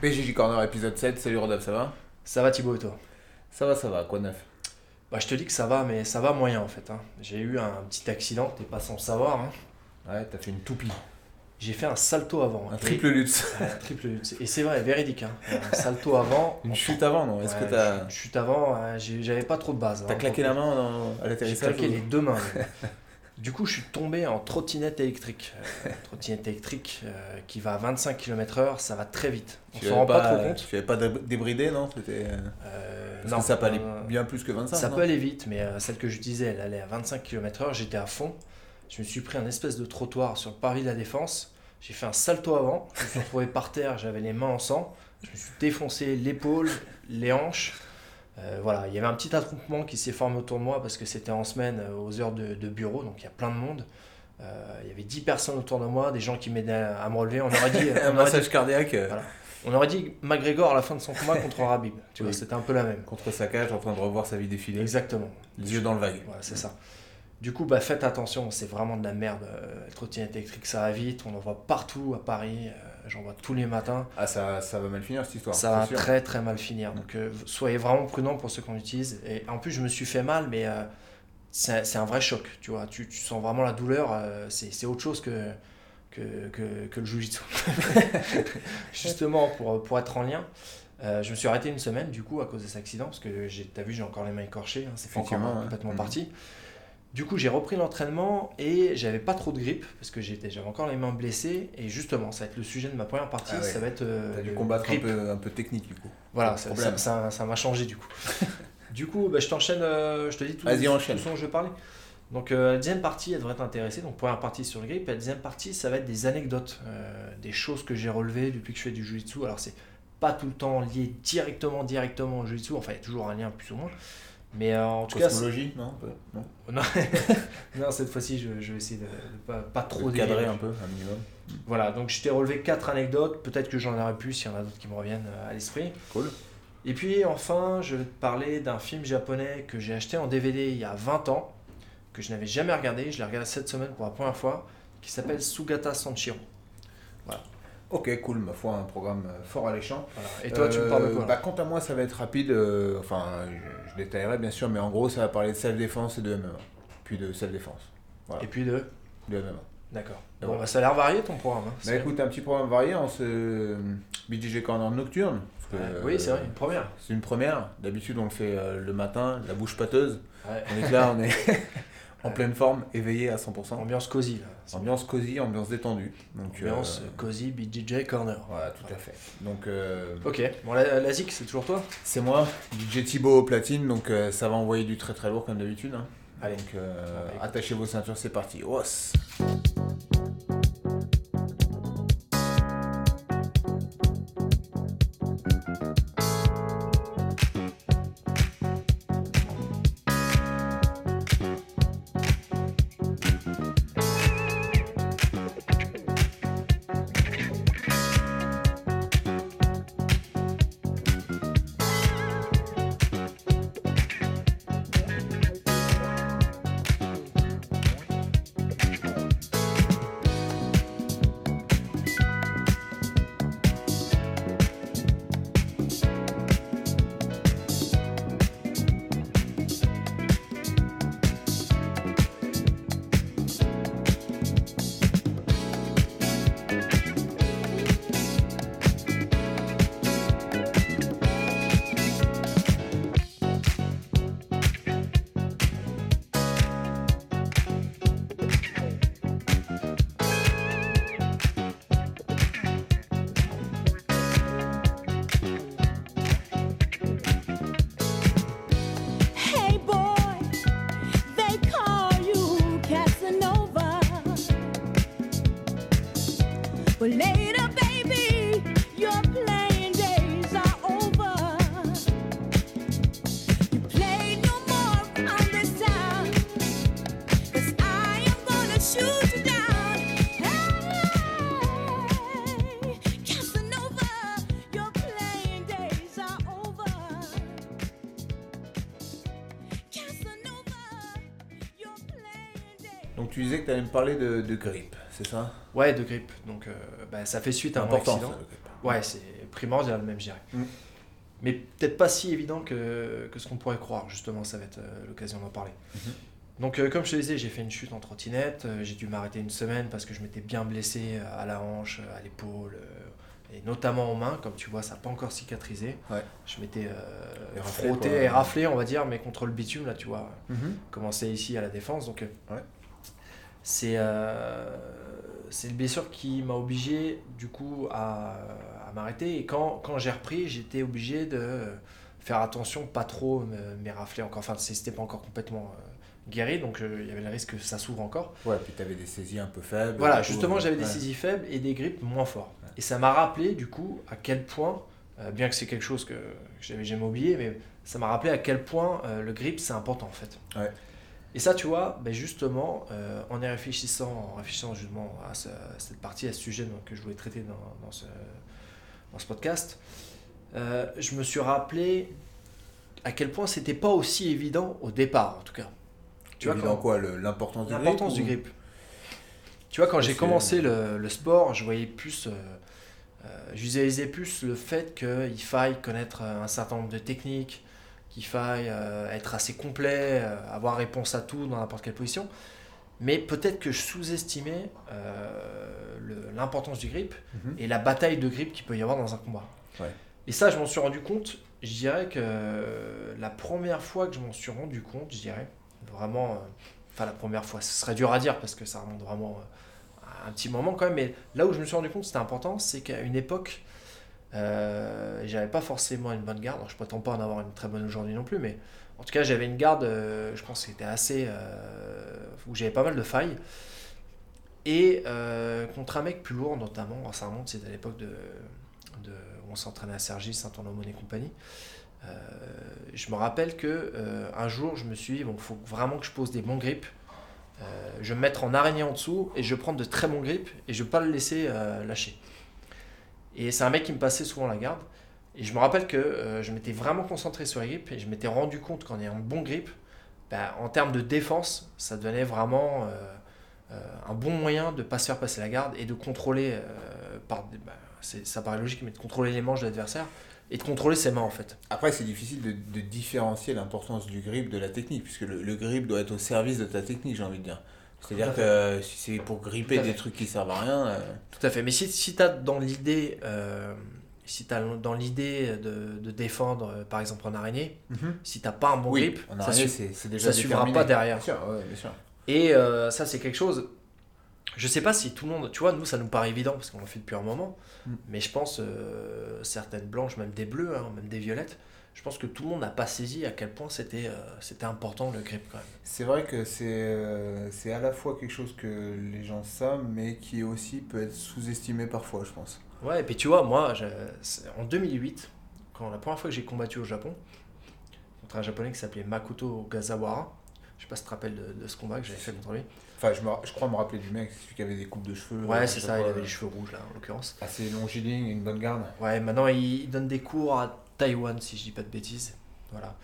PJJ Corner épisode 7, salut Rodolphe, ça va? Ça va Thibaut et toi? Ça va, ça va, quoi de neuf? Bah je te dis que ça va, mais ça va moyen en fait. hein. J'ai eu un petit accident, t'es pas sans le savoir. hein. Ouais, t'as fait une toupie, J'ai fait un salto avant. un Et- triple. Ouais, un triple lutte. Et c'est vrai, véridique. hein. Un salto avant. Une chute avant, non? Est-ce Ouais, que t'as Chute chute avant, j'ai- j'avais pas trop de base. t'as hein, claqué la main dans- à J'ai l'atterrissage claqué ou- les deux mains. Du coup, je suis tombé en trottinette électrique. Euh, trottinette électrique euh, qui va à 25 km/h, ça va très vite. On s'en rend pas, trop compte. Tu avais pas dé- débridé, non? C'était. euh, non, que ça peut aller bien plus que 25. Ça peut aller vite, mais celle que j'utilisais, elle allait à 25 km/h. J'étais à fond. Je me suis pris un espèce de trottoir sur le parvis de la Défense. J'ai fait un salto avant. Je me suis retrouvé par terre. J'avais les mains en sang. Je me suis défoncé l'épaule, les hanches. Euh, voilà, il y avait un petit attroupement qui s'est formé autour de moi parce que c'était en semaine euh, aux heures de, de bureau, donc il y a plein de monde. Euh, il y avait 10 personnes autour de moi, des gens qui m'aidaient à me relever. On aurait dit, Un on aurait dit, massage cardiaque Voilà. on aurait dit McGregor à la fin de son combat contre Rabib. Tu vois, c'était un peu la même. contre sa cage en train de revoir sa vie défiler. Exactement. Les yeux dans le vague. Voilà, c'est ça. Du coup, bah, faites attention, c'est vraiment de la merde. Euh, trottinette électrique, ça va vite, on en voit partout à Paris, j'en vois tous les matins. Ah, ça, ça va mal finir cette histoire. ça va sûr. très très mal finir. Donc euh, soyez vraiment prudents pour ceux qu'on utilise. Et en plus, je me suis fait mal, mais euh, c'est un vrai choc, tu vois. Tu, tu sens vraiment la douleur, euh, c'est autre chose que, que, que, que le jujitsu. Justement, pour, pour être en lien. je me suis arrêté une semaine du coup à cause de cet accident parce que t'as vu j'ai encore les mains écorchées, hein, c'est pas encore complètement Mhm. parti. Du coup j'ai repris l'entraînement et j'avais pas trop de grippe parce que j'étais j'avais encore les mains blessées et justement ça va être le sujet de ma première partie, Ah ouais. ça va être euh, T'as dû combattre un peu, un peu technique du coup. Voilà, ça ça- ça- m'a changé du coup. du coup, bah, je t'enchaîne, euh, je te dis tout, Vas-y, tout enchaîne. ce dont je parler. Donc, euh, la deuxième partie, elle devrait t'intéresser. Donc, première partie sur le grip. La deuxième partie, ça va être des anecdotes, des choses que j'ai relevées depuis que je fais du jiu-jitsu. Alors, c'est pas tout le temps lié directement, directement au jiu-jitsu. Enfin, il y a toujours un lien plus ou moins. Mais euh, en tout cas, c'est- Cosmologie, non, Non non, cette fois-ci, je, je vais essayer de, de pas, pas trop De cadrer dévier. un peu, un minimum. Voilà, donc je t'ai relevé quatre anecdotes. Peut-être que j'en aurais plus s'il y en a d'autres qui me reviennent euh, à l'esprit. Cool. Et puis enfin, je vais te parler d'un film japonais que j'ai acheté en DVD il y a 20 ans, que je n'avais jamais regardé. Je l'ai regardé cette semaine pour la première fois, qui s'appelle Sugata Sanshiro. Ok, cool, ma foi, un programme euh, fort alléchant. Voilà. Et toi, tu me parles de quoi bah, là Quant à moi, ça va être rapide. euh, enfin, je, je détaillerai bien sûr, mais en gros, ça va parler de self-défense et de MMA. Puis de self-défense. voilà. Et puis de. De MMA. D'accord. Bon, bah, ça a l'air varié ton programme. hein. Bah écoute, un petit programme varié en ce BJJ Corner nocturne. parce que, Ouais, oui, c'est vrai, euh, une première. C'est une première. D'habitude, on le fait euh, le matin, la bouche pâteuse. Ouais. On est là, on est en pleine forme, éveillé à 100%. Ambiance cosy là. Ambiance cosy, ambiance détendue. Donc, Ambiance euh, cosy BJJ Corner. Voilà, tout à fait. Donc, euh, Ok, bon la, la c'est toujours toi? C'est moi, DJ Thibaut au platine, donc euh, ça va envoyer du très très lourd comme d'habitude. hein. Allez. Donc, euh, bah, attachez vos ceintures, c'est parti. Os. Tu allais me parler de, de grip, c'est ça? Ouais, de grippe. Donc, euh, bah, ça fait suite à un Important, accident. ça, grip. Ouais, c'est primordial même, je dirais. Mm. Mais peut-être pas si évident que, que ce qu'on pourrait croire, justement, ça va être euh, l'occasion d'en parler. Mhm. Donc, euh, comme je te disais, j'ai fait une chute en trottinette, euh, j'ai dû m'arrêter une semaine parce que je m'étais bien blessé à la hanche, à l'épaule, et notamment aux mains, comme tu vois, ça n'a pas encore cicatrisé. Ouais. Je m'étais euh, Et raflé, frotté quoi. et raflé, on va dire, mais contre le bitume, là, tu vois, Mhm. commencé ici à la défense. Donc, Ouais. C'est euh, une blessure qui m'a obligé, du coup, à, à m'arrêter. Et quand, quand j'ai repris, j'étais obligé de faire attention, pas trop me- m'érafler encore. Enfin, c'était pas encore complètement euh, guéri, donc euh, il y avait le risque que ça s'ouvre encore. Ouais, puis t'avais des saisies un peu faibles. Voilà, justement, euh, j'avais des saisies faibles et des grippes moins forts. Ouais. Et ça m'a rappelé, du coup, à quel point, bien que c'est quelque chose que, que j'avais jamais oublié, mais ça m'a rappelé à quel point le grip, c'est important, en fait. Ouais. Et ça, tu vois, ben justement, euh, en y réfléchissant, en réfléchissant justement à, ce- à cette partie, à ce sujet donc, que je voulais traiter dans, dans ce, dans ce podcast, euh, je me suis rappelé à quel point c'était pas aussi évident au départ, en tout cas. Tu vois quand- quoi L'importance du grip L'importance ou- du grip. Tu vois, quand j'ai commencé le, le sport, je voyais plus. euh, euh, je visualisais plus le fait qu'il faille connaître un certain nombre de techniques, qu'il faille euh, être assez complet, euh, avoir réponse à tout dans n'importe quelle position. Mais peut-être que je sous-estimais euh, l'importance du grip Mhm. et la bataille de grip qu'il peut y avoir dans un combat. Ouais. Et ça, je m'en suis rendu compte, je dirais que la première fois que je m'en suis rendu compte, je dirais, vraiment, enfin la première fois, ce serait dur à dire parce que ça remonte vraiment à un petit moment quand même, mais là où je me suis rendu compte que c'était important, c'est qu'à une époque, euh, j'avais pas forcément une bonne garde, Alors, je prétends pas en avoir une très bonne aujourd'hui non plus, mais en tout cas j'avais une garde, euh, je pense que c'était assez, euh, où j'avais pas mal de failles. Et euh, contre un mec plus lourd notamment, ça remonte, c'était à l'époque de, de, où on s'entraînait à Sergi, Saint-André et compagnie. Je me rappelle que un jour, je me suis dit, bon, faut vraiment que je pose des bons grips. Je vais me mettre en araignée en dessous et je vais prendre de très bons grips et je vais pas le laisser lâcher. Et c'est un mec qui me passait souvent la garde. Et je me rappelle que euh, je m'étais vraiment concentré sur les grips et je m'étais rendu compte qu'en ayant de bons grips, bah, en termes de défense, ça devenait vraiment euh, euh, un bon moyen de pas se faire passer la garde et de contrôler, par, bah, ça paraît logique, mais de contrôler les manches de l'adversaire et de contrôler ses mains en fait. Après, c'est difficile de, de différencier l'importance du grip de la technique, puisque le, le grip doit être au service de ta technique, j'ai envie de dire. C'est-à-dire que si c'est pour gripper des trucs qui servent à rien, euh, Tout à fait. Mais si, si tu as dans l'idée euh, si dans l'idée de, de défendre, euh, par exemple en araignée, si t'as pas un bon oui, grip, en ça, ça suivra pas derrière. Bien sûr, ouais, bien sûr. Et euh, ça, c'est quelque chose. Je sais pas si tout le monde. Tu vois, nous, ça nous paraît évident parce qu'on le fait depuis un moment. Mm. Mais je pense, certaines blanches, même des bleues, hein, même des violettes, je pense que tout le monde n'a pas saisi à quel point c'était euh, c'était important le grip quand même. C'est vrai que c'est euh, c'est à la fois quelque chose que les gens savent, mais qui aussi peut être sous-estimé parfois, je pense. Ouais, et puis tu vois, moi, je- en 2008, quand la première fois que j'ai combattu au Japon, contre un japonais qui s'appelait Makoto Gazawara, je sais pas si tu te rappelles de, de ce combat que j'avais fait contre lui. Enfin, je, me, je crois me rappeler du mec, celui qui avait des coupes de cheveux. Ouais, euh, c'est ça, il avait les cheveux rouges là, en l'occurrence. Assez longiligne, une bonne garde. Ouais, maintenant il, il donne des cours à Taïwan, si je dis pas de bêtises. Voilà.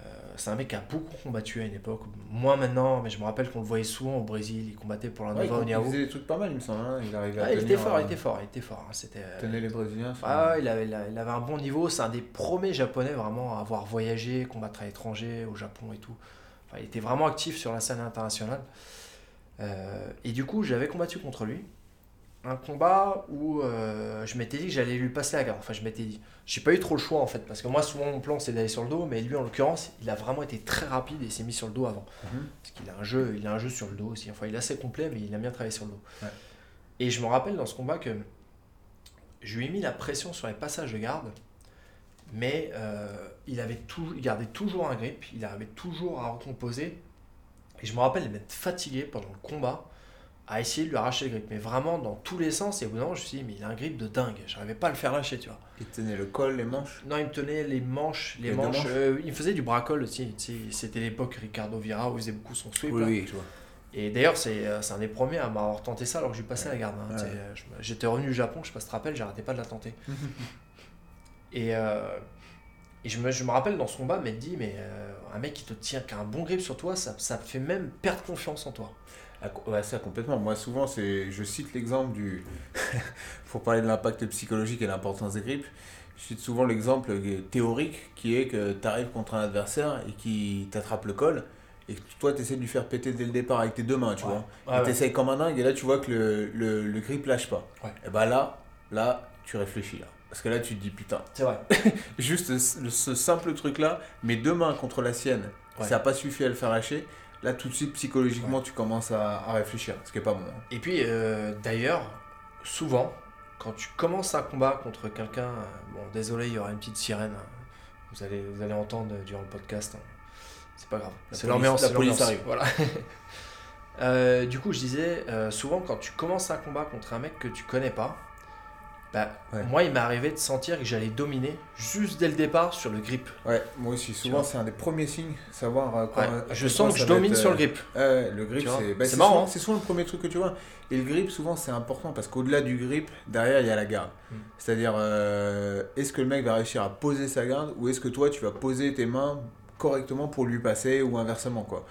Euh, c'est un mec qui a beaucoup combattu à une époque, moins maintenant, mais je me rappelle qu'on le voyait souvent au Brésil, il combattait pour la Ouais, Nova il, faisait des trucs pas mal, il me semble. hein. Il arrivait à Ah, il tenir, était fort, euh, il était fort, il était fort. hein, C'était. euh, tenait les Brésiliens. Ah, ouais, il avait, il avait- il avait un bon niveau. C'est un des premiers japonais vraiment à avoir voyagé, combattre à l'étranger, au Japon et tout. Enfin, il était vraiment actif sur la scène internationale. Euh, et du coup, j'avais combattu contre lui. Un combat où euh, je m'étais dit que j'allais lui passer la garde. Enfin, je m'étais dit. J'ai pas eu trop le choix en fait, parce que moi, souvent, mon plan c'est d'aller sur le dos, mais lui, en l'occurrence, il a vraiment été très rapide et s'est mis sur le dos avant. Mhm. Parce qu'il a un jeu, il a un jeu sur le dos aussi. Enfin, il est assez complet, mais il a bien travaillé sur le dos. Ouais. Et je me rappelle dans ce combat que je lui ai mis la pression sur les passages de garde, mais euh, il avait tout, il gardait toujours un grip, il arrivait toujours à recomposer. Et je me rappelle m'être fatigué pendant le combat à essayer de lui arracher le grip, mais vraiment dans tous les sens. Et au bout d'un moment, je me suis dit, mais il a un grip de dingue. J'arrivais pas à le faire lâcher, tu vois. Il tenait le col, les manches? Non, il me tenait les manches, les, manches. manches euh, il faisait du bracole aussi. C'était l'époque Ricardo Vira où il faisait beaucoup son sweep. Oui, là. oui, je vois. Et d'ailleurs, c'est euh, c'est un des premiers à m'avoir tenté ça alors que je lui passais la garde. hein. Ouais. Euh, J'étais revenu du Japon, je sais pas si tu te rappelles, j'arrêtais pas de la tenter. et euh, et je, me, je me rappelle dans ce combat, m'être dit, mais euh, un mec qui te tient, qui a un bon grip sur toi, ça, ça te fait même perdre confiance en toi. Ah, ouais, ça complètement. Moi, souvent, c'est, je cite l'exemple du. pour parler de l'impact psychologique et l'importance des grippes, je cite souvent l'exemple théorique qui est que tu arrives contre un adversaire et qui t'attrape le col et que toi, tu essaies de lui faire péter dès le départ avec tes deux mains, tu Ouais. vois. Ouais, et ouais. comme un dingue et là, tu vois que le, le, le grip lâche pas. Ouais. Et bah là, là, tu réfléchis là. Parce que là, tu te dis, putain, C'est vrai. juste ce, ce simple truc-là, mes deux mains contre la sienne, ça n'a pas suffi à le faire lâcher. Là, tout de suite, psychologiquement, tu commences à, à réfléchir, ce qui est pas bon. hein. Et puis, euh, d'ailleurs, souvent, quand tu commences un combat contre quelqu'un, euh, bon, désolé, il y aura une petite sirène. hein. Vous allez, vous allez entendre durant le podcast. hein. C'est pas grave. C'est l'ambiance. la police arrive. Voilà. Euh, du coup, je disais, souvent, quand tu commences un combat contre un mec que tu connais pas, bah, Ouais. moi, il m'est arrivé de sentir que j'allais dominer juste dès le départ sur le grip. Ouais, moi aussi, souvent, c'est un des premiers signes, savoir euh, quand- Ouais, à je sens que je domine être, sur euh, le grip. Ouais, le grip, c'est bah, marrant, souvent, hein. c'est souvent le premier truc que tu vois. Et le grip, souvent, c'est important parce qu'au-delà du grip, derrière, il y a la garde. Mm. C'est-à-dire, euh, est-ce que le mec va réussir à poser sa garde ou est-ce que toi, tu vas poser tes mains correctement pour lui passer ou inversement, quoi.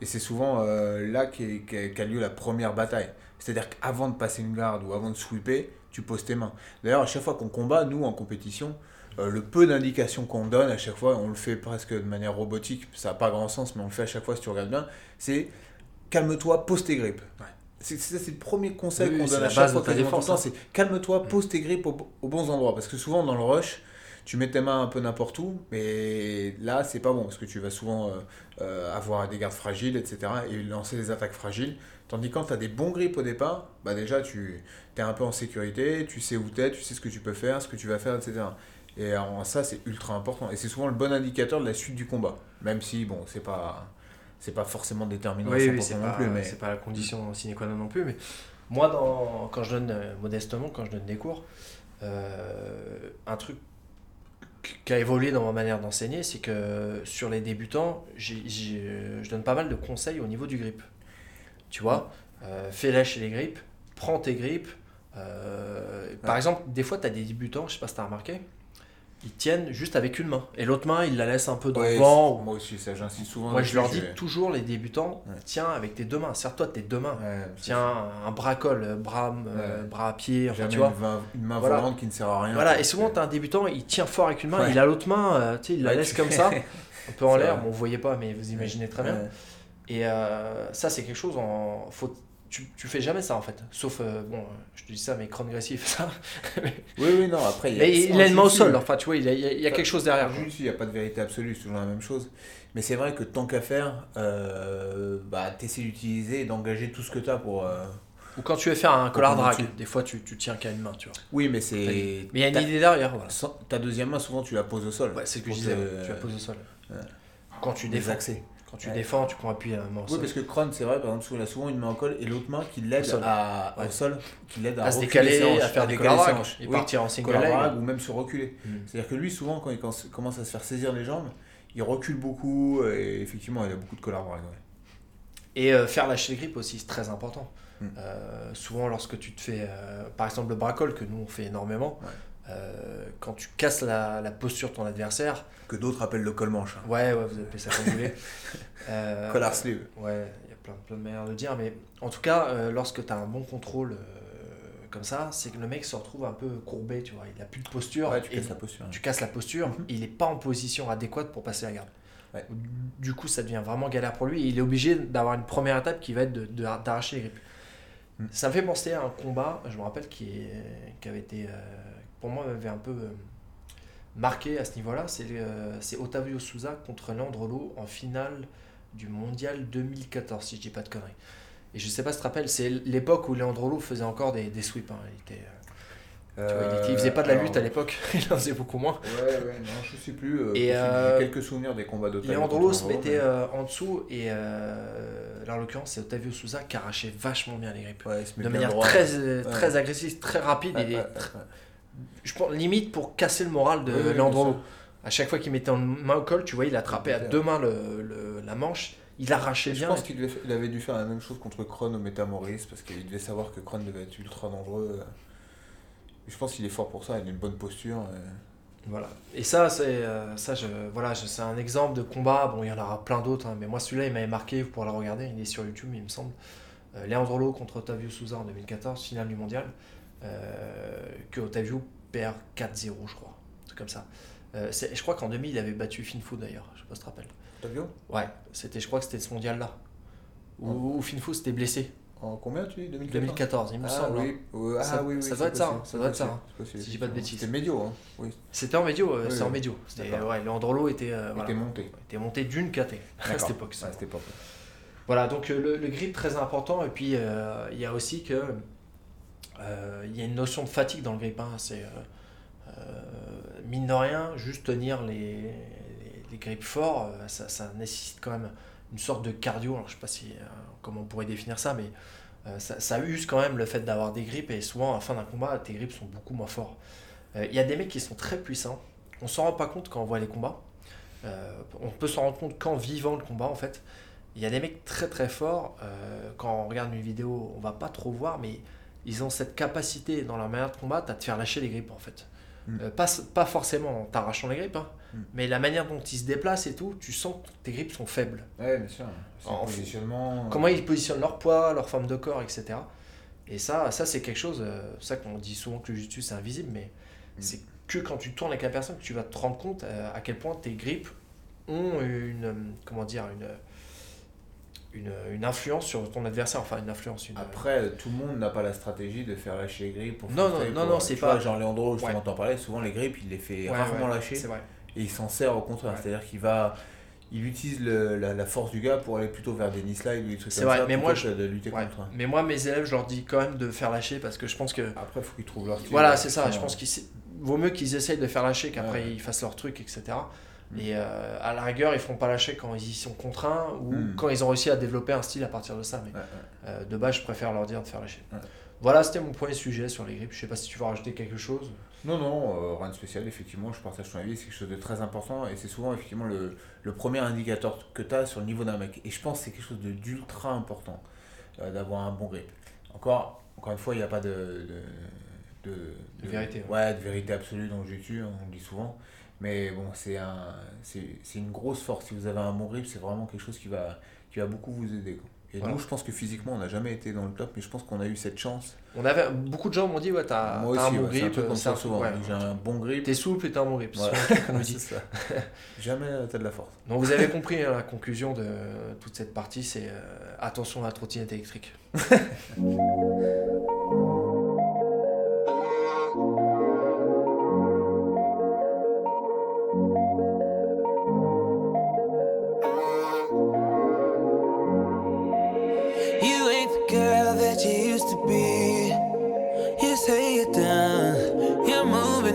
Et c'est souvent euh, là qu'a lieu la première bataille. C'est-à-dire qu'avant de passer une garde ou avant de sweeper, tu poses tes mains. D'ailleurs, à chaque fois qu'on combat, nous, en compétition, euh, le peu d'indications qu'on donne à chaque fois, on le fait presque de manière robotique, ça n'a pas grand sens, mais on le fait à chaque fois si tu regardes bien, c'est calme-toi, pose tes grippes. Ouais. C'est le premier conseil Oui, qu'on donne à chaque fois hein. c'est calme-toi, Mm. pose tes grippes au, aux bons endroits. Parce que souvent dans le rush, tu mets tes mains un peu n'importe où, mais là c'est pas bon parce que tu vas souvent euh, euh, avoir des gardes fragiles, etc. et lancer des attaques fragiles. Tandis que quand tu as des bons grips au départ, bah déjà tu es un peu en sécurité, tu sais où tu es, tu sais ce que tu peux faire, ce que tu vas faire, etc. Et en ça c'est ultra important. Et c'est souvent le bon indicateur de la suite du combat. Même si, bon, c'est pas. C'est pas forcément déterminant Oui, 100% oui, c'est non pas, plus, mais c'est pas la condition sine qua non non plus. Mais moi, dans, quand je donne, euh, modestement, quand je donne des cours, euh, un truc qui a évolué dans ma manière d'enseigner, c'est que sur les débutants, j'ai- j'ai- je donne pas mal de conseils au niveau du grip. Tu vois, euh, fais lâcher les grips, prends tes grips. euh, Par Ouais. exemple, des fois, tu as des débutants, je sais pas si tu as remarqué, ils tiennent juste avec une main. Et l'autre main, ils la laissent un peu dans Ouais, le vent. moi aussi, ça j'insiste souvent. Moi, je leur dis toujours, les débutants, Ouais. tiens avec tes deux mains, serre-toi de tes deux mains. Ouais, Tiens, un bras col, euh, bras, euh, bras à pied, enfin, tu vois. Une, main- une main Voilà. volante qui ne sert à rien. Voilà, et souvent, tu as un débutant, il tient fort avec une main, il a l'autre main, euh, tu sais, il la laisse comme ça, un peu en l'air, bon, vous voyez pas, mais vous imaginez très bien. Et euh, ça, c'est quelque chose, en... Faut... Tu, tu fais jamais ça en fait. Sauf, euh, bon, euh, je te dis ça, mais Cron Gracie fait ça. Oui, oui, non, après. Mais il a une main au sol, enfin, tu vois, il y a, il y a- il quelque chose derrière. quoi. il n'y a pas de vérité absolue, c'est toujours la même chose. Mais c'est vrai que tant qu'à faire, euh, bah, t'essaies d'utiliser et d'engager tout ce que tu as pour. euh, Ou quand tu veux faire un collar tomber drag, dessus. des fois, tu, tu tiens qu'à une main, tu vois. Oui, mais c'est. Mais il y a une idée derrière, voilà. Ta deuxième main, souvent, tu la poses au sol. Ouais, c'est ce que je disais, te- tu la poses au sol. Ouais. Quand tu défends. Quand tu Ouais. défends, tu prends appui à la main au Oui, parce que Kron, c'est vrai, par exemple, souvent, il a souvent une main au col et l'autre main qui l'aide Au sol. à, Ouais. au sol, qui l'aide à, à se reculer décaler, ses hanches, à faire des ses hanches. et Oui. partir en single leg. ou même se reculer. Mm. C'est-à-dire que lui, souvent, quand il com- commence à se faire saisir les jambes, il recule beaucoup et effectivement, il a beaucoup de collar ouais. Et euh, faire lâcher le grip aussi, c'est très important. Mm. Euh, souvent, lorsque tu te fais, euh, par exemple, le bracol, que nous on fait énormément, Ouais. Euh, quand tu casses la, la posture de ton adversaire, Que d'autres appellent le col manche. hein. ouais, ouais, vous appelez ça comme vous voulez. Euh, Collar sleeve. Ouais, il y a plein, plein de manières de le dire, mais en tout cas, euh, lorsque tu as un bon contrôle euh, comme ça, c'est que le mec se retrouve un peu courbé, tu vois, il a plus de posture. Ouais, tu casses la posture. tu casses la posture, il n'est pas en position adéquate pour passer la garde. Ouais. Du coup, ça devient vraiment galère pour lui et il est obligé d'avoir une première étape qui va être de- de- d'arracher les grippes. Mhm. Ça me fait penser à un combat, je me rappelle, qui, est- qui avait été, pour moi, m'avait un peu euh, marqué à ce niveau-là. C'est euh, c'est Otavio Souza contre Leandrolo en finale du mondial 2014, si je dis pas de conneries. Et je sais pas si tu te rappelles, c'est l'époque où Leandrolo faisait encore des, des sweeps. hein. Il, était, euh, tu vois, il, était- il faisait pas de la lutte à l'époque, il en faisait beaucoup moins. Ouais, ouais, non, je sais plus. euh, Et, j'ai euh, quelques souvenirs des combats d'Otavio. Leandrolo se mettait mais- euh, en dessous et euh, là en l'occurrence c'est Otavio Souza qui arrachait vachement bien les grippes. Ouais, De manière droit. très, euh, très agressive, très rapide et. Je pense limite pour casser le moral de Oui, sûr. À chaque fois qu'il mettait une main au col, tu vois, il attrapait à deux mains le, le- la manche, il arrachait Je bien. pense qu'il avait dû faire la même chose contre Kron au Métamoris parce qu'il devait savoir que Kron devait être ultra dangereux. Je pense qu'il est fort pour ça, il a une bonne posture. et- Voilà. Et ça, c'est euh, ça, je, voilà, je- c'est un exemple de combat. Bon, il y en aura plein d'autres, hein, mais moi celui-là, il m'avait marqué. Vous pourrez le regarder. Il est sur YouTube, il me semble. euh, Leandrolo contre Otavio Souza en 2014, finale du mondial, euh, que Otavio perd 4-0, je crois. Un truc comme ça. Euh, je crois qu'en 2000, il avait battu Finfou d'ailleurs, je sais pas si tu te rappelles. Otavio? Ouais, c'était, je crois que c'était ce mondial-là. Où, où Finfou s'était blessé. En combien tu dis? 2014 2014, il me Ah semble. hein. oui, ah Ça- oui, oui, ça doit être ça, possible, ça doit être ça, hein. Si je dis pas de bêtises. C'était médio, hein. oui. C'était en médio, euh, Oui, c'est en médio. C'était, D'accord. ouais, Leandrolo était, euh, Il voilà, était monté. était monté d'une KT à cette époque. ça. Ouais, c'était pas Voilà, donc euh, le, le grip très important. Et puis euh, il y a aussi que euh, il y a une notion de fatigue dans le grip. hein. C'est euh, euh, mine de rien, juste tenir les, les, grips forts, euh, ça, ça nécessite quand même une sorte de cardio. Alors je sais pas si euh, comment on pourrait définir ça, mais euh, ça, ça use quand même le fait d'avoir des grips. Et souvent à la fin d'un combat, tes grips sont beaucoup moins forts. Euh, Il y a des mecs qui sont très puissants. On s'en rend pas compte quand on voit les combats. Euh, on peut s'en rendre compte qu'en vivant le combat en fait. Il y a des mecs très très forts, euh, quand on regarde une vidéo, on va pas trop voir, mais ils ont cette capacité dans leur manière de combattre à te faire lâcher les grippes en fait. Mm. Euh, pas, pas forcément en t'arrachant les grippes, hein, Mm. mais la manière dont ils se déplacent et tout, tu sens que tes grippes sont faibles. Ouais, bien sûr. En- positionnement. Comment ils positionnent leur poids, leur forme de corps, etc. Et ça, ça c'est quelque chose, euh, c'est ça qu'on dit souvent que le jiu c'est invisible, mais Mm. c'est que quand tu tournes avec la personne que tu vas te rendre compte euh, à quel point tes grippes ont une, euh, comment dire, une, une, une influence sur ton adversaire, enfin une influence, une, Après, tout le monde n'a pas la stratégie de faire lâcher les grippes pour Non, non, non, non, c'est pas- Genre Leandro, justement, Ouais. t'en parlais, souvent les grippes, il les fait Ouais, rarement ouais, lâcher. C'est vrai. Et il s'en sert au contraire. C'est-à-dire qu'il va. Il utilise le- la, la force du gars pour aller plutôt vers des slides ou des trucs C'est comme vrai, ça. mais moi, que je- de lutter Ouais. contre. Mais moi, mes élèves, je leur dis quand même de faire lâcher parce que je pense que. Après, il faut qu'ils trouvent leur style. Voilà, c'est ça. Je pense qu'il vaut mieux qu'ils essayent de faire lâcher qu'après ils fassent leur truc, etc. Mm. Et euh, à la rigueur, ils feront pas lâcher quand ils y sont contraints ou Mm. quand ils ont réussi à développer un style à partir de ça. Mais Ouais, ouais. euh, de base, je préfère leur dire de faire lâcher. Ouais. Voilà, c'était mon premier sujet sur les grippes. Je sais pas si tu veux rajouter quelque chose. Non, non, euh, rien de spécial, effectivement, je partage ton avis, c'est quelque chose de très important et c'est souvent effectivement le, le premier indicateur que tu as sur le niveau d'un mec. Et je pense que c'est quelque chose de- d'ultra important d'avoir un bon grip. Encore, encore une fois, il n'y a pas de. de, de, De vérité, Ouais, de vérité absolue dans le jiu on le dit souvent. Mais bon, c'est un, c'est une grosse force. Si vous avez un bon grip, c'est vraiment quelque chose qui va, qui va beaucoup vous aider. quoi. Et Voilà. nous, je pense que physiquement, on n'a jamais été dans le top, mais je pense qu'on a eu cette chance. On avait beaucoup de gens m'ont dit ouais t'as un bon ouais, un grip, peu comme c'est ça un- souvent. ouais. J'ai un bon grip. T'es souple et t'as un bon grip. Voilà. dit. Ça. Jamais euh, t'as de la force. Donc vous avez compris hein, la conclusion de toute cette partie, c'est euh, attention à la trottinette électrique.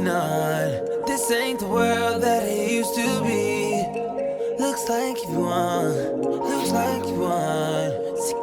This ain't the world that it used to be. Looks like you won, looks like you won. Sick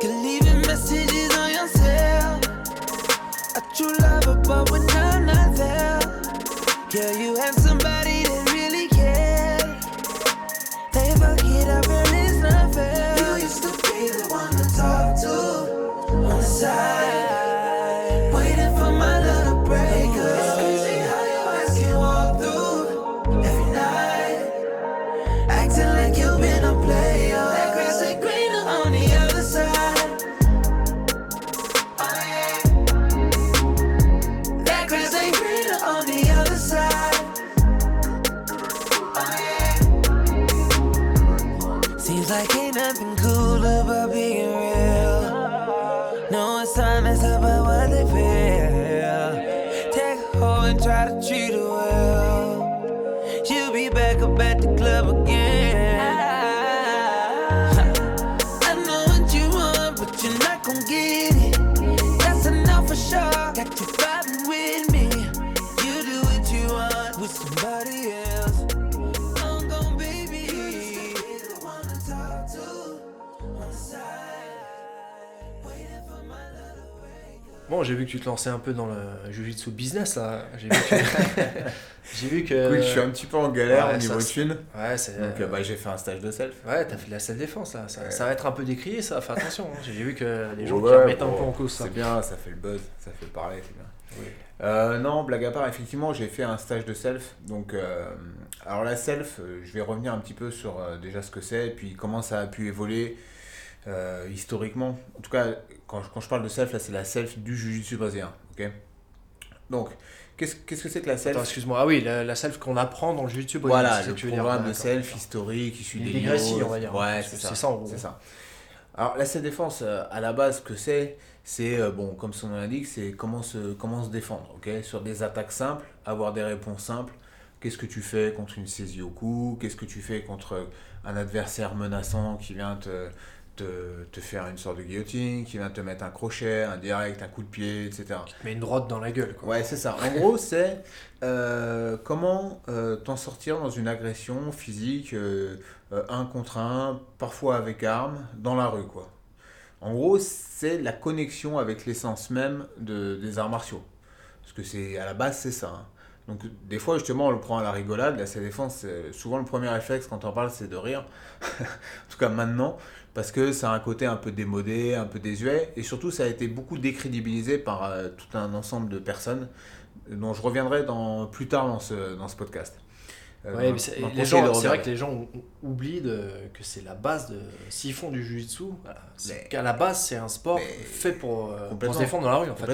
j'ai vu que tu te lançais un peu dans le jiu-jitsu business là. J'ai vu que. j'ai vu que. Oui, je suis un petit peu en galère ouais, au niveau ça, thune. Ouais, c'est. Donc euh, bah, j'ai fait un stage de self. Ouais, t'as fait de la self défense là. Ça, Ouais. ça va être un peu décrié ça. Fais attention. hein. J'ai vu que les gens qui Ouais, remettent un peu en cause ça. C'est bien, ça fait le buzz, ça fait parler, c'est bien. Oui. Euh, non, blague à part, effectivement, j'ai fait un stage de self. Donc, euh, alors la self, euh, je vais revenir un petit peu sur euh, déjà ce que c'est, et puis comment ça a pu évoluer euh, historiquement, en tout cas, quand, je- quand je parle de self, là, c'est la self du jiu-jitsu brésilien. ok? Donc, qu'est-ce que c'est que la self? Excuse-moi. Ah oui, la, la self qu'on apprend dans le YouTube. Voilà, c'est ce le tu veux dire. programme de self historique issu des livres. on va dire. Ouais, c'est ça. en gros. C'est ça. Alors, la self-défense, euh, à la base, ce que c'est, c'est, euh, bon, comme son nom l'indique, c'est comment se, comment se défendre, ok? Sur des attaques simples, avoir des réponses simples. Qu'est-ce que tu fais contre une saisie au cou? Qu'est-ce que tu fais contre un adversaire menaçant qui vient te, te, te faire une sorte de guillotine, qui vient te mettre un crochet, un direct, un coup de pied, etc. Mais une droite dans la gueule, quoi. Ouais, c'est ça. En gros, c'est euh, comment euh, t'en sortir dans une agression physique, euh, euh, un contre un, parfois avec arme, dans la rue, quoi. En gros, c'est la connexion avec l'essence même de, des arts martiaux. Parce que c'est à la base, c'est ça. hein. Donc, des fois, justement, on le prend à la rigolade. La défense, souvent le premier réflexe quand on en parle, c'est de rire. en tout cas, maintenant, parce que ça a un côté un peu démodé, un peu désuet. Et surtout, ça a été beaucoup décrédibilisé par euh, tout un ensemble de personnes dont je reviendrai dans, plus tard dans ce, dans ce podcast. Euh, Ouais, c'est- vrai que les gens ou- ou- oublient de- que c'est la base de. S'ils font du voilà, Mais- qu'à la base, c'est un sport fait pour, euh, pour se défendre dans la rue, en fait.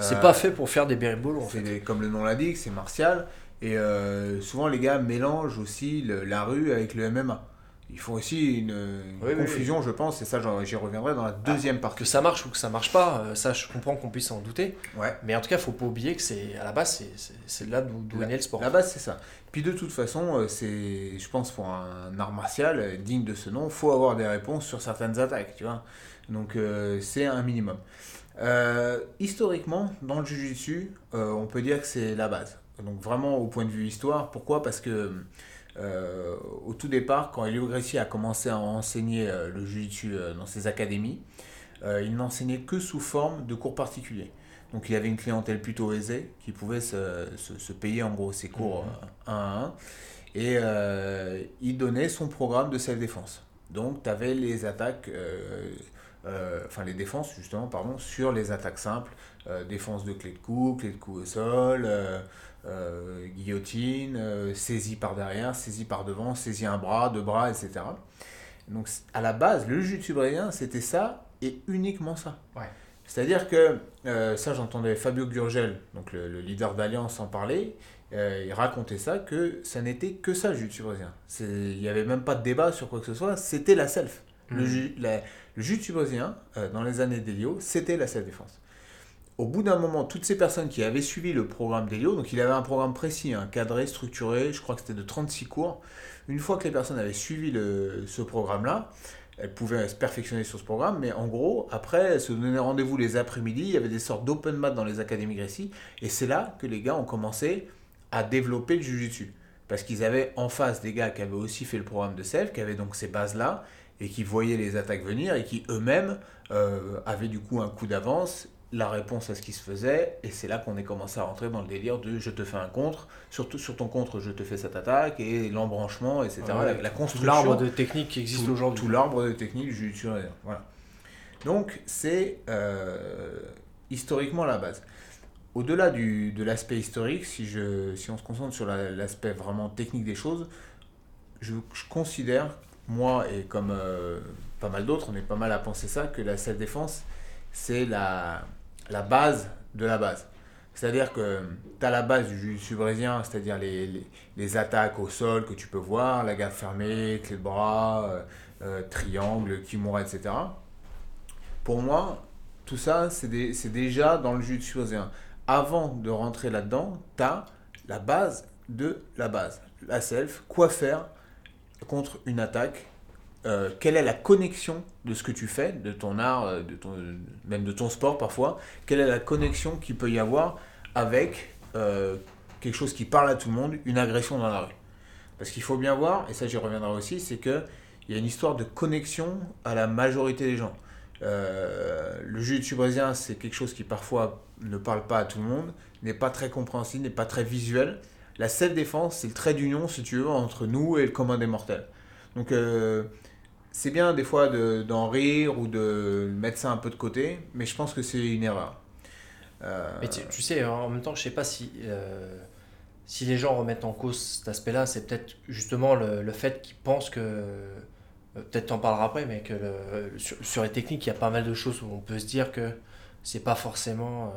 C'est Euh, pas fait pour faire des béribolos, en fait. des- comme le nom l'indique, c'est martial. Et euh, souvent, les gars mélangent aussi le- la rue avec le MMA. Ils font aussi une, une Oui, oui, confusion, je pense, et ça, j'y reviendrai dans la deuxième partie. Que ça marche ou que ça marche pas, euh, ça, je comprends qu'on puisse en douter. Ouais. Mais en tout cas, faut pas oublier que c'est à la base, c'est- là d'où est né le sport. La base, c'est ça. Puis de toute façon, euh, c'est, je pense, pour un art martial euh, digne de ce nom, faut avoir des réponses sur certaines attaques, tu vois. Donc euh, c'est un minimum. Euh, historiquement, dans le Jiu-Jitsu, euh, on peut dire que c'est la base. Donc vraiment au point de vue histoire. Pourquoi? Parce que euh, au tout départ, quand Elio Gracie a commencé à enseigner euh, le Jiu-Jitsu euh, dans ses académies, il n'enseignait que sous forme de cours particuliers. Donc il avait une clientèle plutôt aisée qui pouvait se, se- se payer en gros ses cours euh, un à un. Et il donnait son programme de self-défense. Donc tu avais les attaques, enfin les défenses justement, pardon, sur les attaques simples. défense de clé de cou, clé de cou au sol, euh, guillotine, euh, saisie par derrière, saisie par devant, saisie un bras, deux bras, etc. Donc à la base, le jiu-jitsu brésilien, c'était ça et uniquement ça. Ouais. C'est-à-dire que, euh, ça j'entendais Fabio Gurgel, donc le, le leader d'Alliance, en parler, il racontait ça, que ça n'était que ça le jiu-jitsu brésilien. Il n'y avait même pas de débat sur quoi que ce soit, c'était la self. Le, Mhm. ju- la- le jiu-jitsu brésilien, dans les années d'Elio, c'était la self-défense. Au bout d'un moment, toutes ces personnes qui avaient suivi le programme d'Elio, donc il avait un programme précis, un cadré, structuré, je crois que c'était de 36 cours. Une fois que les personnes avaient suivi ce programme-là, elles pouvaient se perfectionner sur ce programme, mais en gros, après, elles se donnaient rendez-vous les après-midi, il y avait des sortes d'open mat dans les académies Gracie, et c'est là que les gars ont commencé à développer le jujitsu. Parce qu'ils avaient en face des gars qui avaient aussi fait le programme de self, qui avaient donc ces bases-là, et qui voyaient les attaques venir, et qui eux-mêmes euh, avaient du coup un coup d'avance, la réponse à ce qui se faisait, et c'est là qu'on est commencé à rentrer dans le délire de je te fais un contre, surtout sur ton contre je te fais cette attaque, et l'embranchement, etc. Ouais, la, la Tout construction l'arbre de technique qui existe aujourd'hui. Tout l'arbre de technique du. Voilà. Donc, c'est euh, historiquement la base. Au-delà de l'aspect historique, si, je, si on se concentre sur la- l'aspect vraiment technique des choses, je, je considère, moi et comme euh, pas mal d'autres, on est pas mal à penser ça, que la self-défense, c'est la, la base de la base. C'est-à-dire que tu as la base du jiu-jitsu brésilien, c'est-à-dire les, les, attaques au sol que tu peux voir, la garde fermée, clé de bras, euh, euh, triangle, kimura, etc. Pour moi, tout ça, c'est déjà dans le jiu-jitsu brésilien. Avant de rentrer là-dedans, tu as la base de la base. La self, quoi faire contre une attaque euh, quelle est la connexion de ce que tu fais, de ton art, euh, de ton, même de ton sport parfois, quelle est la connexion qu'il peut y avoir avec euh, quelque chose qui parle à tout le monde, une agression dans la rue? Parce qu'il faut bien voir, et ça j'y reviendrai aussi, c'est qu'il y a une histoire de connexion à la majorité des gens. Le jiu-jitsu brésilien, c'est quelque chose qui parfois ne parle pas à tout le monde, n'est pas très compréhensible, n'est pas très visuel. La self-défense, c'est le trait d'union, si tu veux, entre nous et le commun des mortels. Donc, c'est bien des fois de- d'en rire ou de mettre ça un peu de côté, mais je pense que c'est une erreur. Euh, Mais tu, sais, en même temps, je sais pas si, euh, si les gens remettent en cause cet aspect-là, c'est peut-être justement le, le fait qu'ils pensent que euh, peut-être t'en parleras après, mais que sur, les techniques, il y a pas mal de choses où on peut se dire que c'est pas forcément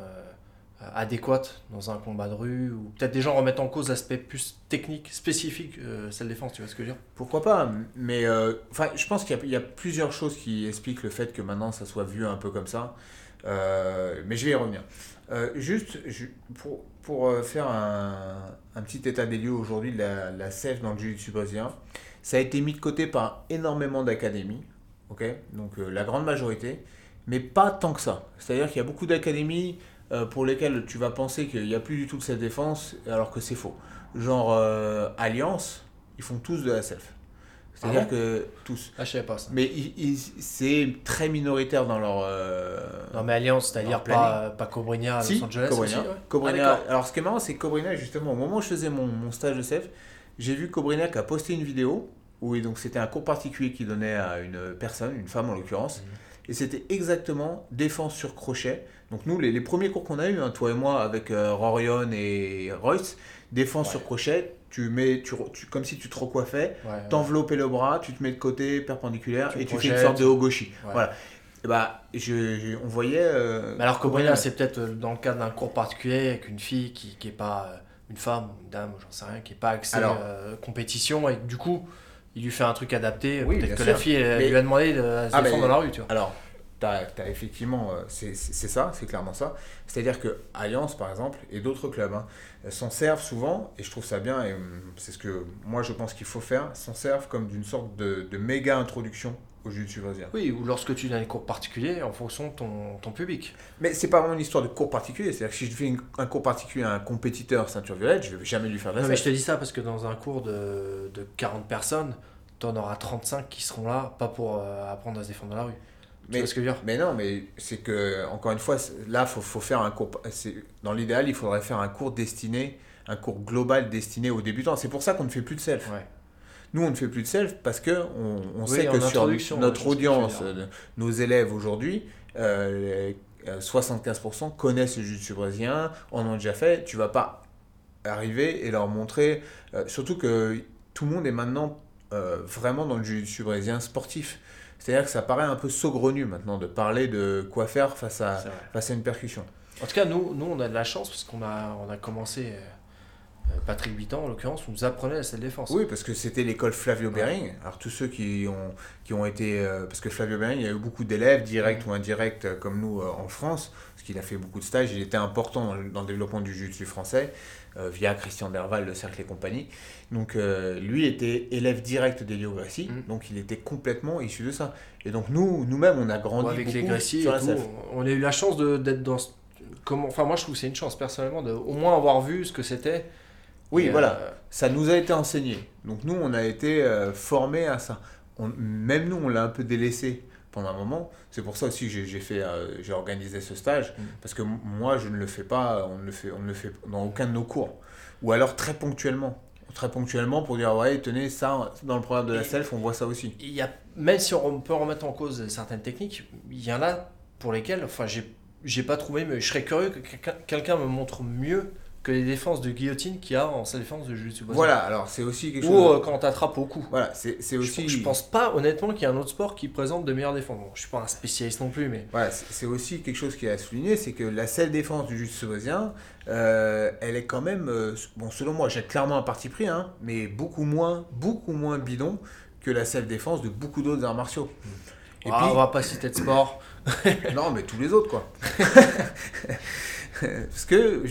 adéquat dans un combat de rue, ou peut-être des gens remettent en cause l'aspect plus technique, spécifique, euh, celle défense, tu vois ce que je veux dire? Pourquoi pas Mais euh, enfin, je pense qu'il y a- plusieurs choses qui expliquent le fait que maintenant ça soit vu un peu comme ça. Euh, mais je vais y revenir. Euh, juste pour, pour euh, faire un, petit état des lieux aujourd'hui de la, la CEF dans le jiu-jitsu brésilien, ça a été mis de côté par énormément d'académies, ok? Donc euh, la grande majorité, mais pas tant que ça. C'est-à-dire qu'il y a beaucoup d'académies euh, pour lesquelles tu vas penser qu'il n'y a plus du tout de cette défense, alors que c'est faux. Genre euh, Alliance, ils font tous de la self. C'est-à-dire Ah que tous. Ah, je savais pas ça. Mais c'est très minoritaire dans leur. euh, Non, mais Alliance, c'est-à-dire pas, pas Cobrinha à si, Los Angeles Cobrinha. aussi, ouais. Cobrinha- Ah, alors ce qui est marrant, c'est que Cobrinha, justement, au moment où je faisais mon, mon stage de CEF, j'ai vu Cobrinha qui a posté une vidéo où donc c'était un cours particulier qu'il donnait à une personne, une femme en l'occurrence, Mhm. Et c'était exactement défense sur crochet. Donc nous, les, les premiers cours qu'on a eu, hein, toi et moi, avec euh, Rorion et Royce, défense Ouais. sur crochet, tu mets, tu, comme si tu te recoiffais, Ouais, ouais. t'enveloppais le bras, tu te mets de côté perpendiculaire Tu et tu fais une sorte de ogoshi. Voilà. Et bah, je, je- on voyait. euh, Mais alors Cobrinha, Cobrinha. c'est peut-être euh, dans le cadre d'un cours particulier avec une fille qui n'est pas euh, une femme, une dame, j'en sais rien, qui n'est pas axée Alors- euh, compétition et que, du coup, il lui fait un truc adapté. Oui, peut-être que sûr. la fille elle Mais- lui a demandé de se Ah, mais- dans la rue, tu vois. Alors, tu as, effectivement, euh, c'est ça, c'est clairement ça. C'est-à-dire que Alliance, par exemple, et d'autres clubs, hein, s'en servent souvent, et je trouve ça bien, et hum, c'est ce que moi je pense qu'il faut faire, s'en servent comme d'une sorte de, de méga introduction au jiu-jitsu brésilien. Oui, ou lorsque tu donnes des cours particuliers en fonction de ton, ton public. Mais c'est pas vraiment une histoire de cours particulier, c'est-à-dire que si je fais une- un cours particulier à un compétiteur ceinture violette, je vais jamais lui faire de la Non, mais je te dis ça parce que dans un cours de, de 40 personnes, tu en auras 35 qui seront là, pas pour euh, apprendre à se défendre dans la rue. Tu Mais- vois ce que je veux dire? Mais non, mais c'est que, encore une fois, là, il faut, faut faire un cours. c'est- Dans l'idéal, il faudrait faire un cours destiné, un cours global destiné aux débutants. C'est pour ça qu'on ne fait plus de self. Ouais. Nous, on ne fait plus de self parce que on, on Oui, sait que sur notre ouais, audience, euh, nos élèves aujourd'hui, euh, euh, 75% connaissent le jiu-jitsu brésilien, en ont déjà fait. Tu vas pas arriver et leur montrer. euh, surtout que tout le monde est maintenant euh, vraiment dans le jiu-jitsu brésilien sportif. C'est-à-dire que ça paraît un peu saugrenu maintenant de parler de quoi faire face à, face à une percussion. En tout cas, nous, nous on a de la chance parce qu'on a, on a commencé, euh, euh, Patrick Bitan en l'occurrence, nous apprenait la self-défense. Oui, parce que c'était l'école Flavio Ouais. Bering. Alors tous ceux qui ont, qui ont été... euh, parce que Flavio Bering, il y a eu beaucoup d'élèves, directs ou indirects, euh, comme nous euh, en France, parce qu'il a fait beaucoup de stages. Il était important dans le, dans le développement du jiu-jitsu français, euh, via Christian Derval, le Cercle et compagnie. Donc euh, lui était élève direct d'Elio Grassi, Mm. donc il était complètement issu de ça. Et donc nous, nous-mêmes, on a grandi Ou avec beaucoup les Gracie et sur la tout, self. on a eu la chance d'être dans. Comment, enfin, moi je trouve que c'est une chance personnellement de au moins avoir vu ce que c'était. Oui, Et, voilà. euh, Ça nous a été enseigné. Donc nous, on a été euh, formés à ça. On- même nous, on l'a un peu délaissé pendant un moment. C'est pour ça aussi que j'ai- fait, euh, j'ai organisé ce stage. Mm. Parce que moi, je ne le fais pas, on ne le fait, on ne le fait dans aucun de nos cours. Ou alors très ponctuellement. Très ponctuellement pour dire, ouais, tenez, ça, dans le programme de la Et- self, on voit ça aussi. il y a, même si on peut remettre en cause certaines techniques, il y en a pour lesquelles, enfin, j'ai, j'ai pas trouvé, mais je serais curieux que quelqu'un, quelqu'un me montre mieux que les défenses de guillotine qu'il y a en self-défense de jiu-jitsu. Voilà, alors c'est aussi quelque Ou chose... euh, quand t'attrapes au cou. Voilà, c'est c'est Je, aussi... je pense pas honnêtement qu'il y a un autre sport qui présente de meilleures défenses. Bon, je suis pas un spécialiste non plus, mais Voilà, c'est aussi quelque chose qui est à souligner, c'est que la selle défense du jiu-jitsu euh, elle est quand même, euh, bon, selon moi, j'ai clairement un parti pris, hein, mais beaucoup moins, beaucoup moins bidon que la selle défense de beaucoup d'autres arts martiaux. Et Ah, on va pas citer de sport. puis, non, mais tous les autres, quoi. Parce que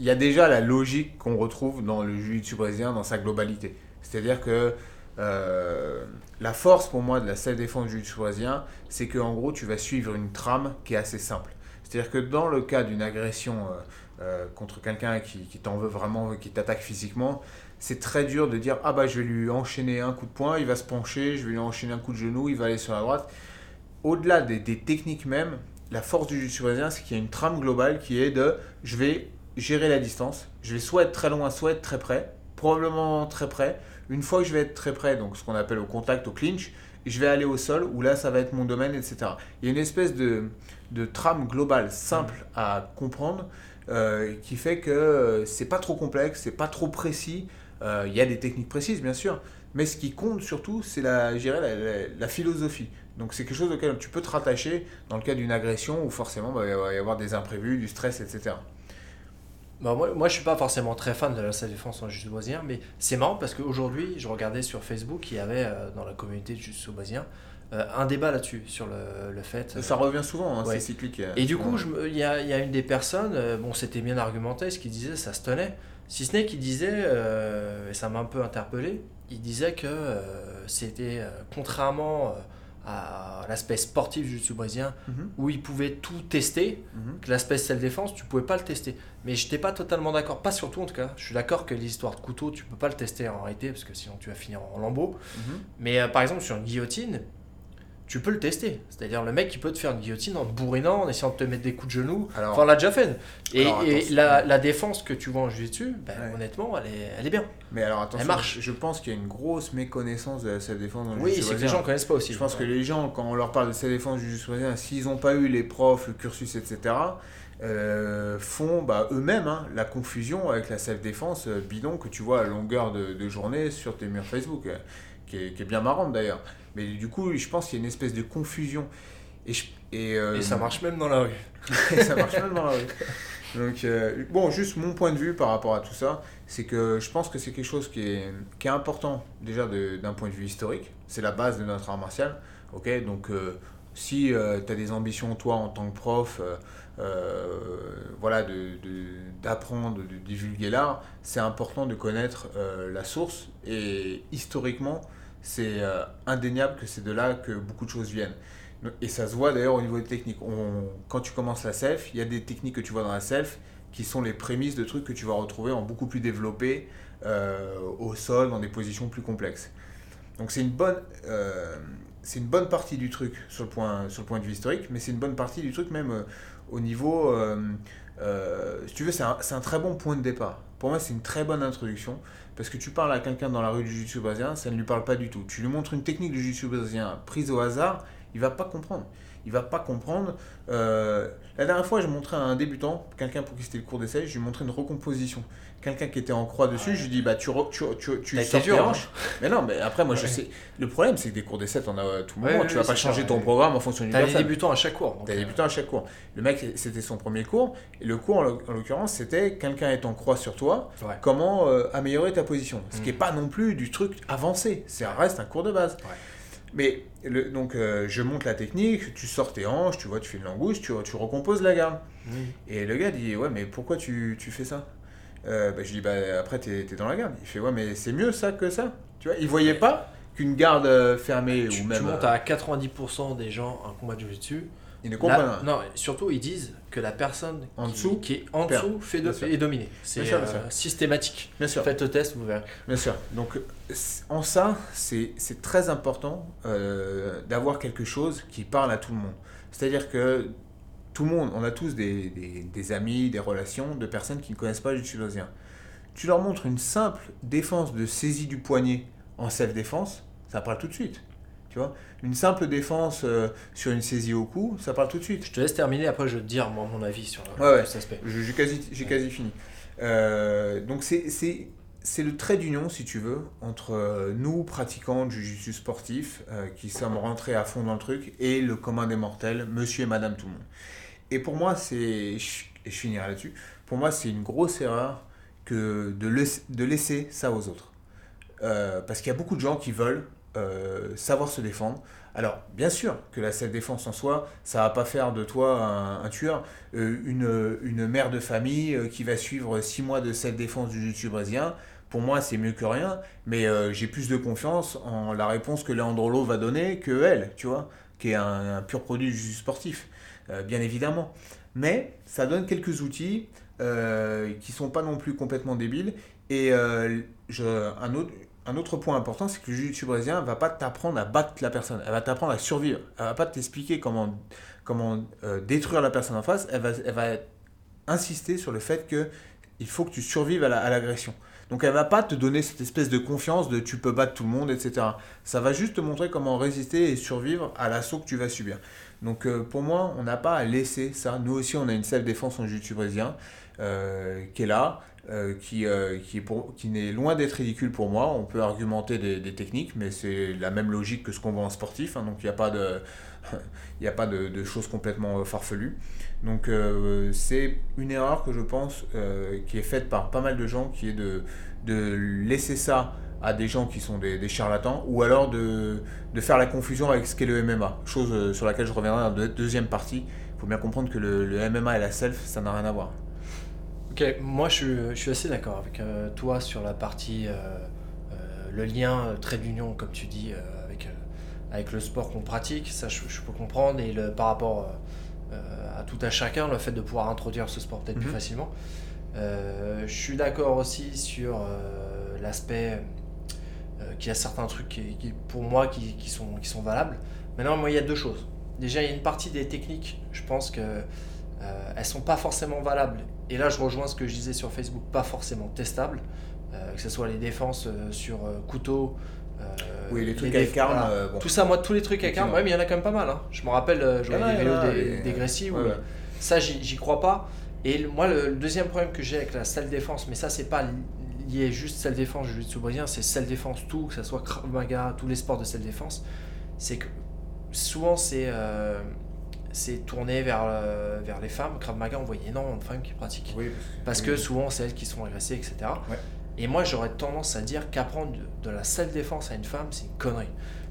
il y a déjà la logique qu'on retrouve dans le jiu-jitsu brésilien dans sa globalité. C'est-à-dire que euh, la force pour moi de la selle défense du jiu-jitsu brésilien, c'est que en gros tu vas suivre une trame qui est assez simple. C'est-à-dire que dans le cas d'une agression euh, euh, contre quelqu'un qui, qui t'en veut vraiment, qui t'attaque physiquement, c'est très dur de dire ah bah je vais lui enchaîner un coup de poing, il va se pencher, je vais lui enchaîner un coup de genou, il va aller sur la droite. Au-delà des, des techniques même, la force du jiu-jitsu brésilien, c'est qu'il y a une trame globale qui est de je vais gérer la distance, je vais soit être très loin, soit être très près, probablement très près. Une fois que je vais être très près, donc ce qu'on appelle au contact, au clinch, je vais aller au sol où là ça va être mon domaine, etc. Il y a une espèce de, de trame globale simple à comprendre euh, qui fait que euh, c'est pas trop complexe, c'est pas trop précis, Euh, Il y a des techniques précises, bien sûr. Mais ce qui compte surtout, c'est la, la- la philosophie. Donc c'est quelque chose auquel tu peux te rattacher dans le cas d'une agression où forcément bah, il va y avoir des imprévus, du stress, etc. Bah, moi, moi, je suis pas forcément très fan de la salle défense en jiu-jitsu brésilien, mais c'est marrant parce qu'aujourd'hui, je regardais sur Facebook, il y avait euh, dans la communauté du jiu-jitsu brésilien euh, un débat là-dessus, sur le, le fait. euh, Ça revient souvent, hein, Ouais. c'est cyclique. euh, Et du coup, il y y a une des personnes, euh, bon, c'était bien argumenté, ce qu'il disait, ça se tenait. Si ce n'est qu'il disait, et ça m'a un peu interpellé, il disait que c'était, contrairement à l'aspect sportif du jiu-jitsu brésilien, Mhm, où il pouvait tout tester, mhm. que l'aspect self-défense, tu pouvais pas le tester. Mais je n'étais pas totalement d'accord, pas sur tout en tout cas. Je suis d'accord que l'histoire de couteau, tu peux pas le tester en réalité, parce que sinon tu vas finir en lambeaux. Mhm. Mais euh, par exemple, sur une guillotine, tu peux le tester. C'est-à-dire, le mec, il peut te faire une guillotine en te bourrinant, en essayant de te mettre des coups de genoux. Alors, Enfin, on l'a déjà fait. Et, Alors, et attention. la, la défense que tu vois en jiu-jitsu, ben, Ouais. honnêtement, elle est, elle est bien. mais alors attention, Elle marche. je pense qu'il y a une grosse méconnaissance de la self-défense dans le Oui, c'est que les gens connaissent pas aussi. Je pense que les gens, quand on leur parle de self-défense du jiu-jitsu s'ils n'ont pas eu les profs, le cursus, etc., euh, font bah, eux-mêmes hein, la confusion avec la self-défense euh, bidon que tu vois à longueur de, de journée sur tes murs Facebook, euh, qui, est, qui est bien marrante d'ailleurs. Mais du coup, je pense qu'il y a une espèce de confusion. Et, je- et, euh, Et ça marche même dans la rue. et ça marche même dans la rue. Donc, euh, bon, juste mon point de vue par rapport à tout ça, c'est que je pense que c'est quelque chose qui est, qui est important déjà de- d'un point de vue historique. C'est la base de notre art martial. Ok, donc euh, si tu as des ambitions, toi, en tant que prof, voilà, de- de- d'apprendre, de, divulguer l'art, c'est important de connaître la source. Et historiquement, c'est euh, indéniable que c'est de là que beaucoup de choses viennent. Et ça se voit d'ailleurs au niveau des techniques. On, quand tu commences la self, il y a des techniques que tu vois dans la self qui sont les prémices de trucs que tu vas retrouver en beaucoup plus développé euh, au sol, dans des positions plus complexes. Donc c'est une bonne, euh, une bonne partie du truc sur le point, sur le point de vue historique, mais c'est une bonne partie du truc même au niveau, si tu veux, c'est un, un très bon point de départ. Pour moi, c'est une très bonne introduction parce que tu parles à quelqu'un dans la rue du jiu-jitsu ça ne lui parle pas du tout. Tu lui montres une technique du jiu-jitsu prise au hasard, il va pas comprendre. Il va pas comprendre. Euh, la dernière fois, j'ai montré à un débutant, quelqu'un pour qui c'était le cours d'essai, je lui ai montré une recomposition. Quelqu'un qui était en croix dessus, je lui dit bah tu re- tu tu, sors tes dur, hein. hanches. Mais non, mais après moi je sais. Le problème c'est que des cours d'essai, t'en as à tout Ouais, moment. tu vas pas c'est changer ça, ton ouais. programme en fonction du T'as des débutants à chaque cours. T'as des euh, débutants à chaque cours. Le mec, c'était son premier cours. Et le cours, en l'oc- en l'occurrence, c'était quelqu'un est en croix sur toi, comment euh, améliorer ta position. Ce qui Mm. n'est pas non plus du truc avancé. Ça reste un cours de base. Mais le- donc, euh, je monte la technique, tu sors tes hanches, tu vois, tu fais une langouste, tu, tu recomposes la garde. Oui. Et le gars dit Ouais, mais pourquoi tu, tu fais ça? Euh, bah, Je lui dis Bah, après, t'es es dans la garde. Il fait Ouais, mais c'est mieux ça que ça. Tu vois, il voyait pas qu'une garde euh, fermée Tu, ou tu même. montes euh, à 90% des gens un combat de jiu-jitsu. il ne comprend pas. non, surtout ils disent que la personne En qui, dessous qui est en perd. dessous fait de, est dominée. C'est euh, systématique. Bien sûr. Faites le test, vous verrez. Bien sûr. Donc, en ça, c'est c'est très important euh, d'avoir quelque chose qui parle à tout le monde. C'est-à-dire que tout le monde, on a tous des, des- des amis, des relations de personnes qui ne connaissent pas le tulosien. Tu leur montres une simple défense de saisie du poignet en self-défense, ça parle tout de suite. Tu vois Une simple défense euh, sur une saisie au cou, ça parle tout de suite. Je te laisse terminer, après je vais te dire moi, mon avis sur Ouais, ouais. cet aspect. J'ai quasi, j'ai quasi fini. Euh, donc c'est- c'est le trait d'union, si tu veux, entre euh, nous, pratiquants du jiu-jitsu sportif, euh, qui sommes rentrés à fond dans le truc, et le commun des mortels, monsieur et madame tout le monde. Et pour moi, c'est... je- finirai là-dessus. Pour moi, c'est une grosse erreur que de, laisser- de laisser ça aux autres. Euh, parce qu'il y a beaucoup de gens qui veulent euh, savoir se défendre. Alors, bien sûr que la self-défense en soi, ça va pas faire de toi un, tueur. Euh, une, une mère de famille qui va suivre 6 mois de self-défense du jiu brésilien, pour moi, c'est mieux que rien, mais j'ai plus de confiance en la réponse que Leandrolo va donner que elle, tu vois, qui est un, un pur produit du sportif, euh, bien évidemment. Mais ça donne quelques outils euh, qui sont pas non plus complètement débiles. Et euh, je- un, autre, un autre point important, c'est que le jiu brésilien va pas t'apprendre à battre la personne, elle va t'apprendre à survivre. Elle va pas t'expliquer comment, comment euh, détruire la personne en face, elle va, insister sur le fait que il faut que tu survives à l'agression. Donc elle va pas te donner cette espèce de confiance de tu peux battre tout le monde, etc. Ça va juste te montrer comment résister et survivre à l'assaut que tu vas subir. Donc euh, pour moi, on n'a pas à laisser ça. Nous aussi, on a une self-défense en jiu-jitsu euh, qui est là. euh, qui, n'est loin d'être ridicule pour moi. On peut argumenter des, techniques, mais c'est la même logique que ce qu'on voit en sportif, hein, donc il n'y a pas de, choses complètement farfelues. Donc c'est une erreur que je pense qui est faite par pas mal de gens, qui est de laisser ça à des gens qui sont des, des charlatans, ou alors de, de faire la confusion avec ce qu'est le MMA, chose euh, sur laquelle je reviendrai dans la deux- deuxième partie. Il faut bien comprendre que le, le MMA et la self, ça n'a rien à voir. Ok, moi je, suis- je suis assez d'accord avec euh, toi sur la partie, euh, euh, le lien trait d'union, comme tu dis, avec, avec le sport qu'on pratique, ça je, je peux comprendre, et le, par rapport à tout à chacun, le fait de pouvoir introduire ce sport peut-être plus Mhm. facilement. Je suis d'accord aussi sur l'aspect qu'il y a certains trucs qui, qui, pour moi qui, qui sont, qui sont valables. Maintenant, moi il y a deux choses. Déjà, il y a une partie des techniques, je pense que euh, elles sont pas forcément valables. Et là, je rejoins ce que je disais sur Facebook, pas forcément testables. Euh, que ce soit les défenses euh, sur euh, couteau. Oui, les trucs avec armes, voilà. bon. Tout ça, moi, tous les trucs avec armes, ouais, mais il y en a quand même pas mal. hein. Je me rappelle, euh, je Il y en voyais a, des vidéos a, des, des Ouais, ouais. ça, j'y j'y crois pas. Et le- moi, le, le deuxième problème que j'ai avec la salle défense, mais ça, c'est pas li- lié juste salle défense, jiu-jitsu brésilien, c'est salle défense tout, que ce soit Krav Maga, tous les sports de salle défense, c'est que souvent, c'est euh, tourné vers, euh, vers les femmes. Krav Maga, on voyait énormément de femmes qui pratiquent. Oui, Parce que souvent, c'est elles qui sont agressées, etc. Ouais. Et moi, j'aurais tendance à dire qu'apprendre de, de la self-défense à une femme, c'est une connerie.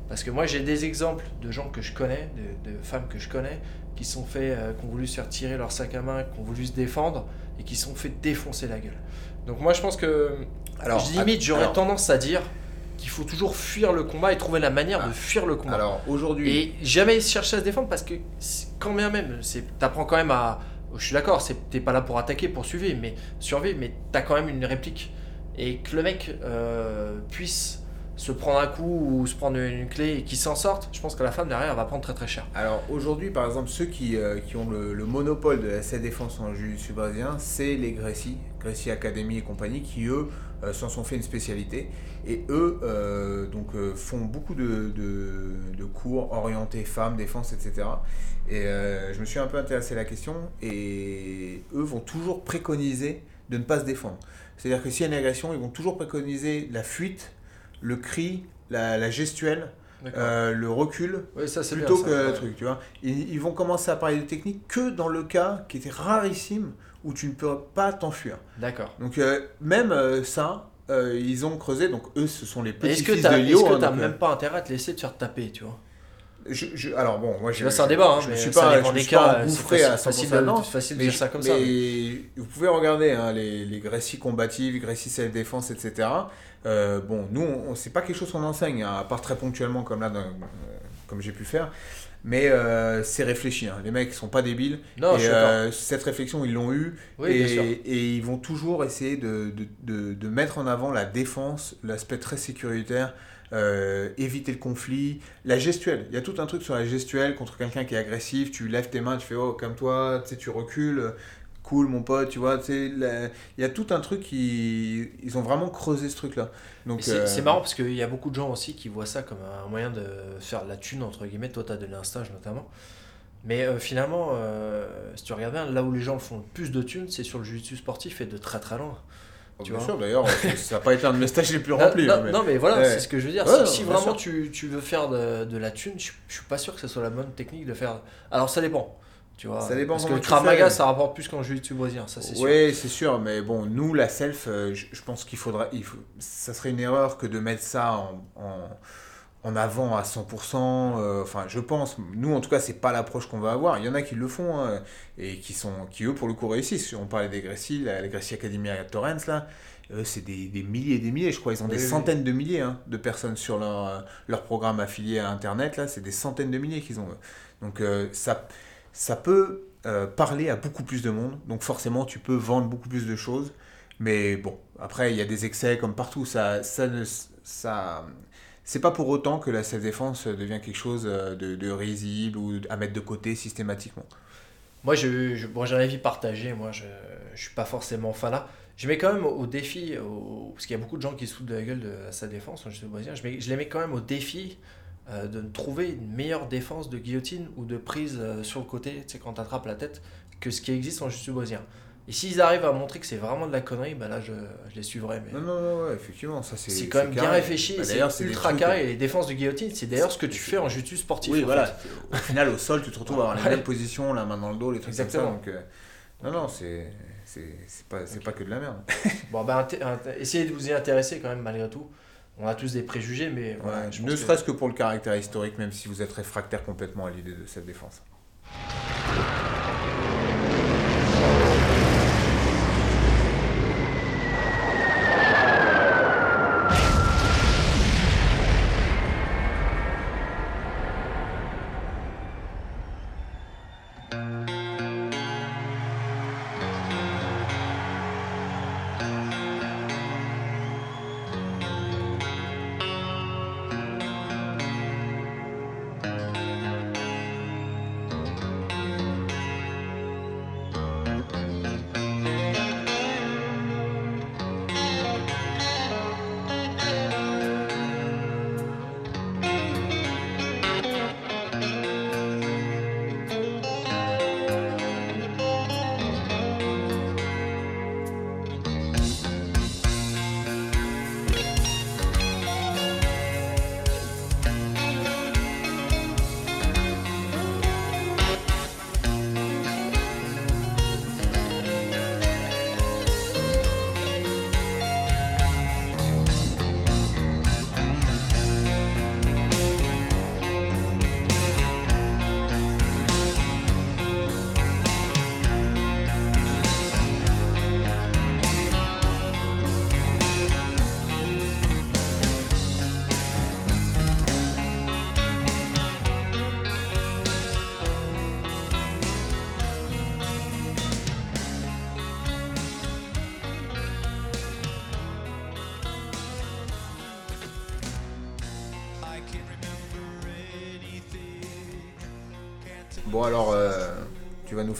Parce que moi, j'ai des exemples de gens que je connais, de, de femmes que je connais, qui sont fait, euh, qui ont voulu se faire tirer leur sac à main, qui ont voulu se défendre et qui sont fait défoncer la gueule. Donc moi, je pense que, Alors, je limite, j'aurais alors- tendance à dire qu'il faut toujours fuir le combat et trouver la manière de fuir le combat. Alors aujourd'hui, Et jamais chercher à se défendre parce que quand bien même, c'est t'apprends quand même à. Je suis d'accord, c'est- t'es pas là pour attaquer, pour suivre, mais survivre, mais t'as quand même une réplique. Et que le mec euh, puisse se prendre un coup ou se prendre une clé et qu'il s'en sorte, je pense que la femme derrière elle va prendre très très cher. Alors aujourd'hui, par exemple, ceux qui, euh, qui ont le, le monopole de la défense en jiu-jitsu brésilien, c'est les Gracie, Academy et compagnie, qui eux euh, s'en sont fait une spécialité. Et eux euh, donc, euh, font beaucoup de, de- de cours orientés femmes, défense, etc. Et je me suis un peu intéressé à la question. Et eux vont toujours préconiser de ne pas se défendre. C'est-à-dire que s'il y a une agression, ils vont toujours préconiser la fuite, le cri, la, la gestuelle, euh, le recul oui, ça bien. plutôt ça, que le ouais. truc, tu vois. Ils, ils vont commencer à parler de technique que dans le cas qui était rarissime où tu ne peux pas t'enfuir. D'accord. Donc euh, même euh, ça, euh, ils ont creusé. Donc eux, ce sont les Est-ce petits-fils t'as de est-ce Lio. que hein, t'as donc, même pas intérêt à te laisser te faire taper, tu vois? je- je- alors bon, moi je, c'est un débat, hein, je mais suis pas, je des suis pas cas, engouffré c'est à facile 100%, de- non, c'est facile de mais dire ça je- comme ça, mais vous pouvez regarder hein, les, les Grécies combatives, Grécies self-défense, etc. Euh, bon, nous, on, c'est pas quelque chose qu'on enseigne, hein, à part très ponctuellement comme là, dans- euh, comme j'ai pu faire. Mais euh, c'est réfléchi, hein. les mecs sont pas débiles. Non, je et suis d'accord. euh, cette réflexion, ils l'ont eue. Oui, et, et ils vont toujours essayer de, de, de, de mettre en avant la défense, l'aspect très sécuritaire, euh, éviter le conflit, la gestuelle. Il y a tout un truc sur la gestuelle contre quelqu'un qui est agressif. Tu lèves tes mains, tu fais oh, comme toi, tu sais, tu recules. Cool, mon pote, tu vois. Il y a tout un truc qui. Ils ont vraiment creusé ce truc-là. Donc, Et C'est euh, marrant parce qu'il y a beaucoup de gens aussi qui voient ça comme un moyen de faire de la thune, entre guillemets. Toi, tu as donné un stage notamment. Mais euh, finalement, euh, si tu regardes bien, là où les gens font le plus de thunes, c'est sur le jiu-jitsu sportif et de très très loin. tu bien vois. sûr, d'ailleurs, ça n'a pas été un de mes stages les plus Non, remplis. non, mais- non, mais voilà, Ouais. c'est ce que je veux dire. Ouais, si vraiment tu, tu veux faire de, de la thune, je, je suis pas sûr que ce soit la bonne technique de faire. Alors ça dépend. Tu vois, Ça dépend parce que le Krav Maga, ça rapporte plus qu'en jiu-jitsu brésilien, ça c'est sûr. Oui, c'est sûr, mais bon, nous, la self, euh, je, pense qu'il faudra. Il faut, ça serait une erreur que de mettre ça en, en, en avant à 100%. euh, Enfin, je pense. Nous, en tout cas, c'est pas l'approche qu'on va avoir. Il y en a qui le font hein, et qui, sont, qui, eux, pour le coup, réussissent. On parlait des Grécy, la, la Grécy Academy à Torrens, là. Eux, c'est des, des milliers et des milliers, je crois. Ils ont Oui, des oui. centaines de milliers hein, de personnes sur leur, euh, leur programme affilié à Internet, là. C'est des centaines de milliers qu'ils ont. Donc, euh, ça, ça peut euh, parler à beaucoup plus de monde. Donc forcément, tu peux vendre beaucoup plus de choses. Mais bon, après, il y a des excès comme partout. Ça, ça, c'est pas pour autant que la self-défense devient quelque chose euh, de, de risible ou à mettre de côté systématiquement. Moi, je, bon, j'ai un avis partagé. Moi, je, je suis pas forcément fan là. Je mets quand même au défi, parce qu'il y a beaucoup de gens qui se foutent de la gueule de sa défense, je, sais pas je, mets- je les mets quand même au défi euh, de trouver une meilleure défense de guillotine ou de prise euh, sur le côté, sais, quand tu attrapes la tête, que ce qui existe en jiu-jitsu brésilien. Et s'ils arrivent à montrer que c'est vraiment de la connerie, bah là, je, je les suivrai. Mais... Non, non, non, ouais, effectivement, ça c'est. C'est quand même bien carré. réfléchi, Bah, c'est c'est ultra carré. Et les défenses de guillotine, c'est d'ailleurs ce que tu fais en jiu-jitsu sportif. Oui, en voilà. fait. Au final, au sol, tu te retrouves à avoir les mêmes positions, la main dans le dos, les trucs Exactement. comme ça. Donc, euh, non, non, c'est c'est c'est pas, c'est pas que de la merde. Bon, bah, essayez de vous y intéresser quand même, malgré tout. On a tous des préjugés, mais voilà, Ouais, je ne que- serait-ce que pour le caractère historique, même si vous êtes réfractaire complètement à l'idée de cette défense.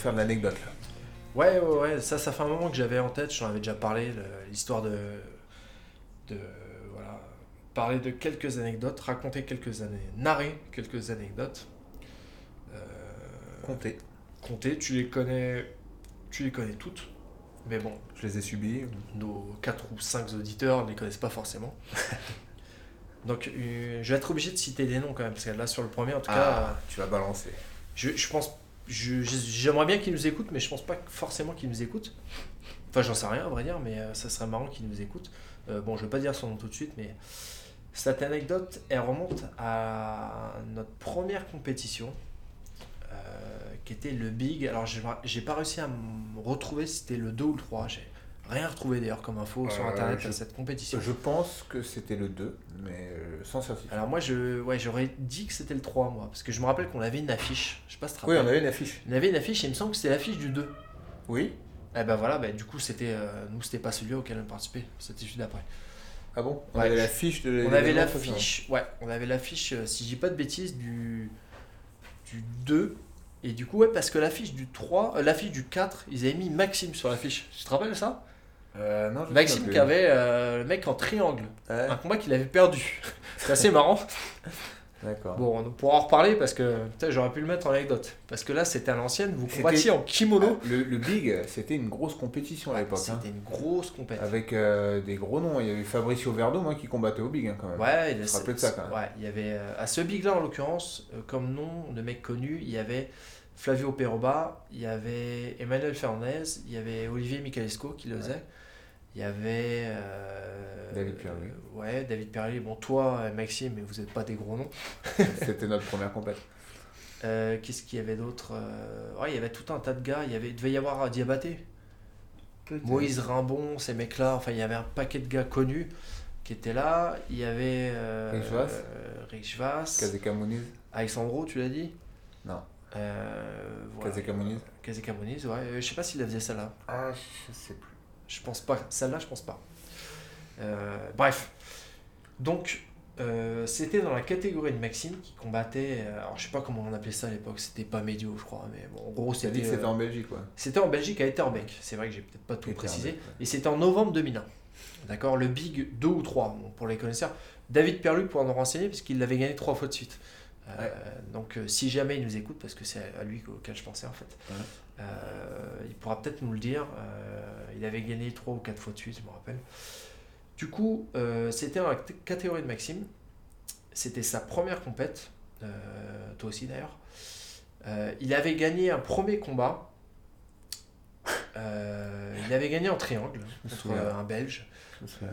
Faire de l'anecdote là. Ouais, ouais, ouais, ça, ça fait un moment que j'avais en tête, j'en avais déjà parlé, l'histoire de, de. Voilà. Parler de quelques anecdotes, raconter quelques années, narrer quelques anecdotes. Euh, Comptez. compter, tu les connais. Tu les connais toutes. Mais bon, Je les ai subis. nos 4 ou 5 auditeurs ne les connaissent pas forcément. Donc, euh, je vais être obligé de citer des noms quand même, parce que là, sur le premier, en tout cas, Ah, tu vas balancer. je, je pense. J'aimerais bien qu'ils nous écoutent, mais je pense pas forcément qu'ils nous écoutent. Enfin, j'en sais rien, à vrai dire, mais euh, ça serait marrant qu'ils nous écoutent. Euh, bon, je vais pas dire son nom tout de suite, mais cette anecdote, elle remonte à notre première compétition, euh, qui était le Big. Alors, j'ai pas réussi à me retrouver si c'était le 2 ou le 3. J'ai rien retrouvé d'ailleurs comme info sur Euh, internet je- à cette compétition. Je pense que c'était le 2, mais euh, sans certitude. Alors, moi, je, ouais, j'aurais dit que c'était le 3, moi, parce que je me rappelle qu'on avait une affiche. Je sais pas si oui, on avait une affiche. On avait une affiche et il me semble que c'était l'affiche du 2. Oui Eh ben voilà, ben du coup, c'était euh, nous, c'était pas celui auquel on participait, c'était celui d'après. Ah bon? On Ouais. avait l'affiche de On avait l'affiche, ouais, on avait l'affiche, euh, si je dis pas de bêtises, du, du 2. Et du coup, ouais, parce que l'affiche du 3, euh, l'affiche du 4, ils avaient mis Maxime sur l'affiche. Tu te rappelles ça? Euh, non, Maxime qui avait euh, le mec en triangle, Ouais, un combat qu'il avait perdu. C'est assez marrant. D'accord. Bon, on pourra en reparler parce que j'aurais pu le mettre en anecdote. Parce que là, c'était à l'ancienne, vous combattiez en kimono. Le, le Big, c'était une grosse compétition à l'époque. hein. C'était une grosse compétition. Avec euh, des gros noms. Il y avait Fabricio Verdo, moi, qui combattait au Big, hein, quand même. Ouais, il rappelles de ça, quand même. Ouais, il y avait euh, à ce big là en l'occurrence, euh, comme nom de mec connu, il y avait Flavio Peroba, il y avait Emmanuel Fernandez, il y avait Olivier Michalesco qui le faisait, il y avait euh, David Perry. euh, ouais, David Perry. Bon, toi, euh, Maxime, mais vous n'êtes pas des gros noms. C'était notre première compète. Euh, Qu'est-ce qu'il y avait d'autre Euh, Ouais, il y avait tout un tas de gars. Il y avait, il devait y avoir Diabaté, Moïse Rimbon, ces mecs-là. Enfin, il y avait un paquet de gars connus qui étaient là. Il y avait euh, Rick Schwass. euh, Rick Schwass. Kazeka Muniz Alexandro, tu l'as dit? Non. Euh, voilà. Kazeka Muniz Kazeka Muniz, ouais. Je sais pas s'il faisait celle-là. Ah, je sais plus. Je pense pas. Celle-là, je pense pas. Euh, bref. Donc, euh, c'était dans la catégorie de Maxime qui combattait. euh, alors, je sais pas comment on appelait ça à l'époque. C'était pas médio, je crois. Mais bon, en gros, c'était. en Belgique, quoi. C'était en Belgique à Etterbeek. C'est vrai que j'ai peut-être pas tout Etterbeek, précisé. ouais. Et c'était en novembre 2001. D'accord Le Big 2 ou 3, bon, pour les connaisseurs. David Perluc pourra nous renseigner, puisqu'il l'avait gagné trois fois de suite. Euh. Donc si jamais il nous écoute, parce que c'est à lui auquel je pensais en fait, Ouais. Euh, il pourra peut-être nous le dire. Euh, il avait gagné 3 ou 4 fois de suite, je me rappelle. Du coup, euh, c'était en cat- catégorie de Maxime. C'était sa première compète, toi aussi d'ailleurs. Il avait gagné un premier combat. Euh, il avait gagné en triangle contre un Belge. Euh,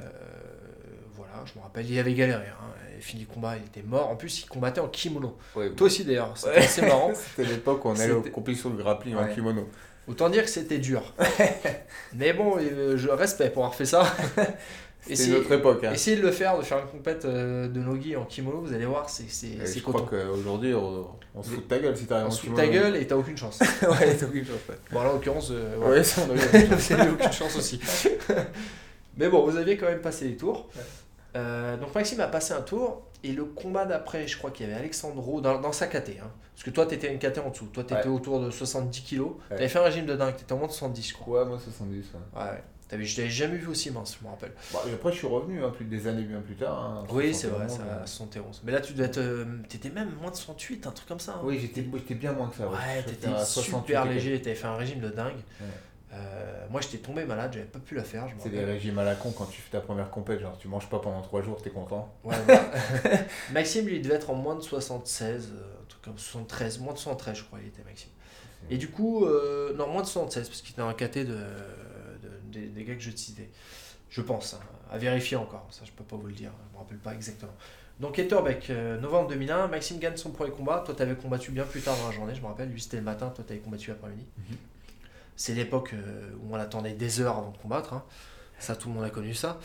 voilà, je me rappelle, il avait galéré. Hein. Fini le combat, il était mort. En plus, il combattait en kimono. Ouais, Toi aussi d'ailleurs, c'était Ouais. assez marrant. C'était l'époque où on allait aux compétitions de grappling en kimono. Autant dire que c'était dur. Mais bon, euh, je respecte pour avoir fait ça. Essayez, notre époque. Hein. essayez de le faire, de faire une compète euh, de nogi en kimono, vous allez voir, c'est c'est- c'est je crois qu'aujourd'hui, on, on se fout de ta gueule si t'arrives On en se fout de kimono. ta gueule et t'as aucune chance. ouais, t'as aucune chance. Ouais, Bon, là, en l'occurrence, euh, ouais. ouais ça, on a eu. aucune chance aussi. Mais bon, vous aviez quand même passé les tours. Ouais. Euh, donc Maxime a passé un tour. Et le combat d'après, je crois qu'il y avait Alexandro dans, dans sa KT. Hein. Parce que toi, t'étais une KT en dessous. Toi, t'étais Ouais. autour de 70 kilos. Ouais. T'avais fait un régime de dingue. T'étais en moins de 70, je crois. Ouais, moi 70. Ouais. Ouais. T'avais- je t'avais jamais vu aussi mince, je me rappelle. Bon, et après, je suis revenu hein, plus des années bien plus tard. hein, Oui, c'est vrai, 71, ça euh. va, 71. Mais là, tu devais être. euh, T'étais même moins de 68, un truc comme ça. Oui, j'étais j'étais bien moins que ça. Ouais, t'étais faisais à 68 super léger. T'avais fait un régime de dingue. Euh, moi, j'étais tombé malade, j'avais pas pu la faire. C'est des régimes à la con quand tu fais ta première compète. Genre, tu manges pas pendant 3 jours, t'es content. Ouais, voilà. Maxime, lui, il devait être en moins de 76, euh, un truc comme 73, moins de 73, je crois, il était Maxime. Et du coup, euh, non, moins de 76, parce qu'il était un KT de, de- des, des gars que je te citais. Je pense, hein, à vérifier encore, ça je peux pas vous le dire, je me rappelle pas exactement. Donc Etterbeck, euh, novembre 2001, Maxime gagne son premier combat. Toi, tu avais combattu bien plus tard dans la journée, je me rappelle. Lui, c'était le matin, toi, tu avais combattu l'après-midi. Mhm. C'est l'époque euh, où on attendait des heures avant de combattre. hein. Ça, tout le monde a connu ça.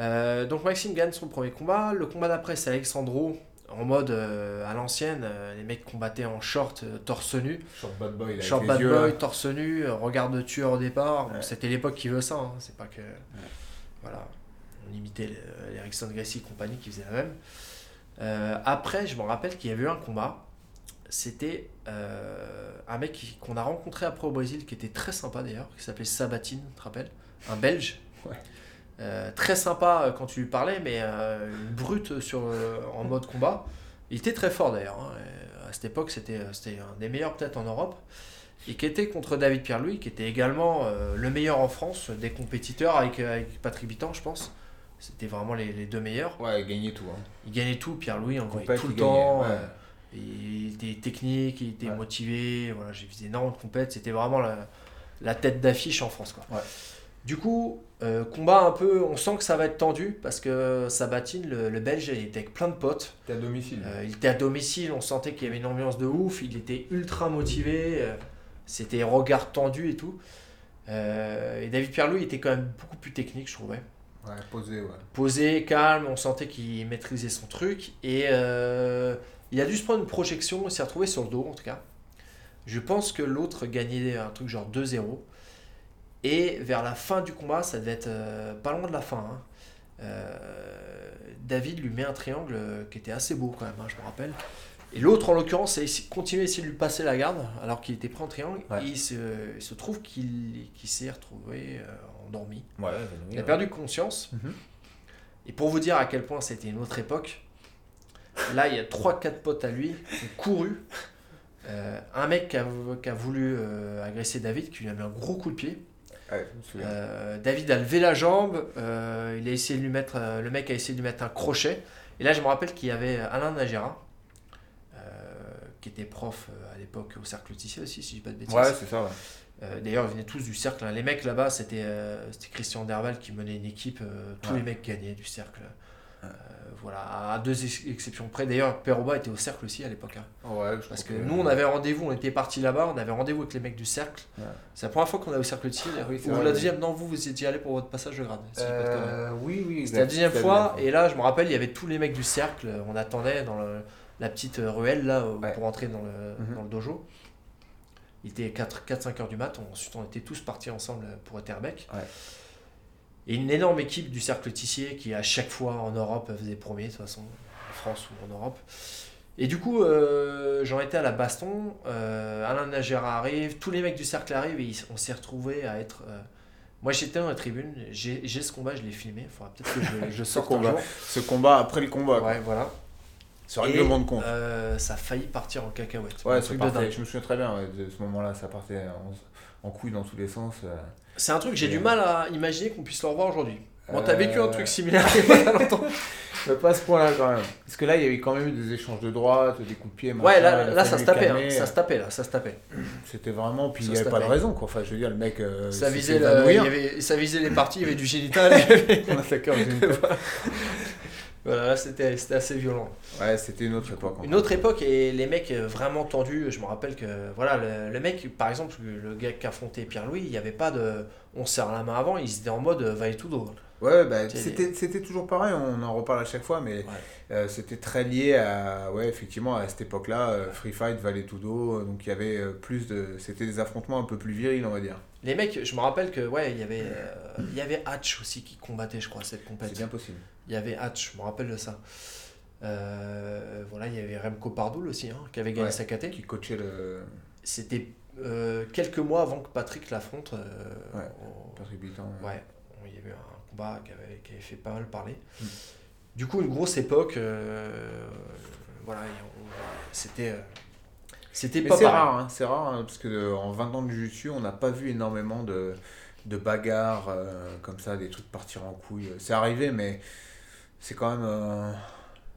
Euh, donc Maxime gagne son premier combat. Le combat d'après, c'est Alexandro, en mode euh, à l'ancienne. euh, les mecs combattaient en short, torse nu. Short bad boy, avec Short bad yeux, boy, là. torse nu, regard de tueur au départ. Bon. C'était l'époque qui veut ça. hein. C'est pas que. Voilà. On imitait les- les Erickson Gracie et compagnie qui faisaient la même. Après, je me rappelle qu'il y avait eu un combat. C'était euh, un mec qu'on a rencontré après au Brésil, qui était très sympa d'ailleurs, qui s'appelait Sabatine, tu te rappelles? Un Belge. Ouais. Euh, très sympa euh, quand tu lui parlais, mais euh, une brute sur, en mode combat. Il était très fort d'ailleurs. hein. À cette époque, c'était c'était un des meilleurs peut-être en Europe. Et qui était contre David Pierre-Louis, qui était également le meilleur en France des compétiteurs avec, avec Patrick Bitan, je pense. C'était vraiment les, les deux meilleurs. Ouais, gagner tout. Hein. Il gagnait tout, Pierre-Louis, on le voyait Compète, tout le il gagnait, temps. ouais. euh, il était technique, il était Ouais. motivé. Voilà, j'ai vu énormément de compètes. C'était vraiment la, la tête d'affiche en France. Quoi. Ouais. Du coup, euh, combat un peu, on sent que ça va être tendu parce que Sabatine, le, le Belge, il était avec plein de potes. T'es à domicile. Euh, il était à domicile, on sentait qu'il y avait une ambiance de ouf, il était ultra motivé, euh, c'était regard tendu et tout. Et David Pierre-Louis était quand même beaucoup plus technique, je trouvais. Ouais, posé, ouais. Posé, calme, on sentait qu'il maîtrisait son truc. Et il a dû se prendre une projection, il s'est retrouvé sur le dos en tout cas. Je pense que l'autre gagnait un truc genre 2-0. Et vers la fin du combat, ça devait être euh, pas loin de la fin. hein. Euh, David lui met un triangle qui était assez beau quand même, hein, je me rappelle. Et l'autre, en l'occurrence, a continué à essayer de lui passer la garde alors qu'il était pris en triangle. Ouais. Et il se, il se trouve qu'il s'est retrouvé euh, endormi. Ouais, Il a perdu conscience. Mhm. Et pour vous dire à quel point c'était une autre époque, là, il y a 3-4 potes à lui qui ont couru. Euh, un mec qui a, qui a voulu euh, agresser David, qui lui a mis un gros coup de pied. Ouais, je me souviens. Euh, David a levé la jambe, il a essayé de lui mettre, le mec a essayé de lui mettre un crochet. Et là, je me rappelle qu'il y avait Alain Nagera, qui était prof à l'époque au cercle Tissier aussi, si je dis pas de bêtises. Ouais, c'est ça, ouais. Euh, D'ailleurs, ils venaient tous du cercle. hein. Les mecs là-bas, c'était euh, Christian Derval qui menait une équipe. euh, tous Ouais. les mecs gagnaient du cercle. Euh, voilà, à deux ex- exceptions près. D'ailleurs, Peroba était au cercle aussi à l'époque. hein. Ouais, Parce que nous, on avait rendez-vous, on était partis là-bas, on avait rendez-vous avec les mecs du cercle. Ouais. C'est la première fois qu'on allait au cercle de tir. Ah oui, ou la deuxième, non, vous, vous étiez allé pour votre passage de grade. si. Euh, oui, oui, C'était la deuxième fois, et là, je me rappelle, il y avait tous les mecs du cercle. On attendait dans le- la petite ruelle là Ouais. pour entrer dans le, Mhm. dans le dojo. Il était 4-5 heures du mat. Ensuite, on était tous partis ensemble pour Etterbeck. Ouais. Et une énorme équipe du cercle Tissier qui, à chaque fois en Europe, faisait premier, de toute façon, en France ou en Europe. Et du coup, euh, j'en étais à la baston. euh, Alain Nagera arrive, tous les mecs du cercle arrivent et ils- on s'est retrouvés à être. euh, moi, j'étais dans la tribune, j'ai ce combat, je l'ai filmé. Il faudra peut-être que je, je sorte un combat. jour. Ce combat après le combat. Ouais, voilà. Ce règlement de compte. ça a failli partir en cacahuète. Ouais, ça partait, je me souviens très bien ouais, de ce moment-là, ça partait en, en couille dans tous les sens. Euh. C'est un truc que j'ai du euh, mal à imaginer qu'on puisse le revoir aujourd'hui. Bon, t'as Euh, vécu un truc similaire il y a pas longtemps. Mais pas à ce point-là quand même. Parce que là, il y avait quand même eu des échanges de droite, des coups de pied. Ouais, là, là ça se tapait, hein. ça se tapait là, ça se tapait. C'était vraiment. Puis Ça il n'y avait pas de raison, quoi. Enfin, je veux dire, le mec. euh, Ça visait, fait le, il évanouir. y avait, ça visait les parties, il y avait du génital. On une- voilà, là, c'était assez violent. Ouais, c'était une autre époque. Une autre époque et les mecs euh, vraiment tendus, je me rappelle que voilà, le, le mec, par exemple, le gars qui a affronté Pierre-Louis, il n'y avait pas de on se serre la main avant, ils étaient en mode euh, va et tout dos. Ouais, bah, C'est- c'était toujours pareil, on en reparle à chaque fois, mais Ouais. euh, c'était très lié à, ouais, effectivement, à cette époque-là, euh, Free Fight tout dos, euh, donc il y avait plus de, c'était des affrontements un peu plus virils, on va dire. Les mecs, je me rappelle que ouais, il y avait il y avait Hatch aussi qui combattait, je crois, cette C'est compétition. bien possible. Il y avait Hatch, je me rappelle de ça. Euh, voilà, il y avait Remco Pardoul aussi, hein, qui avait gagné Ouais. sa KT. Qui coachait le C'était euh, quelques mois avant que Patrick l'affronte. euh, Ouais. au- Patrick Bitan. Ouais, il y avait un combat qui avait, qui avait fait pas mal parler. Mm. Du coup, une grosse époque. voilà, c'était. c'était pas c'est rare, hein, c'est rare, hein, parce que en 20 ans de jiu-jitsu, on n'a pas vu énormément de, de bagarres comme ça, des trucs partir en couille. C'est arrivé, mais c'est quand même, euh,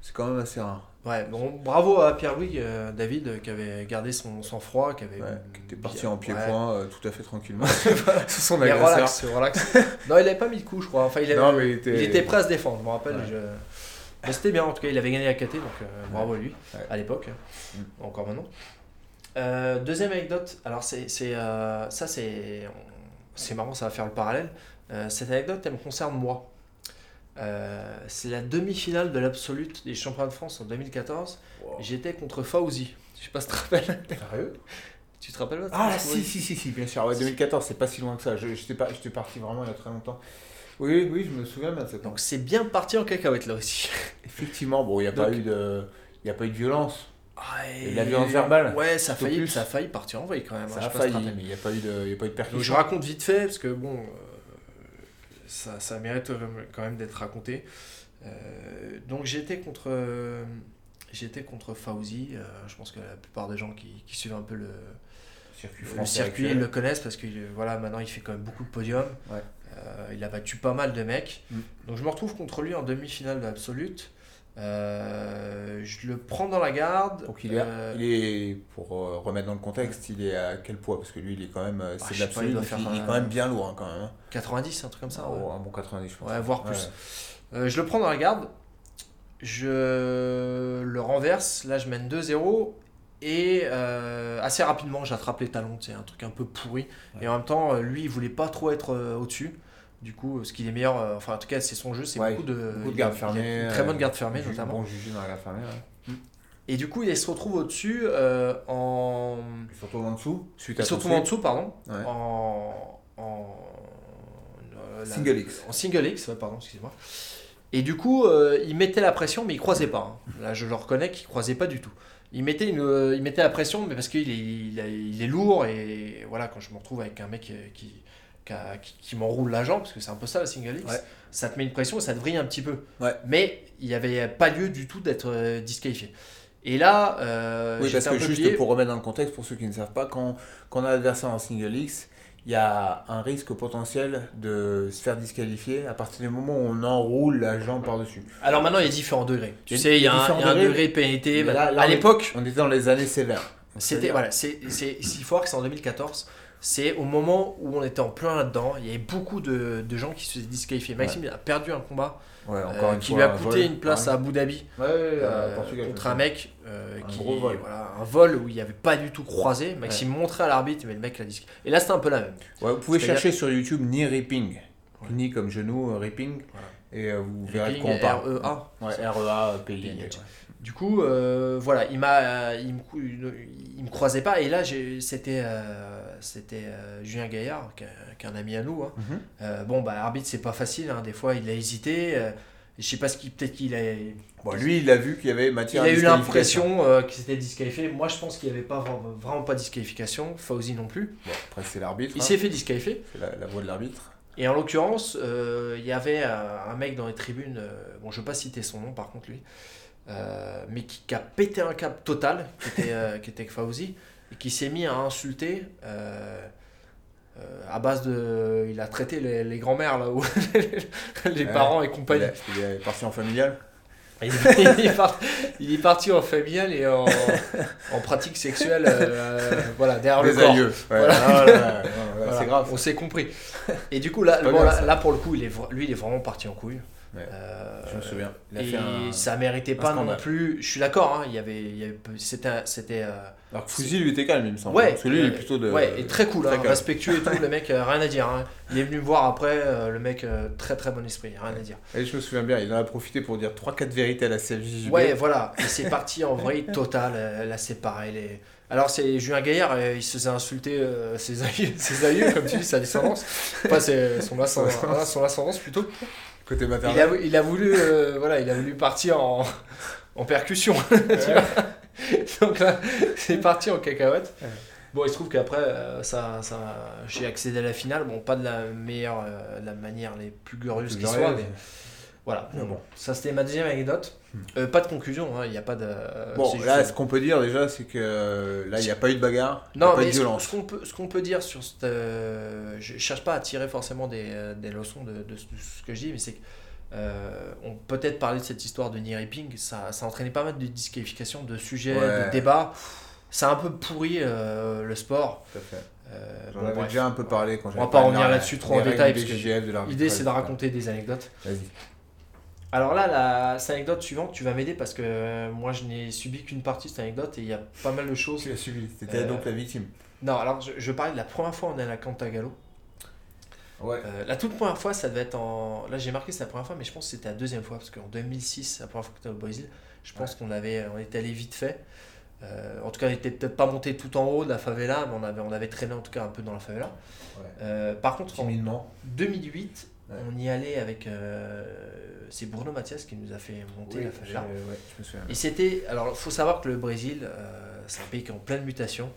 c'est quand même assez rare. Ouais, bon, bravo à Pierre-Louis, euh, David, qui avait gardé son sang-froid, qui avait. Ouais, qui était parti en pied-point ouais. euh, tout à fait tranquillement son Mais agresseur. relax, relax. non, il avait pas mis de coup, je crois. Enfin, il, avait- Non, mais il était, il était prêt à se défendre, je me rappelle. Ouais. je- Mais c'était bien, en tout cas, il avait gagné la KT, donc bravo à lui, à l'époque, Mm. encore maintenant. Deuxième anecdote, alors c'est, c'est, ça c'est, c'est marrant, ça va faire le parallèle. Cette anecdote, elle me concerne moi. Euh, c'est la demi-finale de l'absolute des championnats de France en 2014. Wow. J'étais contre Fauzi. Je sais pas si tu te rappelles. Sérieux? Tu te rappelles pas Ah, ça, si, si, si, si, bien sûr. Ouais, 2014, c'est pas si loin que ça. Je- J'étais pas- parti vraiment il y a très longtemps. Oui, oui, je me souviens bien de cette Donc c'est bien parti en cacahuète là aussi. Effectivement, bon, il n'y a, pas eu de... il y a pas eu de violence. Ah, Et la violence verbale, Ouais, ça a, failli, plus. ça a failli partir en vrille quand même. Ça hein, a tu te failli, mais il n'y a, pas eu de- il y a pas eu de Donc percussion. je raconte vite fait parce que bon, euh, ça, ça mérite quand même d'être raconté. Euh, donc j'étais contre, j'étais contre Fauzi. euh, je pense que la plupart des gens qui, qui suivent un peu le, circuit le circuit connaissent parce que voilà, maintenant il fait quand même beaucoup de podiums. Ouais. Euh, il a battu pas mal de mecs. Mm. Donc je me retrouve contre lui en demi-finale de l'Absolute. Euh, je le prends dans la garde. Donc il est, Euh, il est, pour euh, remettre dans le contexte, il est à quel poids? Parce que lui, il est quand même, Ah, c'est pas, l'absolu, il il, il est quand même bien lourd hein, quand même. hein. 90, un truc comme ça. Ah, ouais. oh, un bon 90, je pense. Ouais, voire plus. Ouais. Je le prends dans la garde, je le renverse, là je mène 2-0 et assez rapidement j'attrape les talons, c'est un truc un peu pourri. Et en même temps, lui il voulait pas trop être au-dessus. Du coup, ce qu'il est meilleur, euh, enfin en tout cas c'est son jeu, c'est Ouais, beaucoup de, beaucoup de garde fermée, une très bonne euh, garde fermée Ju- notamment. Bon jugé dans la garde fermée. ouais. Et du coup il se retrouve au-dessus euh, en... Il se retrouve en dessous, Il se retrouve en dessous, pardon, Ouais. en... en euh, la- Single X. En single X, pardon, excusez-moi. Et du coup, euh, il mettait la pression, mais il croisait pas. hein. Là, je le reconnais qu'il croisait pas du tout. Il mettait, une, euh, il mettait la pression, mais parce qu'il est, il, est lourd, et voilà, quand je me retrouve avec un mec euh, qui, qui, qui- qui m'enroule la jambe, parce que c'est un peu ça, le single X, Ouais. ça te met une pression et ça te vrille un petit peu. Ouais. Mais il n'y avait pas lieu du tout d'être euh, disqualifié. Et là, euh, Oui, parce un que peu juste pour remettre dans le contexte, pour ceux qui ne savent pas, quand, quand on a l'adversaire en single X, il y a un risque potentiel de se faire disqualifier à partir du moment où on enroule la jambe par-dessus. Alors maintenant, il y a différents degrés. Tu Il y a- sais, il y a, un, y a un degré pénalité. Là- là, à l'époque, On était dans les années sévères. C'était voilà, c'est c'est il faut voir que c'est en 2014. C'est au moment où on était en plein là-dedans. Il y avait beaucoup de, de gens qui se faisaient disqualifier. Maxime il a perdu un combat Ouais, euh, une qui fois. lui a coûté une place à Abu Dhabi Ouais, euh, contre un me mec euh, Un qui gros vol. voilà un vol où il n'y avait pas du tout croisé. Maxime montrait à l'arbitre mais le mec l'a disqualifié. Et là c'était un peu la même. Vous pouvez chercher sur YouTube ni ripping. Ni comme genou, euh, ripping. Voilà. Et vous verrez de quoi on parle. REA. Ouais, REA, ouais. Du coup, voilà, il m'a, il me, il me croisait pas. Et là, c'était, c'était euh, Julien Gaillard, qui est, qui est un ami à nous. hein. Mhm. Euh, bon, bah, arbitre, c'est pas facile. hein. Des fois, il a hésité. euh, je sais pas ce qu'il, peut-être qu'il a, il Bon, lui, il a vu qu'il y avait matière a à eu l'impression qu'il s'était disqualifié. Moi, je pense qu'il n'y avait pas vra- vraiment pas de disqualification. Fauzi non plus. Bon, après, c'est l'arbitre. Il hein. s'est fait disqualifier. C'est la, la voix de l'arbitre. Et en l'occurrence, il y avait un mec dans les tribunes. bon, je vais pas citer son nom, par contre lui. euh, mais qui, qui a pété un câble total, qui était, euh, qui était Fauzi, et qui s'est mis à insulter euh, euh, à base de. Il a traité les, les grands-mères là, où les parents et compagnie. il est parti en familial. Il, est par- il est parti en familial et en, en pratique sexuelle, euh, voilà, derrière le Les corps. aïeux. Ouais. Voilà. Ah, là, là, là, là, Voilà, C'est grave. On s'est compris. Et du coup, là, bon, bien, là, pour le coup, il est, lui, il est vraiment parti en couille. Ouais. Euh, Je me souviens. Il a et fait un. ça méritait pas non plus. Je suis d'accord, hein, il y avait, il y avait c'était, c'était euh, Alors que Fouzi, lui, était calme, il me semble. ouais, Parce que lui, il est plutôt de. ouais, et très cool, très hein, respectueux et tout. le mec, euh, rien à dire. hein. Il est venu me voir après, euh, le mec, très très bon esprit, rien à dire. Et je me souviens bien, il en a profité pour dire 3-4 vérités à la CFJJB. Ouais, voilà. Et c'est parti en totale. euh, Là, c'est pareil. les- Alors, c'est Julien Gaillard, il se faisait insulter euh, ses, aïeux, ses aïeux, comme tu dis, sa descendance. Enfin, c'est son, ascendance, son ascendance plutôt. Côté Il maternel. a, il a voulu, euh, voilà, il a voulu partir en, en percussion. tu vois. Donc là, c'est parti en cacahuète. Ouais. Bon, il se trouve qu'après, euh, ça, ça, j'ai accédé à la finale. Bon, pas de la meilleure, euh, de la manière les plus glorieuses qui soit, mais voilà. Mais Bon. Ça, c'était ma deuxième anecdote. Euh, pas de conclusion, hein, il n'y a pas de. euh, Bon, là, juste- ce qu'on peut dire déjà, c'est que euh, là, il n'y a pas eu de bagarre, a non, pas eu mais de ce, violence. ce qu'on peut, ce qu'on peut dire sur cette. euh, je cherche pas à tirer forcément des, des leçons de, de ce de ce que je dis, mais c'est que. euh, on peut peut-être parler de cette histoire de knee raping, ça, ça a entraîné pas mal de disqualifications, de sujets, Ouais. de débats. Ça a un peu pourri le sport. Tout à fait. Euh, J'en bon, avais déjà un peu parlé quand On va pas revenir là-dessus trop en détail. L'idée, c'est de raconter des anecdotes. Alors là, la, cette anecdote suivante, tu vas m'aider parce que euh, moi, je n'ai subi qu'une partie de cette anecdote et il y a pas mal de choses. Tu l'as subi, c'était Euh, donc la victime. Non, alors je, je parlais de la première fois on est à la Cantagallo. Ouais. Euh, la toute première fois, ça devait être en. Là, j'ai marqué c'est la première fois, mais je pense que c'était la deuxième fois parce qu'en 2006, la première fois que tu au Brésil, je pense qu'on avait, on était allé vite fait. Euh, en tout cas, on était peut-être pas monté tout en haut de la favela, mais on avait, on avait traîné en tout cas un peu dans la favela. Ouais. Euh, par contre, en Timidement. 2008, Ouais. on y allait avec. euh, c'est Bruno Mathias qui nous a fait monter Oui, la ouais, souviens. Et c'était. Alors, il faut savoir que le Brésil, euh, c'est un pays qui est en pleine mutation,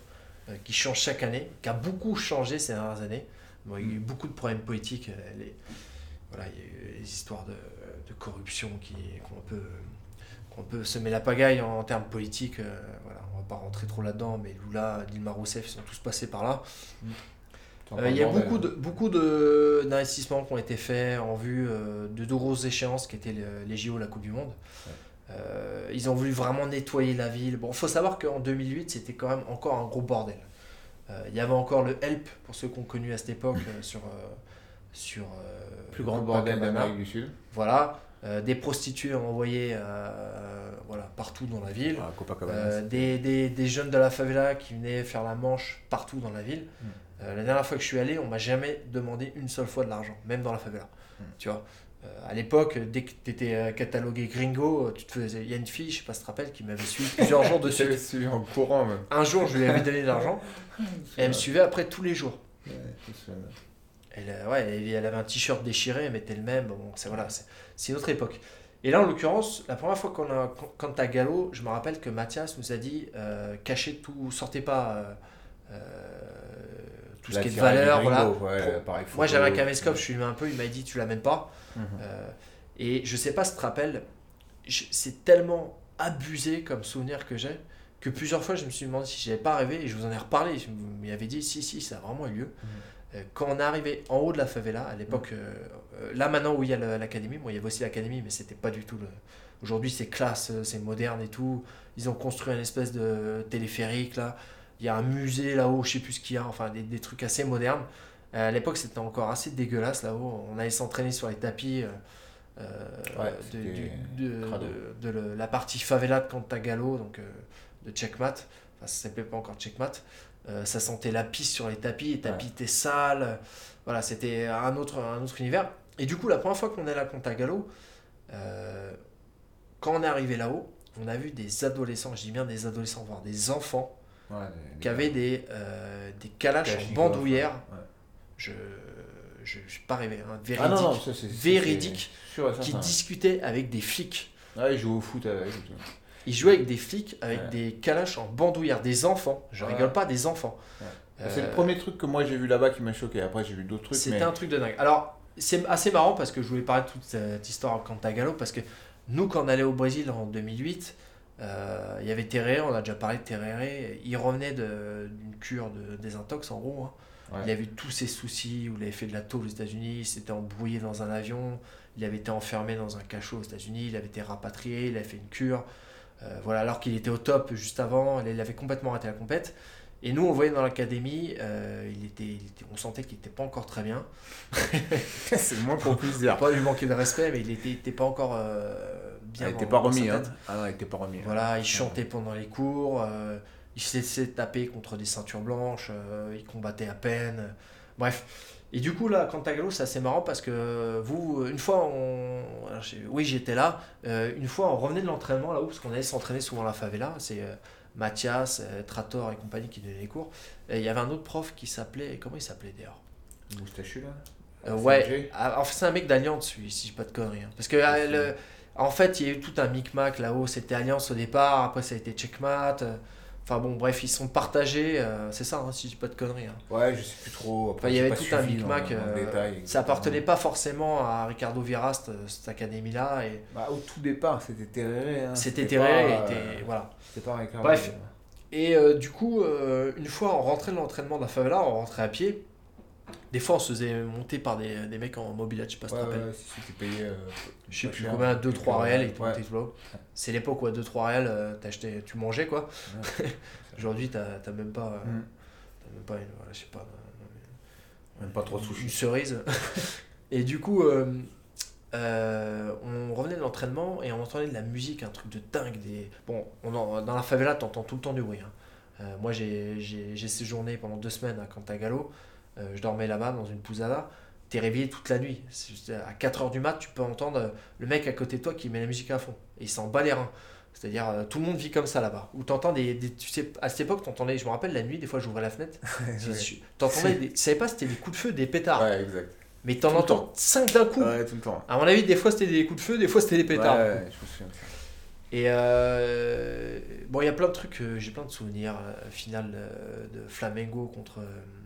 euh, qui change chaque année, qui a beaucoup changé ces dernières années. Bon, il y a eu beaucoup de problèmes politiques. euh, les- voilà, il y a eu les histoires de, de corruption qui, qu'on peut, qu'on peut semer la pagaille en, termes politiques. euh, voilà, on va pas rentrer trop là-dedans, mais Lula, Dilma Rousseff, ils sont tous passés par là. C'est Euh, il y a beaucoup de beaucoup de d'investissements qui ont été faits en vue euh, de deux grosses échéances qui étaient le- les JO, la Coupe du Monde. Euh, ils ont voulu vraiment nettoyer la ville. Bon, faut savoir qu'en 2008, c'était quand même encore un gros bordel. Il y avait encore le Help pour ceux qu'on connu à cette époque sur sur plus grand bordel d'Amérique du Sud. Voilà, des prostituées envoyées voilà partout dans la ville. Ah, des, des, des jeunes de la favela qui venaient faire la manche partout dans la ville. Mm. Euh, la dernière fois que je suis allé, on m'a jamais demandé une seule fois de l'argent, même dans la favela. Mm. Tu vois Euh, à l'époque, dès que tu étais catalogué gringo, tu te faisais... il y a une fille, je sais pas si tu te rappelles, qui m'avait suivi plusieurs jours de Je l'ai suite. suivi en courant même. Un jour, je lui avais donné de l'argent et elle me suivait après tous les jours. Ouais. Elle, euh, ouais, elle, elle avait un t-shirt déchiré, elle mettait le même. Bon, c'est voilà, c'est une autre époque. Et là, en l'occurrence, la première fois qu'on a, quand à Gallo, je me rappelle que Mathias nous a dit euh, cachez tout, sortez pas euh, tout ce qui est de valeur. Voilà. ouais, Moi, j'avais un caméscope, je suis un peu, il m'a dit tu l'amènes pas. Mhm. Euh, et je sais pas si tu te rappelles, c'est tellement abusé comme souvenir que j'ai que plusieurs fois je me suis demandé si j'avais pas rêvé et je vous en ai reparlé. Je m'y avais dit si, si, ça a vraiment eu lieu. Euh, Quand on est arrivé en haut de la favela, à l'époque, euh, euh, là maintenant où il y a l'académie, moi il y avait aussi l'académie, mais c'était pas du tout le. Aujourd'hui c'est classe, c'est moderne et tout. Ils ont construit une espèce de téléphérique là. Il y a un musée là-haut, je sais plus ce qu'il y a, enfin des, des trucs assez modernes. Euh, à l'époque c'était encore assez dégueulasse là-haut. On allait s'entraîner sur les tapis. euh, euh, Ouais, de, c'était du- de- crado. de- de le- la partie favela de Cantagalo, donc de Checkmat. Enfin, ça s'appelait pas encore Checkmat. Euh, ça sentait la pisse sur les tapis, les tapis étaient sales. Voilà, c'était un autre, un autre univers. Et du coup, la première fois qu'on est là à Cantagalo, euh, quand on est arrivé là-haut, on a vu des adolescents, je dis bien des adolescents, voire des enfants, Ouais, les- qui avaient des, euh, des calaches en bandoulière. ouais. Je je je suis pas rêvé, hein, Ah véridique. non, non, ça Véridique, sûr qui certain. discutaient avec des flics. Ouais, ils jouent au foot avec. Ils jouaient avec des flics, avec Ouais. des calaches en bandoulière, des enfants. Je Ouais. rigole pas, des enfants. Euh, C'est le premier truc que moi j'ai vu là-bas qui m'a choqué. Après, j'ai vu d'autres trucs. C'était mais... un truc de dingue. Alors, c'est assez marrant parce que je voulais parler de toute cette histoire en Cantagalo parce que Nous, quand on allait au Brésil en 2008, euh, il y avait Tereré, on a déjà parlé de Tereré. Il revenait d'une cure de désintox en gros. hein. Ouais. Il avait tous ses soucis, où il avait fait de la tôle aux États-Unis, il s'était embrouillé dans un avion, il avait été enfermé dans un cachot aux États-Unis, il avait été rapatrié, il avait fait une cure. Euh, voilà, alors qu'il était au top juste avant, il avait complètement raté la compète. Et nous, on voyait dans l'académie, euh, il était, il était- on sentait qu'il n'était pas encore très bien. c'est le moins qu'on puisse dire. Pas lui manquer de respect, mais il était, il était pas encore euh, bien. Il était dans- pas remis, hein. Ah non, il était pas remis. Voilà, il chantait pendant les cours, euh, il se laissait taper contre des ceintures blanches, euh, il combattait à peine. Bref. Et du coup, là, Cantagalo, c'est assez marrant parce que vous, une fois, on... oui, j'étais là, euh, une fois, on revenait de l'entraînement là-haut, parce qu'on allait s'entraîner souvent à la favela, c'est euh, Mathias, euh, Trator et compagnie qui donnaient les cours. Et il y avait un autre prof qui s'appelait, comment il s'appelait d'ailleurs? Moustachu là? Euh, ouais, ah, en fait, c'est un mec d'Alliance, si je dis pas de conneries. hein. Parce que, euh, le- en fait, il y a eu tout un micmac là-haut. C'était Alliance au départ, après ça a été Checkmat. euh, Enfin bon, bref, ils sont partagés. euh, c'est ça, hein, si je dis pas de conneries. hein. Ouais, je sais plus trop. Enfin, il y avait tout un micmac. euh, ça appartenait pas forcément à Ricardo Virast, cette académie-là. Et Bah, au tout départ, c'était Tereré. Hein. c'était terré. euh, voilà. C'était pas Ricardo. Bref. Et du coup, une fois on rentrait de l'entraînement de la favela, on rentrait à pied. Des fois, on se faisait monter par des, des mecs en mobilette, je sais pas si Ouais, tu te ouais, rappelles. si, si, payé. euh, Je sais plus combien, 2-3 Quelques- réels et tout ouais. tes vlogs. C'est l'époque où à 2-3 réels, euh, t'achetais- tu mangeais quoi. Aujourd'hui, t'as t'as même pas. euh, Mm. t'as même pas une, voilà, je sais pas, Même pas trop de une cerise. et du coup, euh, euh, on revenait de l'entraînement et on entendait de la musique, un truc de dingue. Des... Bon, on en- dans la favela, t'entends tout le temps du bruit. hein. Euh, moi, j'ai j'ai- j'ai séjourné pendant deux semaines à Cantagalo. Euh, je dormais là-bas dans une pousada. T'es réveillé toute la nuit. C'est- À 4h du mat, tu peux entendre euh, le mec à côté de toi qui met la musique à fond. Et il s'en bat les reins. C'est-à-dire, euh, tout le monde vit comme ça là-bas. Où t'entends des, des- Tu sais, à cette époque, t'entendais, je me rappelle la nuit, des fois j'ouvrais la fenêtre. T'entendais, des- tu savais pas, c'était des coups de feu, des pétards. Ouais, exact. Mais t'en entends 5 d'un coup. Ouais, tout le temps. À mon avis, des fois c'était des coups de feu, des fois c'était des pétards. Ouais, ouais, je me souviens de ça. Et euh, bon, il y a plein de trucs, euh, j'ai plein de souvenirs. euh, finale euh, de Flamengo contre euh, euh,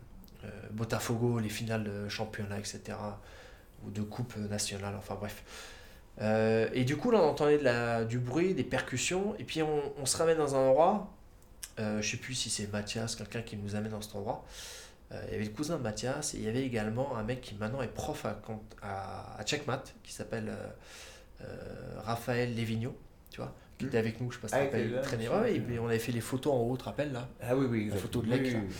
Botafogo, les finales de championnat, etc. Ou de coupe nationale, enfin bref. Euh, et du coup, là, on entendait de la, du bruit, des percussions, et puis on, on se ramène dans un endroit. Euh, je sais plus si c'est Mathias, quelqu'un qui nous amène dans cet endroit. Euh, il y avait le cousin de Mathias, et il y avait également un mec qui maintenant est prof à, à, à Checkmat, qui s'appelle euh, euh, Raphaël Lévigno, tu vois, qui Hmm. était avec nous, je sais pas si Ah, tu ouais, on avait fait les photos en haut, tu te rappelles là? Ah oui, oui, exact. photo de Lec, oui, là. oui.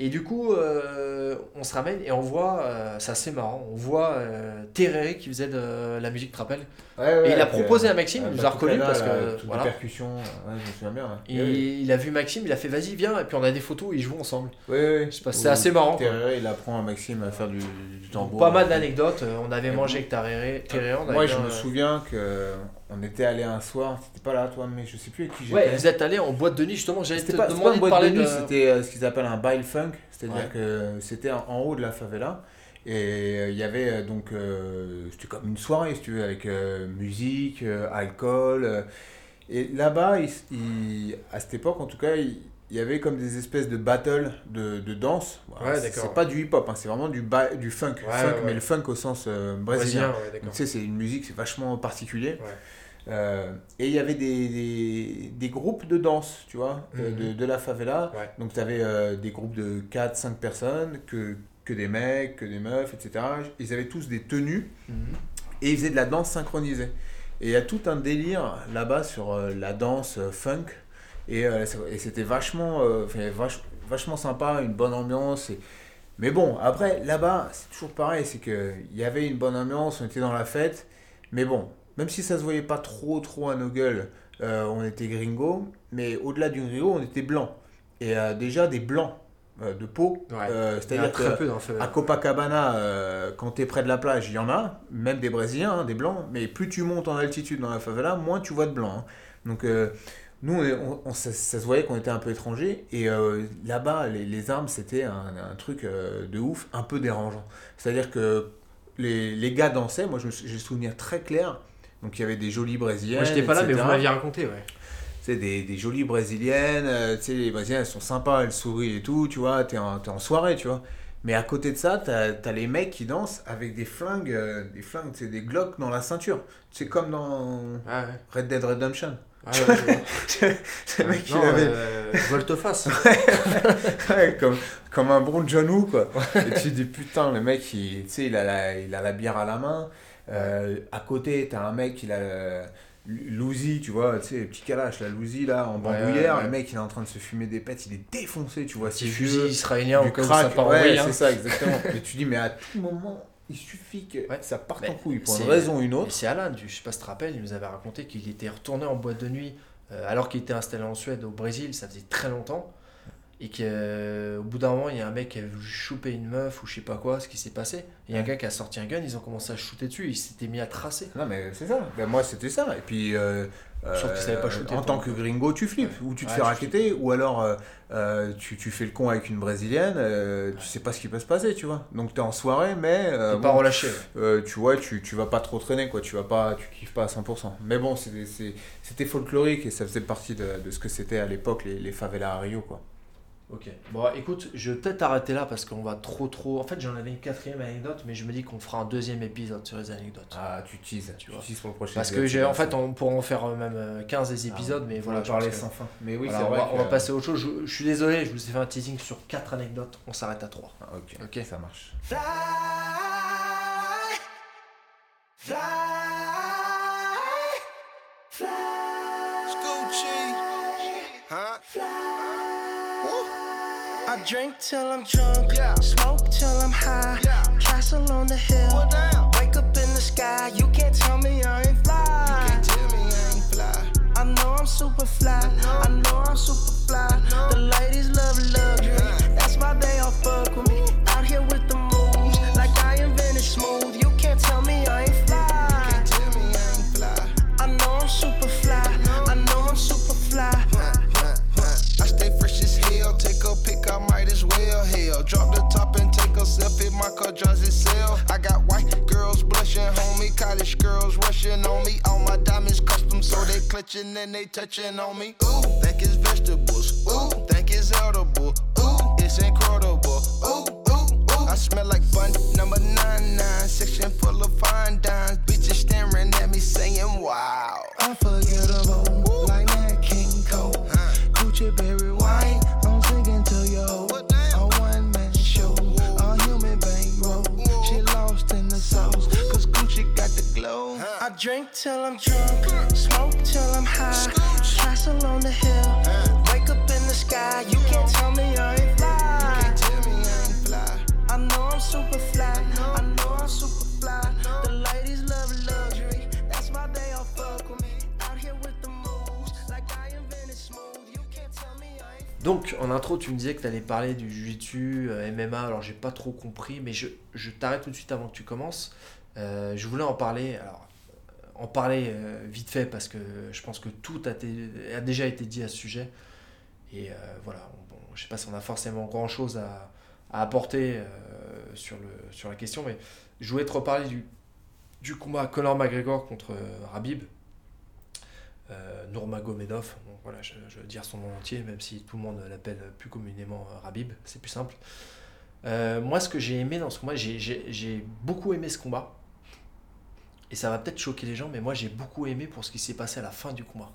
Et du coup, euh, on se ramène et on voit, euh, c'est assez marrant, on voit euh, qui faisait de la musique, tu te rappelles Ouais, ouais, Et il a proposé euh, à Maxime, il nous a reconnu parce que, voilà. Percussions, ouais, je me souviens bien. hein. Et il a vu Maxime, il a fait vas-y, viens, et puis on a des photos ils jouent ensemble. ouais, pas, c'est assez marrant, il apprend à Maxime à faire du, du tambour. Pas mal d'anecdotes, euh, on avait Et mangé bon. avec Tereré, on avait Moi, je me euh, souviens que on était allé un soir, c'était pas là, toi, mais je sais plus avec qui j'étais. Ouais, vous êtes allé en boîte de nuit justement, j'allais te pas, une de boîte parler de de... nuit, c'était euh, ce qu'ils appellent un bail funk, c'est-à-dire Ouais. que c'était en, en haut de la favela. Et euh, il y avait euh, donc, euh, c'était comme une soirée, si tu veux, avec euh, musique, euh, alcool. euh. et là-bas, il- il- à cette époque, en tout cas, il, il y avait comme des espèces de battles de, de danse. Ouais, c'est- pas du hip-hop, hein, c'est vraiment du, du funk. Ouais, funk ouais. Mais le funk au sens euh, brésilien. Tu sais, c'est une musique, c'est vachement particulier. Euh, et il y avait des, des, des groupes de danse, tu vois, de, Mhm. de, de la favela. Ouais. Donc tu avais des groupes de 4-5 personnes, que, que des mecs, que des meufs, etc. Ils avaient tous des tenues Mhm. et ils faisaient de la danse synchronisée. Et il y a tout un délire là-bas sur euh, la danse euh, funk. Et, euh, et c'était vachement, euh, vach- vachement sympa, une bonne ambiance. Et... Mais bon, après, là-bas, c'est toujours pareil, c'est qu'il y avait une bonne ambiance, on était dans la fête. Mais bon, même si ça se voyait pas trop, trop à nos gueules, euh, on était gringo. Mais au-delà du gringo, on était blanc. Et euh, déjà des blancs euh, de peau. Ouais. C'est-à-dire à Copacabana, quand tu es près de la plage, il y en a, même des Brésiliens, hein, des Blancs, mais plus tu montes en altitude dans la favela, moins tu vois de Blancs. hein. Donc nous, on, ça, ça se voyait qu'on était un peu étrangers, et euh, là-bas, les, les armes, c'était un, un truc euh, de ouf, un peu dérangeant. C'est-à-dire que les, les gars dansaient, moi j'ai souvenir très clair, donc il y avait des jolies Brésiliennes. Moi j'étais pas là, mais vous m'aviez raconté, ouais. Tu sais, des, des jolies brésiliennes, euh, tu sais, les brésiliennes, elles sont sympas, elles sourient et tout, tu vois, t'es en, t'es en soirée, tu vois. Mais à côté de ça, t'as as les mecs qui dansent avec des flingues, euh, des flingues, c'est des glocks dans la ceinture. C'est comme dans Ah ouais. Red Dead Redemption. Ah ouais, je vois. le mec, non, il avait euh, volte-face. Ouais, comme, comme un bon John Woo, quoi. Et tu dis, putain, le mec, il, tu sais, il, a la, il a la bière à la main. Euh, à côté, t'as un mec, il a euh, l'ouzi, tu vois, tu sais, le petit calache, la louzi, là, en bandoulière. ouais, ouais. Le mec, il est en train de se fumer des pètes, il est défoncé, tu vois. Petit fusil israélien au cas où ça part en Ouais, vrille, hein. c'est ça, exactement. Et tu dis, mais à tout moment, il suffit que ça parte Mais en couille pour c'est- une raison ou une autre. c'est Alan, je sais pas si tu te rappelles, il nous avait raconté qu'il était retourné en boîte de nuit euh, alors qu'il était installé en Suède, au Brésil, ça faisait très longtemps. Et qu'au bout d'un moment, il y a un mec qui a voulu choper une meuf ou je sais pas quoi, ce qui s'est passé. Il y a un gars qui a sorti un gun, ils ont commencé à shooter dessus, il s'était mis à tracer. Non, mais c'est ça. Ben, moi, c'était ça. Et puis, euh, Sauf pas euh, shooter, en tant que gringo, tu flippes. Ouais. Ou tu te Ouais, fais raqueter, ou alors euh, euh, tu, tu fais le con avec une brésilienne. euh, Tu sais pas ce qui peut se passer, tu vois. Donc, t'es en soirée, mais. euh, T'es pas bon, relâché. euh, tu vois, tu, tu vas pas trop traîner, quoi. Tu vas pas, tu kiffes pas à 100%. Mais bon, c'était folklorique et ça faisait partie de, de ce que c'était à l'époque, les, les favelas à Rio, quoi. Ok. Bon, écoute, je vais peut-être arrêter là parce qu'on va trop trop. En fait, j'en avais une quatrième anecdote, mais je me dis qu'on fera un deuxième épisode sur les anecdotes. Ah, tu teases, tu Tu vois. teases pour le prochain parce que j'ai, en fait, on pourra en faire euh, même euh, 15 des épisodes, mais On voilà. va je parler que- sans fin. Mais oui, Voilà, c'est on, vrai. va, on va passer à autre chose. Je, je suis désolé, je vous ai fait un teasing sur 4 anecdotes. On s'arrête à 3. Ah, ok, Ok. ça marche. Fly, fly, fly. I drink till I'm drunk, Yeah. smoke till I'm high. Yeah. Castle on the hill, Well, down. wake up in the sky. You can't tell me I ain't fly. You Can't tell me I ain't fly. I know I'm super fly. I know I'm super fly. The ladies love luxury. That's a selfie. My car drives itself. I got white girls blushing, homie. College girls rushing on me. All my diamonds custom, so they clutching and they touching on me. Ooh, think it's vegetables. Ooh, think it's edible. Ooh, it's incredible. Ooh, ooh, ooh. I smell like bun number nine nine. Section full of fine dimes. Bitches staring at me saying, Wow. Unforgettable, like Nat King Cole. Gucci berry drink till I'm drunk, smoke till I'm high. Castle on the hill, wake up in the sky. You can't tell me I ain't fly. Can't tell me I fly. Know I'm super fly. I know I'm super fly. The ladies love luxury. That's why they all fuck with me. Out here with the moves, like I invented smooth. You can't tell me I ain't Donc, en intro, tu me disais que tu allais parler du jiu-jitsu, euh, MMA. Alors, j'ai pas trop compris, mais je, je t'arrête tout de suite avant que tu commences. Euh, je voulais en parler. Alors, en parler euh, vite fait parce que je pense que tout a, a déjà été dit à ce sujet. Et euh, voilà, bon, je sais pas si on a forcément grand chose à, apporter euh, sur, le, sur la question, mais je voulais te reparler du, du combat Conor McGregor contre Rabib. Euh, Nurmagomedov, bon, voilà, je, veux dire son nom entier, même si tout le monde l'appelle plus communément Rabib, c'est plus simple. Moi, ce que j'ai aimé dans ce combat, j'ai beaucoup aimé ce combat. Et ça va peut-être choquer les gens, mais moi j'ai beaucoup aimé pour ce qui s'est passé à la fin du combat.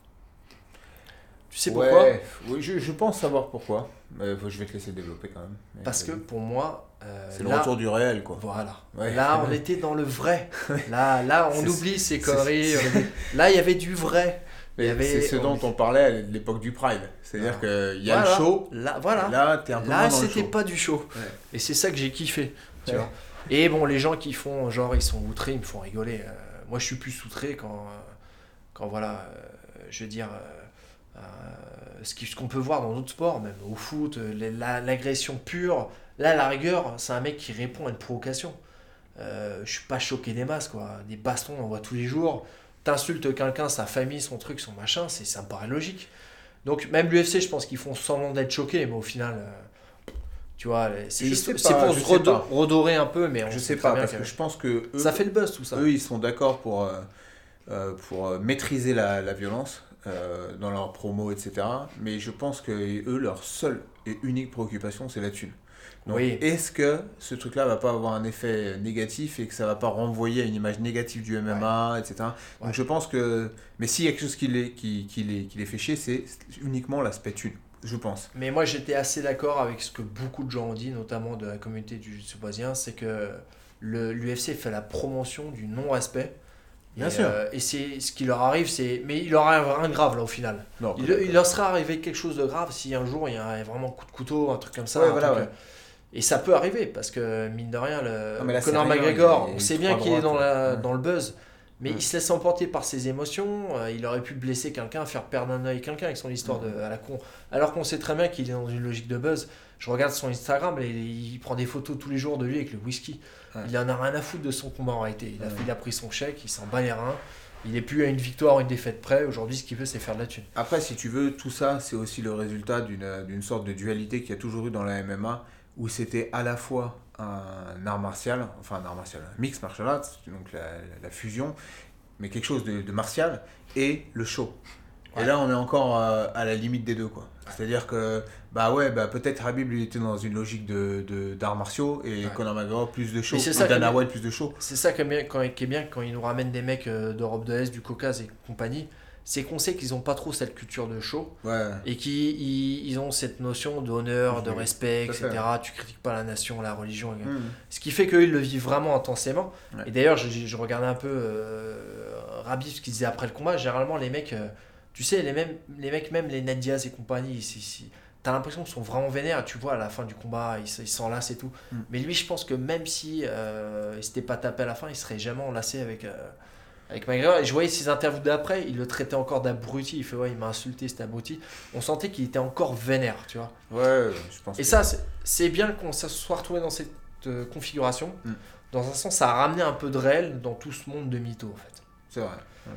Tu sais pourquoi Ouais, oui, je, je pense savoir pourquoi. Mais je vais te laisser développer quand même. Mais Parce que pour moi, euh, c'est le là- retour du réel, quoi. Voilà. Ouais. Là, on était dans le vrai. Là, là on oublie ces conneries. Là, il y avait du vrai. Avait- c'est ce dont on parlait à l'époque du Pride. C'est-à-dire qu'il y a Voilà. le show, Là, voilà. et là, t'es un peu Là, moins dans le c'était pas du show. Ouais. Et c'est ça que j'ai kiffé. Tu vois. Et bon, les gens qui font genre ils sont outrés, ils me font rigoler. Euh, moi, je suis plus outré quand, euh, quand voilà, euh, je veux dire, ce qu'on peut voir dans d'autres sports, même au foot, l'agression pure. Là, la rigueur, c'est un mec qui répond à une provocation. Je suis pas choqué des masses, quoi. Des bastons, on en voit tous les jours. T'insultes quelqu'un, sa famille, son truc, son machin, c'est ça me paraît logique. Donc même l'UFC, je pense qu'ils font semblant d'être choqués, mais au final, tu vois, c'est pour se sais redo- pas. redorer un peu, mais on Je sais pas, parce que que je pense que eux, ça fait le buzz tout ça. eux ils sont d'accord pour, euh, euh, pour euh, maîtriser la, la violence euh, dans leurs promos, etc. Mais je pense que eux, leur seule et unique préoccupation, c'est la thune. Donc, Oui. est-ce que ce truc-là va pas avoir un effet négatif et que ça va pas renvoyer à une image négative du MMA, etc. Donc Ouais. je pense que. Mais s'il y a quelque chose qui les, qui, qui les, qui les fait chier, c'est uniquement l'aspect thune, je pense. Mais moi, j'étais assez d'accord avec ce que beaucoup de gens ont dit, notamment de la communauté du jiu-jitsu brésilien, c'est que l'UFC fait la promotion du non-respect. Bien et, sûr. euh, et c'est ce qui leur arrive, c'est. Mais il leur arrive rien de grave là au final. Non, Il, il leur serait arrivé quelque chose de grave si un jour il y a un vraiment coup de couteau, un truc comme ça. Ouais, voilà, truc, ouais. euh, Et ça peut arriver parce que mine de rien, le Non, là, Conor McGregor, on sait bien qu'il est dans, la, ouais. dans le buzz, mais Ouais. il se laisse emporter par ses émotions. euh, il aurait pu blesser quelqu'un, faire perdre un œil quelqu'un avec son histoire de, à la con. Alors qu'on sait très bien qu'il est dans une logique de buzz. Je regarde son Instagram et il prend des photos tous les jours de lui avec le whisky. Il en a rien à foutre de son combat en réalité. Il a, il pris son chèque, il s'en bat les reins. Il est plus à une victoire, une défaite près. Aujourd'hui, ce qu'il veut, c'est faire de la thune. Après, si tu veux, tout ça, c'est aussi le résultat d'une d'une sorte de dualité qu'il y a toujours eu dans la MMA, où c'était à la fois un art martial, enfin un art martial, un mix martial arts, donc la, la fusion, mais quelque chose de, de martial, et le show. Et là, on est encore euh, à la limite des deux, quoi. C'est-à-dire que, bah ouais, bah peut-être Habib, lui, était dans une logique de de- d'arts martiaux, et Ouais. Conor McGregor, plus de show, Dana White, plus de show. C'est ça qui est, bien, quand, qui est bien quand ils nous ramènent des mecs euh, d'Europe de l'Est, du Caucase et compagnie. C'est qu'on sait qu'ils n'ont pas trop cette culture de show Ouais. et qu'ils ils, ils ont cette notion d'honneur, de respect, etc. Tu critiques pas la nation, la religion. Hmm. Ce qui fait qu'eux, ils le vivent vraiment intensément. Ouais. Et d'ailleurs, je, je regardais un peu euh, ce qu'il disait après le combat. Généralement, les mecs, euh, tu sais, les, mêmes, les mecs, même les Ned Diaz et compagnie, ils- t'as l'impression qu'ils sont vraiment vénères. Tu vois, à la fin du combat, ils, se- ils s'enlacent et tout. Mm. Mais lui, je pense que même si euh, il s'était pas tapé à la fin, il serait jamais enlacé avec. euh, avec McGregor, et je voyais ses interviews d'après, il le traitait encore d'abruti. Il fait Ouais, il m'a insulté, cet abruti. On sentait qu'il était encore vénère, tu vois. Ouais, je pense Et que- ça, c'est- bien qu'on se soit retrouvé dans cette euh, configuration. Mm. Dans un sens, ça a ramené un peu de réel dans tout ce monde de mythos, en fait. C'est vrai,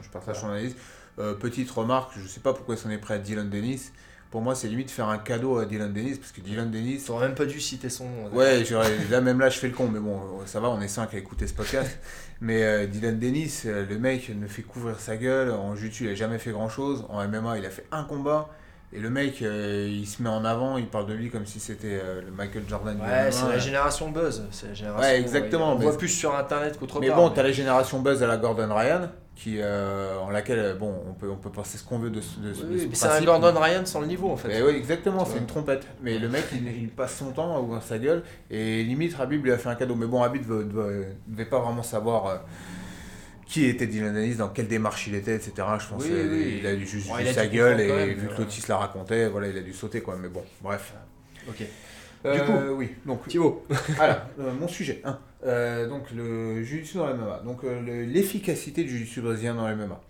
je partage son analyse. Euh, petite remarque, je sais pas pourquoi ils sont est prêt à Dylan Dennis. Pour moi, c'est limite faire un cadeau à Dylan Dennis, parce que Dylan Dennis. Tu même pas dû citer son nom. Ouais, j'aurais- là même là je fais le con, mais bon, ça va, on est 5 à écouter ce podcast. mais euh, Dylan Dennis, euh, le mec ne fait couvrir sa gueule, en jiu il a jamais fait grand chose, en MMA il a fait un combat, et le mec euh, il se met en avant, il parle de lui comme si c'était euh, le Michael Jordan Ouais, c'est la génération buzz. C'est la génération. Ouais, exactement, On mais- voit plus sur internet qu'autre Mais part. bon, t'as la génération buzz à la Gordon Ryan, qui, euh, en laquelle, euh, bon, on peut, on peut penser ce qu'on veut de, ce- de, Oui, de oui, ce mais c'est un. Gordon Ryan sans le niveau, en fait. Mais oui, exactement, c'est une trompette. Mais le mec, il, il passe son temps à ouvrir sa gueule. Et limite, Habib lui a fait un cadeau. Mais bon, Habib ne devait pas vraiment savoir euh, qui était Dylan Dennis, dans quelle démarche il était, etc. Je pense Oui, qu'il oui. il a dû juste Bon, vu a sa gueule. Et même, vu que ouais. Lotis la racontait, voilà, il a dû sauter, quoi. Mais bon, bref. Ok. Euh, coup, oui, donc Thibaut. voilà, euh, mon sujet. hein. Euh, donc le jiu-jitsu dans la MMA. Donc euh, le- l'efficacité du jiu-jitsu brésilien dans MMA.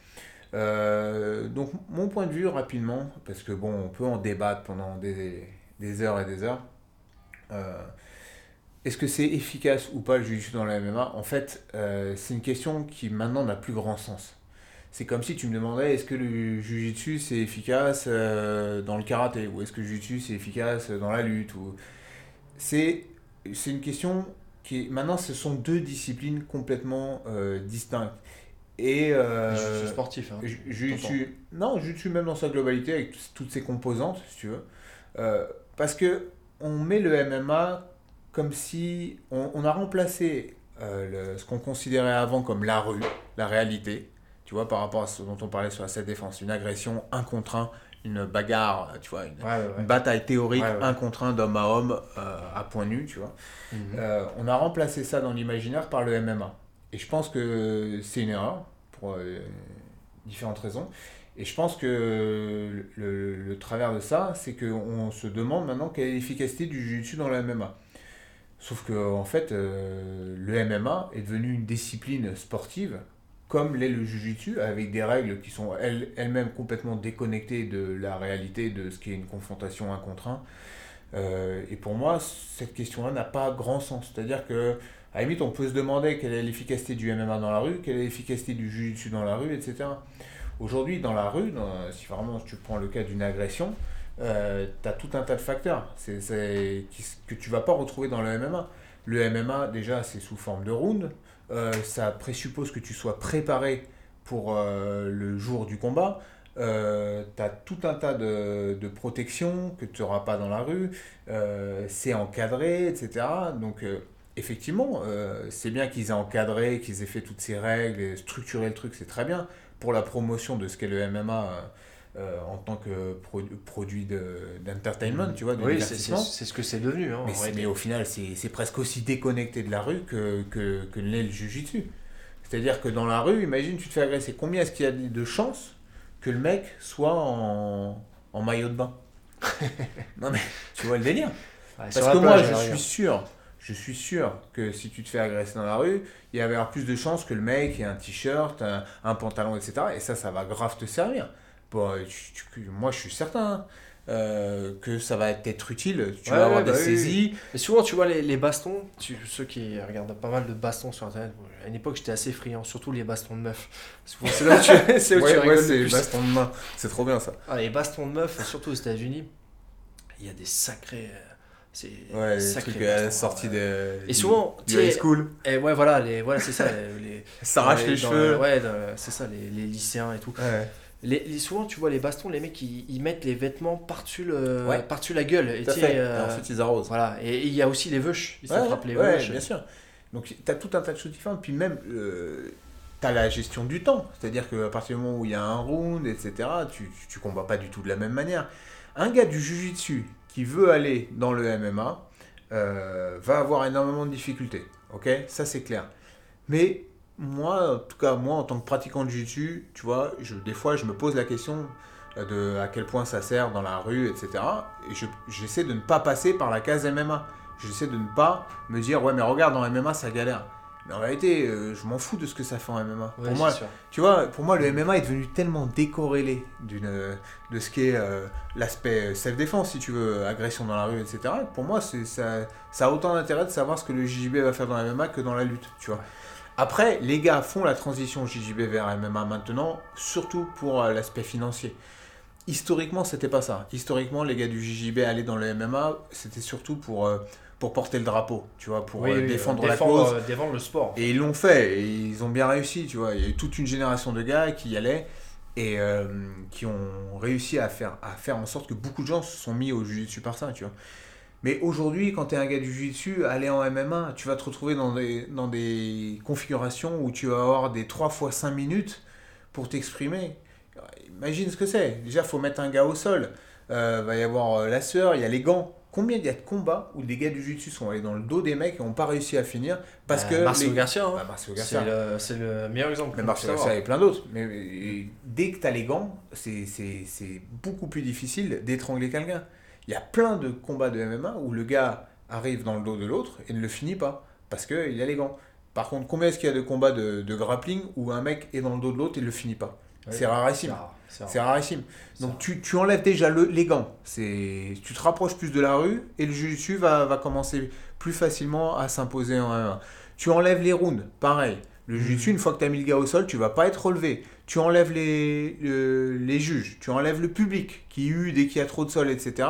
Euh, donc mon point de vue rapidement, parce que bon, on peut en débattre pendant des, des heures et des heures. Euh, Est-ce que c'est efficace ou pas le jiu-jitsu dans la MMA En fait, euh, c'est une question qui maintenant n'a plus grand sens. C'est comme si tu me demandais est-ce que le jiu-jitsu c'est efficace euh, dans le karaté? Ou est-ce que le jiu-jitsu c'est efficace dans la lutte? Ou c'est une question qui maintenant ce sont deux disciplines complètement euh, distinctes et euh, Jiu-jitsu sportif. Hein. Jiu-Jitsu, non, Jiu-Jitsu même dans sa globalité avec toutes ses composantes, si tu veux. Euh, parce que on met le MMA comme si on, on a remplacé euh, le- ce qu'on considérait avant comme la rue, la réalité, tu vois, par rapport à ce dont on parlait sur la self défense, une agression, un contre un, une bagarre, tu vois, une, Ouais, ouais, ouais. une bataille théorique, un contre un d'homme à homme euh, à point nu, tu vois. Mhm. Euh, on a remplacé ça dans l'imaginaire par le MMA. Et je pense que c'est une erreur pour euh, différentes raisons. Et je pense que le, le- le travers de ça, c'est qu'on se demande maintenant quelle est l'efficacité du jiu-jitsu dans le MMA. Sauf que en fait, euh, le MMA est devenu une discipline sportive comme l'est le jiu-jitsu, avec des règles qui sont elles- elles-mêmes complètement déconnectées de la réalité de ce qu'est une confrontation un contre un. Euh, et pour moi, cette question-là n'a pas grand sens. C'est-à-dire que, à la limite, on peut se demander quelle est l'efficacité du MMA dans la rue, quelle est l'efficacité du jiu-jitsu dans la rue, etc. Aujourd'hui, dans la rue, si vraiment tu prends le cas d'une agression, tu as tout un tas de facteurs c'est, que tu vas pas retrouver dans le MMA. Le MMA, déjà, c'est sous forme de round. Euh, ça présuppose que tu sois préparé pour euh, le jour du combat. euh, tu as tout un tas de, de protections que tu n'auras pas dans la rue, euh, c'est encadré, etc. Donc, euh, effectivement, euh, c'est bien qu'ils aient encadré, qu'ils aient fait toutes ces règles et structuré le truc, c'est très bien pour la promotion de ce qu'est le MMA. Euh, en tant que pro- produit de- d'entertainment, tu vois, de Oui, c'est- c'est divertissement. c'est ce que c'est devenu. Hein, Mais, au final, c'est presque aussi déconnecté de la rue que, que, que l'est le jujitsu. C'est-à-dire que dans la rue, imagine, tu te fais agresser. Combien est-ce qu'il y a de chances que le mec soit en, en maillot de bain? Non mais, tu vois le délire Ouais, Parce que moi, je suis sûr, je suis sûr que si tu te fais agresser dans la rue, il y avait plus de chances que le mec ait un t-shirt, un, un pantalon, etc. Et ça, ça va grave te servir. Tu- tu- moi, je suis certain euh, que ça va être utile. Tu Ouais, vas avoir ouais, des bah oui. saisies. Et souvent, tu vois, les, les bastons, tu, ceux qui regardent pas mal de bastons sur Internet, à une époque, j'étais assez friand, surtout les bastons de meufs. C'est là où tu, où tu Ouais, ouais, rigoles le c'est plus. baston de main. C'est trop bien ça. Ah, les bastons de meufs, surtout aux États-Unis, il y a des sacrés. euh, C'est Ouais, les sacrés trucs euh, bastons, sortis ouais. de. Et souvent, du high school. Et ouais, voilà, les, voilà c'est ça. les, les- S'arrache dans les dans cheveux. ouais, c'est ça, les, les lycéens et tout. Ouais. Les, les- souvent, tu vois, les bastons, les mecs, ils, ils mettent les vêtements par-dessus le, Ouais. par-dessus la gueule. Et euh, Et ensuite, ils arrosent. voilà. Et il y a aussi les veuches. Ils Ouais, s'attrapent les ouais, veuches. bien sûr. Donc, tu as tout un tas de choses différentes. Puis même, tu as la gestion du temps. C'est-à-dire qu'à partir du moment où il y a un round, etc., tu, tu, combats pas du tout de la même manière. Un gars du Jiu-Jitsu qui veut aller dans le MMA euh, va avoir énormément de difficultés. Ok? Ça, c'est clair. Mais moi, en tout cas, moi, en tant que pratiquant de Jiu-Jitsu, tu vois, je, des fois, je me pose la question euh, de à quel point ça sert dans la rue, etc. Et je- j'essaie de ne pas passer par la case MMA. J'essaie de ne pas me dire, ouais, mais regarde, dans MMA, ça galère. Mais en réalité, euh, je m'en fous de ce que ça fait en MMA. Ouais, pour moi, sûr. tu vois, pour moi, le MMA est devenu tellement décorrélé d'une, de ce qu'est euh, l'aspect self-défense, si tu veux, agression dans la rue, etc. Pour moi, ça, ça a autant d'intérêt de savoir ce que le JJB va faire dans le MMA que dans la lutte, tu vois. Après, les gars font la transition JJB vers MMA maintenant, surtout pour euh, l'aspect financier. Historiquement, c'était pas ça. Historiquement, les gars du JJB allaient dans le MMA, c'était surtout pour, euh, pour porter le drapeau, tu vois, pour Oui, euh, oui, défendre euh, la cause. défendre le sport. Et ils l'ont fait, et ils ont bien réussi, tu vois. Il y a eu toute une génération de gars qui y allaient et qui ont réussi à faire, à faire en sorte que beaucoup de gens se sont mis au jiu-jitsu par ça, tu vois. Mais aujourd'hui, quand tu es un gars du jiu-jitsu, aller en MMA, tu vas te retrouver dans des, dans des configurations où tu vas avoir des 3 fois 5 minutes pour t'exprimer. Imagine ce que c'est. Déjà, faut mettre un gars au sol. Euh, va y avoir euh, la sueur, il y a les gants. Combien il y a de combats où des gars du jiu-jitsu sont allés dans le dos des mecs et n'ont pas réussi à finir parce Bah, que Marcelo les- Garcia, hein. Bah, Garcia. c'est le, meilleur exemple. Mais qu'on Marcelo Garcia et plein d'autres. Mais mais dès que tu as les gants, c'est- c'est c'est beaucoup plus difficile d'étrangler quelqu'un. Il y a plein de combats de MMA où le gars arrive dans le dos de l'autre et ne le finit pas parce qu'il a les gants. Par contre, combien est-ce qu'il y a de combats de, de grappling où un mec est dans le dos de l'autre et ne le finit pas? C'est rarissime. C'est rare, rarissime. Donc tu, tu enlèves déjà le, les gants. C'est, tu te rapproches plus de la rue et le jiu-jitsu va, va commencer plus facilement à s'imposer en MMA. Tu enlèves les rounds, pareil. Le jiu-jitsu, une fois que tu as mis le gars au sol, tu vas pas être relevé. Tu enlèves les, le- les juges, tu enlèves le public qui hue dès qu'il y a trop de sol, etc.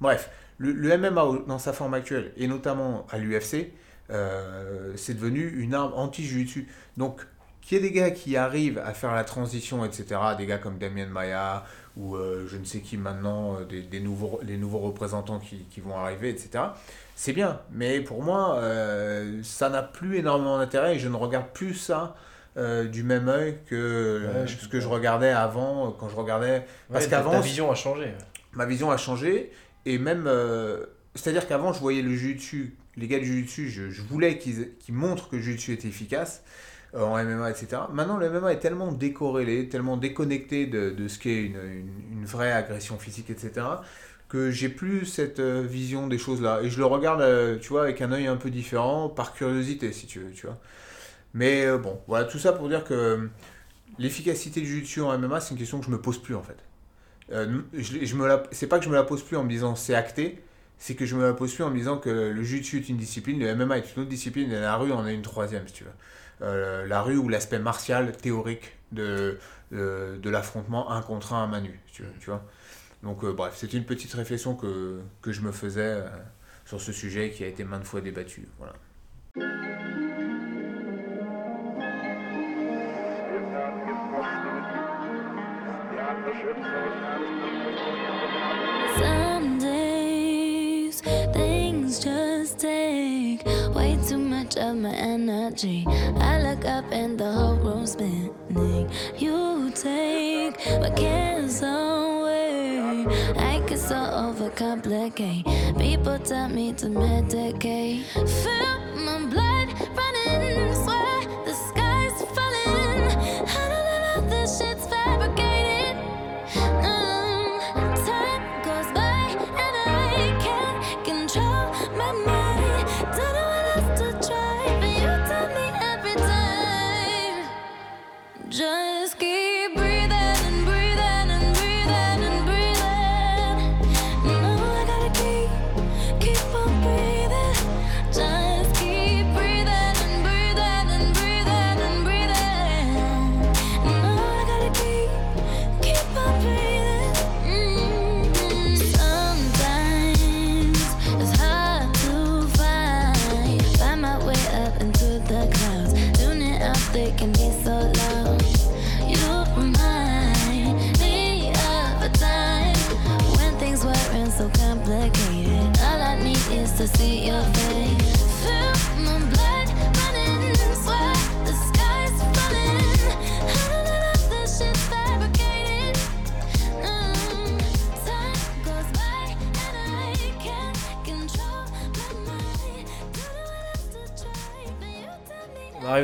Bref, le, le MMA dans sa forme actuelle, et notamment à l'UFC, euh, c'est devenu une arme anti-jiu-jitsu. Donc, qu'il y ait des gars qui arrivent à faire la transition, etc., des gars comme Damien Maya, ou euh, je ne sais qui maintenant, euh, des, des nouveaux, les nouveaux représentants qui, qui vont arriver, etc., c'est bien. Mais pour moi, euh, ça n'a plus énormément d'intérêt et je ne regarde plus ça euh, du même œil que Ouais, ce que je regardais avant, quand je regardais parce Ouais, qu'avant, ta vision a changé. ma vision a changé et même euh, c'est à dire qu'avant je voyais le jiu-jitsu les gars du jiu-jitsu je, je voulais qu'ils montrent que le jiu-jitsu était efficace euh, en MMA etc maintenant le MMA est tellement décorrélé tellement déconnecté de, de ce qu'est une, une, une vraie agression physique etc que j'ai plus cette euh, vision des choses là et je le regarde euh, tu vois avec un œil un peu différent par curiosité si tu veux tu vois mais euh, bon voilà tout ça pour dire que l'efficacité du jiu-jitsu en MMA c'est une question que je me pose plus en fait euh, je, me la, c'est pas que je me la pose plus en me disant c'est acté, c'est que je me la pose plus en me disant que le jiu-jitsu est une discipline, le MMA est une autre discipline et la rue en est une troisième si tu veux. La rue ou l'aspect martial théorique de, de, l'affrontement un contre un à main nue, si tu, veux, tu vois. Donc euh, bref, c'est une petite réflexion que, je me faisais euh, sur ce sujet qui a été maintes fois débattu. Much of my energy. I look up and the whole room's spinning. You take my cares away. I get so overcomplicate. People tell me to medicate. Feel my blood running,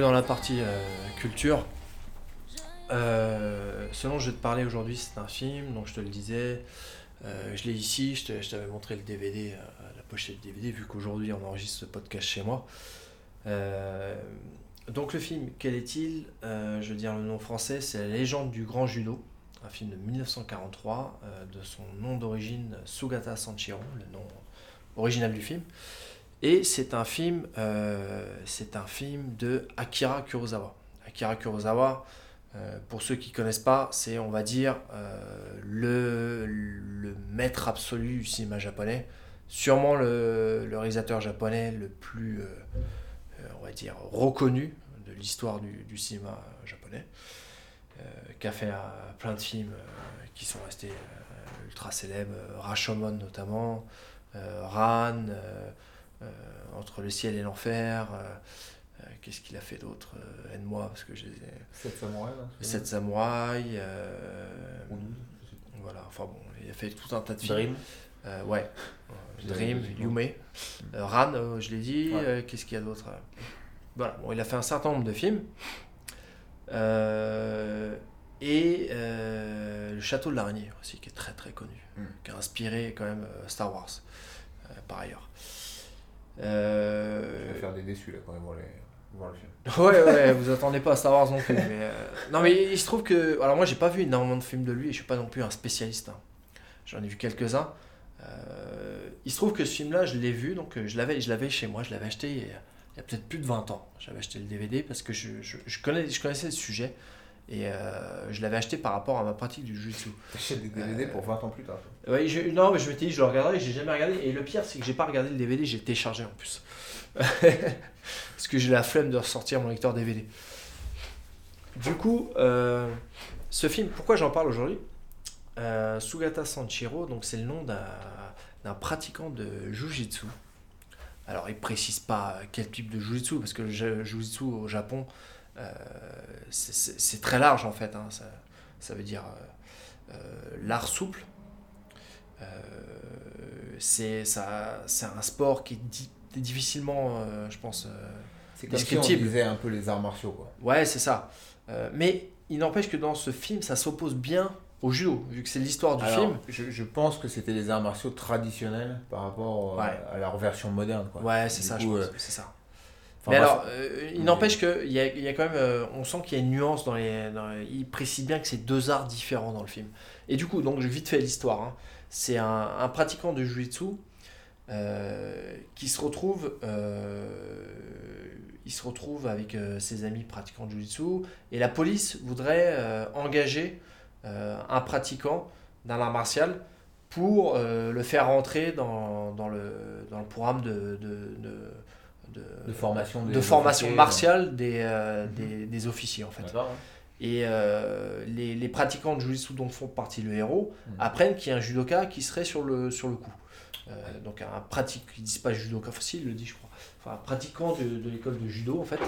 dans la partie euh, culture. Euh, ce dont je vais te parler aujourd'hui, c'est un film, donc je te le disais. Euh, je l'ai ici, je t'avais montré le DVD, euh, la pochette DVD, vu qu'aujourd'hui on enregistre ce podcast chez moi. Donc le film, quel est-il? Je veux dire le nom français, c'est La légende du grand judo, un film de 1943, euh, de son nom d'origine Sugata Sanchiro, le nom original du film. Et c'est un film, euh, c'est un film de Akira Kurosawa. Akira Kurosawa, euh, pour ceux qui connaissent pas, c'est on va dire euh, le, le maître absolu du cinéma japonais, sûrement le, le réalisateur japonais le plus, on va dire, reconnu de l'histoire du, du cinéma japonais, qui a fait plein de films qui sont restés ultra célèbres, Rashomon notamment, Ran. Euh, entre le ciel et l'enfer. euh, euh, Qu'est-ce qu'il a fait d'autre Aide-moi, parce que j'ai Sept samouraïs, là, Samouraïs. Ou douze, je sais plus. voilà, enfin bon, il a fait tout un tas de films. Dream. Euh, ouais. Dream, Yume. Euh, Ran, euh, je l'ai dit. Ouais. Qu'est-ce qu'il y a d'autre Voilà, bon, il a fait un certain nombre de films. Et Le Château de l'Araignée aussi, qui est très très connu. Mm. Qui a inspiré quand même Star Wars, par ailleurs. Euh, Je vais faire des déçus là quand vont aller voir le film. Ouais, ouais, vous attendez pas à Star Wars non plus. Mais euh, Non, mais il se trouve que. Alors, moi, j'ai pas vu énormément de films de lui et je suis pas non plus un spécialiste. hein. J'en ai vu quelques-uns. Euh, il se trouve que ce film-là, je l'ai vu, donc je l'avais, je l'avais chez moi, je l'avais acheté il y a, peut-être plus de 20 ans. J'avais acheté le DVD parce que je, je, je connais, je connaissais le sujet et euh, je l'avais acheté par rapport à ma pratique du jiu-jitsu. T'achètes des DVD pour 20 ans plus tard. Ouais, je, non, mais je m'étais dit, je le regarderai, j'ai jamais regardé. Et le pire, c'est que j'ai pas regardé le DVD, j'ai téléchargé en plus. Parce que j'ai la flemme de ressortir mon lecteur DVD. Du coup, euh, ce film, pourquoi j'en parle aujourd'hui Euh, Sugata Sanchiro, donc c'est le nom d'un pratiquant de Jujitsu. Alors, il précise pas quel type de Jujitsu, parce que le ju- Jujitsu au Japon, euh, c'est- c'est très large en fait. hein. Ça, ça veut dire euh, euh, l'art souple. Euh, c'est un sport qui est di- difficilement, euh, je pense, euh, C'est comme si on disait un peu les arts martiaux quoi. Ouais, c'est ça. Euh, mais il n'empêche que dans ce film, ça s'oppose bien au judo, vu que c'est l'histoire du Alors, film. Je, je pense que c'était les arts martiaux traditionnels par rapport euh, Ouais. à leur version moderne quoi. Ouais, c'est ça, coup, je pense. euh, c'est ça. Enfin, mais bref. alors, euh, il n'empêche qu'il y y a quand même. euh, on sent qu'il y a une nuance dans les. dans les- il précise bien que c'est deux arts différents dans le film. Et du coup, donc, je vite fait l'histoire. hein. C'est un, un pratiquant de jiu-jitsu euh, qui se retrouve. il se retrouve avec ses amis pratiquants de jiu-jitsu et la police voudrait engager un pratiquant d'un art martial pour le faire rentrer dans, dans, le, dans le programme de, de, de, de- de formation de formation officiers, martiale des, euh, Mhm. des, des officiers en fait. Hein. Et euh, les, les pratiquants de Jujitsu dont font partie le héros Mhm. apprennent qu'il y a un judoka qui serait sur le, sur le coup. Euh, donc un pratique, ils disent pas judoka, enfin si, il le dit je crois. Enfin un pratiquant de, de l'école de judo en fait.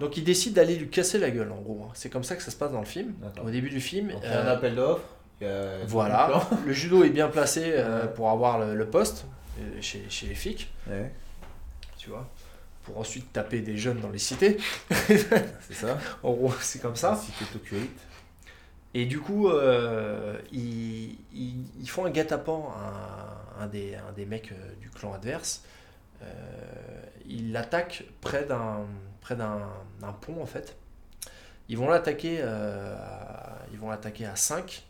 Donc ils décident d'aller lui casser la gueule en gros. hein. C'est comme ça que ça se passe dans le film. Au début du film. Donc, il y a un appel d'offres. il voilà, le judo est bien placé pour avoir le, le poste chez, chez les flics, Ouais, tu vois, pour ensuite taper des jeunes dans les cités. c'est ça. En gros, c'est comme ça. Cité Tokyoite. Et du coup, euh, ils, ils- ils font un guet-apens à un des, un des mecs euh, du clan adverse. Euh, ils l'attaquent près d'un près d'un d'un pont en fait. Ils vont l'attaquer euh, ils vont l'attaquer à 5.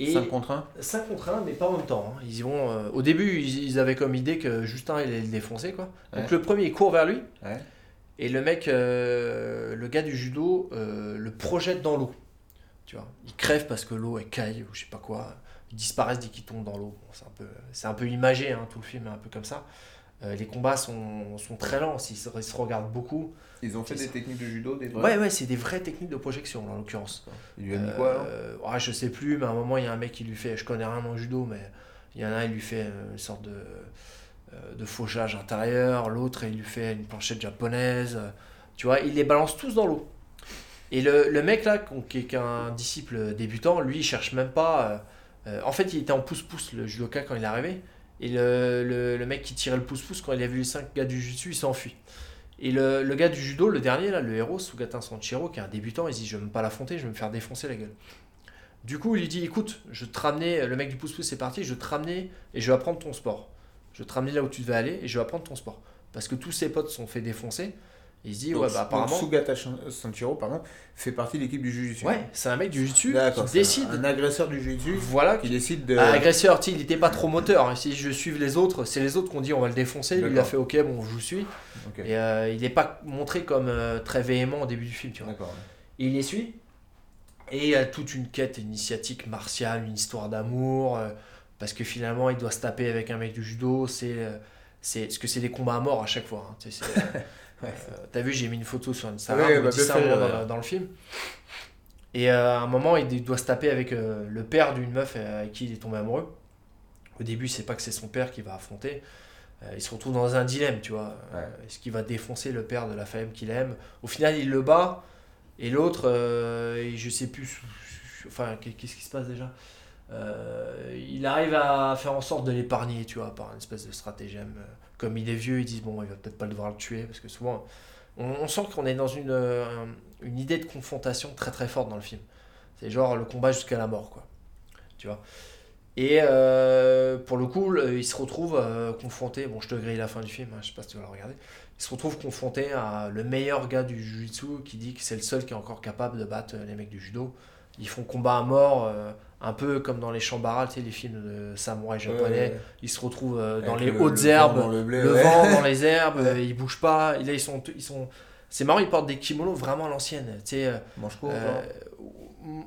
Et 5 contre 1 5 contre 1, mais pas en même temps. hein. Ils y vont, euh, au début, ils, ils avaient comme idée que Justin allait le défoncer. Quoi. Donc le premier, il court vers lui. Ouais. Et le mec, euh, le gars du judo, euh, le projette dans l'eau. Tu vois, il crève parce que l'eau est caille ou je sais pas quoi. Ils disparaissent dès qu'ils tombent dans l'eau. Bon, c'est un peu, c'est un peu imagé, hein, tout le film est un peu comme ça. Les combats sont, sont très lents, ils se, ils se regardent beaucoup. Ils ont fait des ça. techniques de judo, des Ouais, ouais, c'est des vraies techniques de projection, là, en l'occurrence. Il lui a mis quoi alors Euh, ah, Je sais plus, mais à un moment, il y a un mec qui lui fait, je connais rien en judo, mais il y en a un, il lui fait une sorte de, euh, de fauchage intérieur, l'autre, il lui fait une planchette japonaise. Tu vois, il les balance tous dans l'eau. Et le, le mec là, qui est qu'un disciple débutant, lui, il cherche même pas. euh, en fait, il était en pouce-pouce, le judoka, quand il est arrivé. Et le, le, le mec qui tirait le pouce-pouce, quand il a vu les cinq gars du jutsu, il s'enfuit. Et le, gars du judo, le dernier, là, le héros, Sugata Sanchiro, qui est un débutant, il dit Je vais même pas l'affronter, je vais me faire défoncer la gueule. Du coup, il lui dit Écoute, je te ramener, le mec du pouce-pouce c'est parti, je te ramener et je vais apprendre ton sport. Je vais te ramener là où tu devais aller et je vais apprendre ton sport. Parce que tous ses potes sont fait défoncer. Il se dit Donc, Ouais, bah apparemment. Sugata Sanchiro pardon, fait partie de l'équipe du Jiu-Jitsu. Ouais, c'est un mec du D'accord. qui décide. Un, un agresseur du Jiu-Jitsu Voilà, qui décide de. Ah, agresseur, il n'était pas trop moteur. hein. Si je suive les autres, c'est les autres qui ont dit on va le défoncer. Lui, il a fait ok, bon, je vous suis. Et euh, il n'est pas montré comme euh, très véhément au début du film, tu vois. D'accord. Et il les suit. Et il y a toute une quête initiatique martiale, une histoire d'amour. euh, parce que finalement, il doit se taper avec un mec du judo. C'est. c'est parce que c'est des combats à mort à chaque fois. hein. Euh, Ouais. T'as vu, j'ai mis une photo sur Instagram. Ouais, bah, ça dans, dans le film. Et euh, à un moment, il doit se taper avec euh, le père d'une meuf avec qui il est tombé amoureux. Au début, c'est pas que c'est son père qui va affronter. Il se retrouve dans un dilemme, tu vois. Ouais. Est-ce qu'il va défoncer le père de la femme qu'il aime? Au final, il le bat. Et l'autre, euh, je sais plus. Enfin, qu'est-ce qui se passe déjà Euh, Il arrive à faire en sorte de l'épargner, tu vois, par une espèce de stratagème. Comme il est vieux, ils disent bon, il va peut-être pas devoir le tuer, parce que souvent, on, sent qu'on est dans une, euh, une idée de confrontation très très forte dans le film. C'est genre le combat jusqu'à la mort, quoi. Tu vois Et euh, pour le coup, il se retrouve euh, confronté. Bon, je te grille la fin du film, hein, je sais pas si tu vas le regarder. Il se retrouve confronté à le meilleur gars du jiu-jitsu qui dit que c'est le seul qui est encore capable de battre euh, les mecs du judo. Ils font combat à mort, euh, un peu comme dans les Shambara, tu sais, les films de samouraïs japonais. Ouais, Ils se retrouvent euh, dans les le- hautes le herbes, dans le, blé, le ouais. vent dans les herbes, euh, ils bougent pas. Et là, ils sont, ils sont. C'est marrant, ils portent des kimonos vraiment à l'ancienne. Tu sais, euh, Manche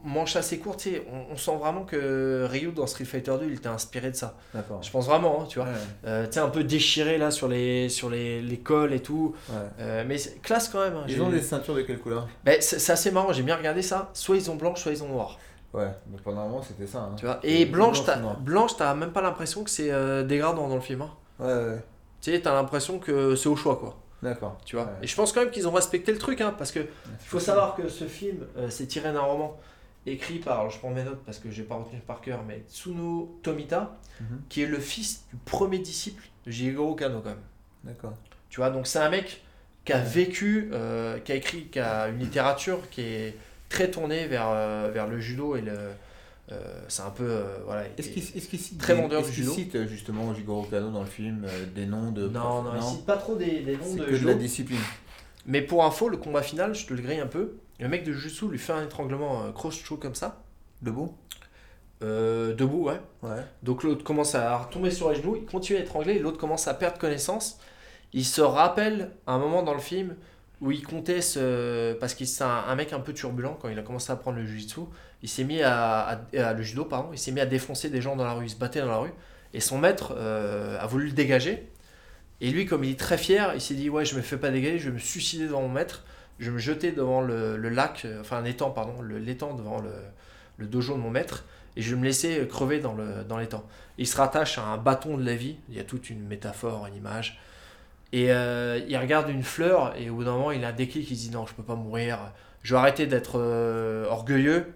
manche assez courte. Tu sais, on, on sent vraiment que Ryu dans Street Fighter 2, il était inspiré de ça. Je pense vraiment, hein, tu vois. Ouais, Euh, tu sais, un peu déchiré là sur les, sur les, les cols et tout. ouais. Euh, mais c'est classe quand même. hein. Ils ont des ceintures de quelle couleur? Ben, c'est c'est assez marrant, j'ai bien regardé ça. Soit ils ont blanche, soit ils ont noir. Ouais, mais pendant un moment c'était ça. Hein. Tu vois. Et t'as blanche, t'as même pas l'impression que c'est euh, dégradant dans le film. hein. Ouais, ouais. Tu sais, t'as l'impression que c'est au choix, quoi. D'accord. Tu vois. Ouais. Et je pense quand même qu'ils ont respecté le truc, hein, parce que il faut savoir que ce film, euh, c'est tiré d'un roman écrit par, alors je prends mes notes parce que j'ai pas retenu par cœur, mais Tsuno Tomita, Mhm. qui est le fils du premier disciple de Jigoro Kano, quand même. D'accord. Tu vois, donc c'est un mec qui a vécu, euh, qui a écrit, qui a une littérature qui est très tournée vers, euh, vers le judo et le. Euh, c'est un peu. euh, voilà. Est-ce qu'il est qu'il cite, Très vendeur du judo. cite euh, justement Jigoro Kano dans le film euh, des noms de. Non, non, il cite pas trop des, des noms C'est de que de la discipline. Mais pour info, le combat final, je te le grille un peu. Le mec de Jutsu lui fait un étranglement euh, cross-choke comme ça. Debout Euh, debout, ouais. Ouais. Donc l'autre commence à retomber sur les genoux, il continue à étrangler, l'autre commence à perdre connaissance. Il se rappelle à un moment dans le film où il comptait ce... Parce qu'il c'est un, un mec un peu turbulent quand il a commencé à apprendre le jiu-jitsu. Il s'est mis à, à- le judo, pardon. Il s'est mis à défoncer des gens dans la rue. Il se battait dans la rue. Et son maître euh, a voulu le dégager. Et lui, comme il est très fier, il s'est dit Ouais, je me fais pas dégager, je vais me suicider devant mon maître. je me jetais devant le, le lac, euh, enfin un étang, pardon, l'étang devant le, le dojo de mon maître, et je me laissais euh, crever dans le dans l'étang. Il se rattache à un bâton de la vie, il y a toute une métaphore, une image. Et euh, il regarde une fleur, et au bout d'un moment, il a un déclic, il se dit non, je peux pas mourir, je vais arrêter d'être euh, orgueilleux,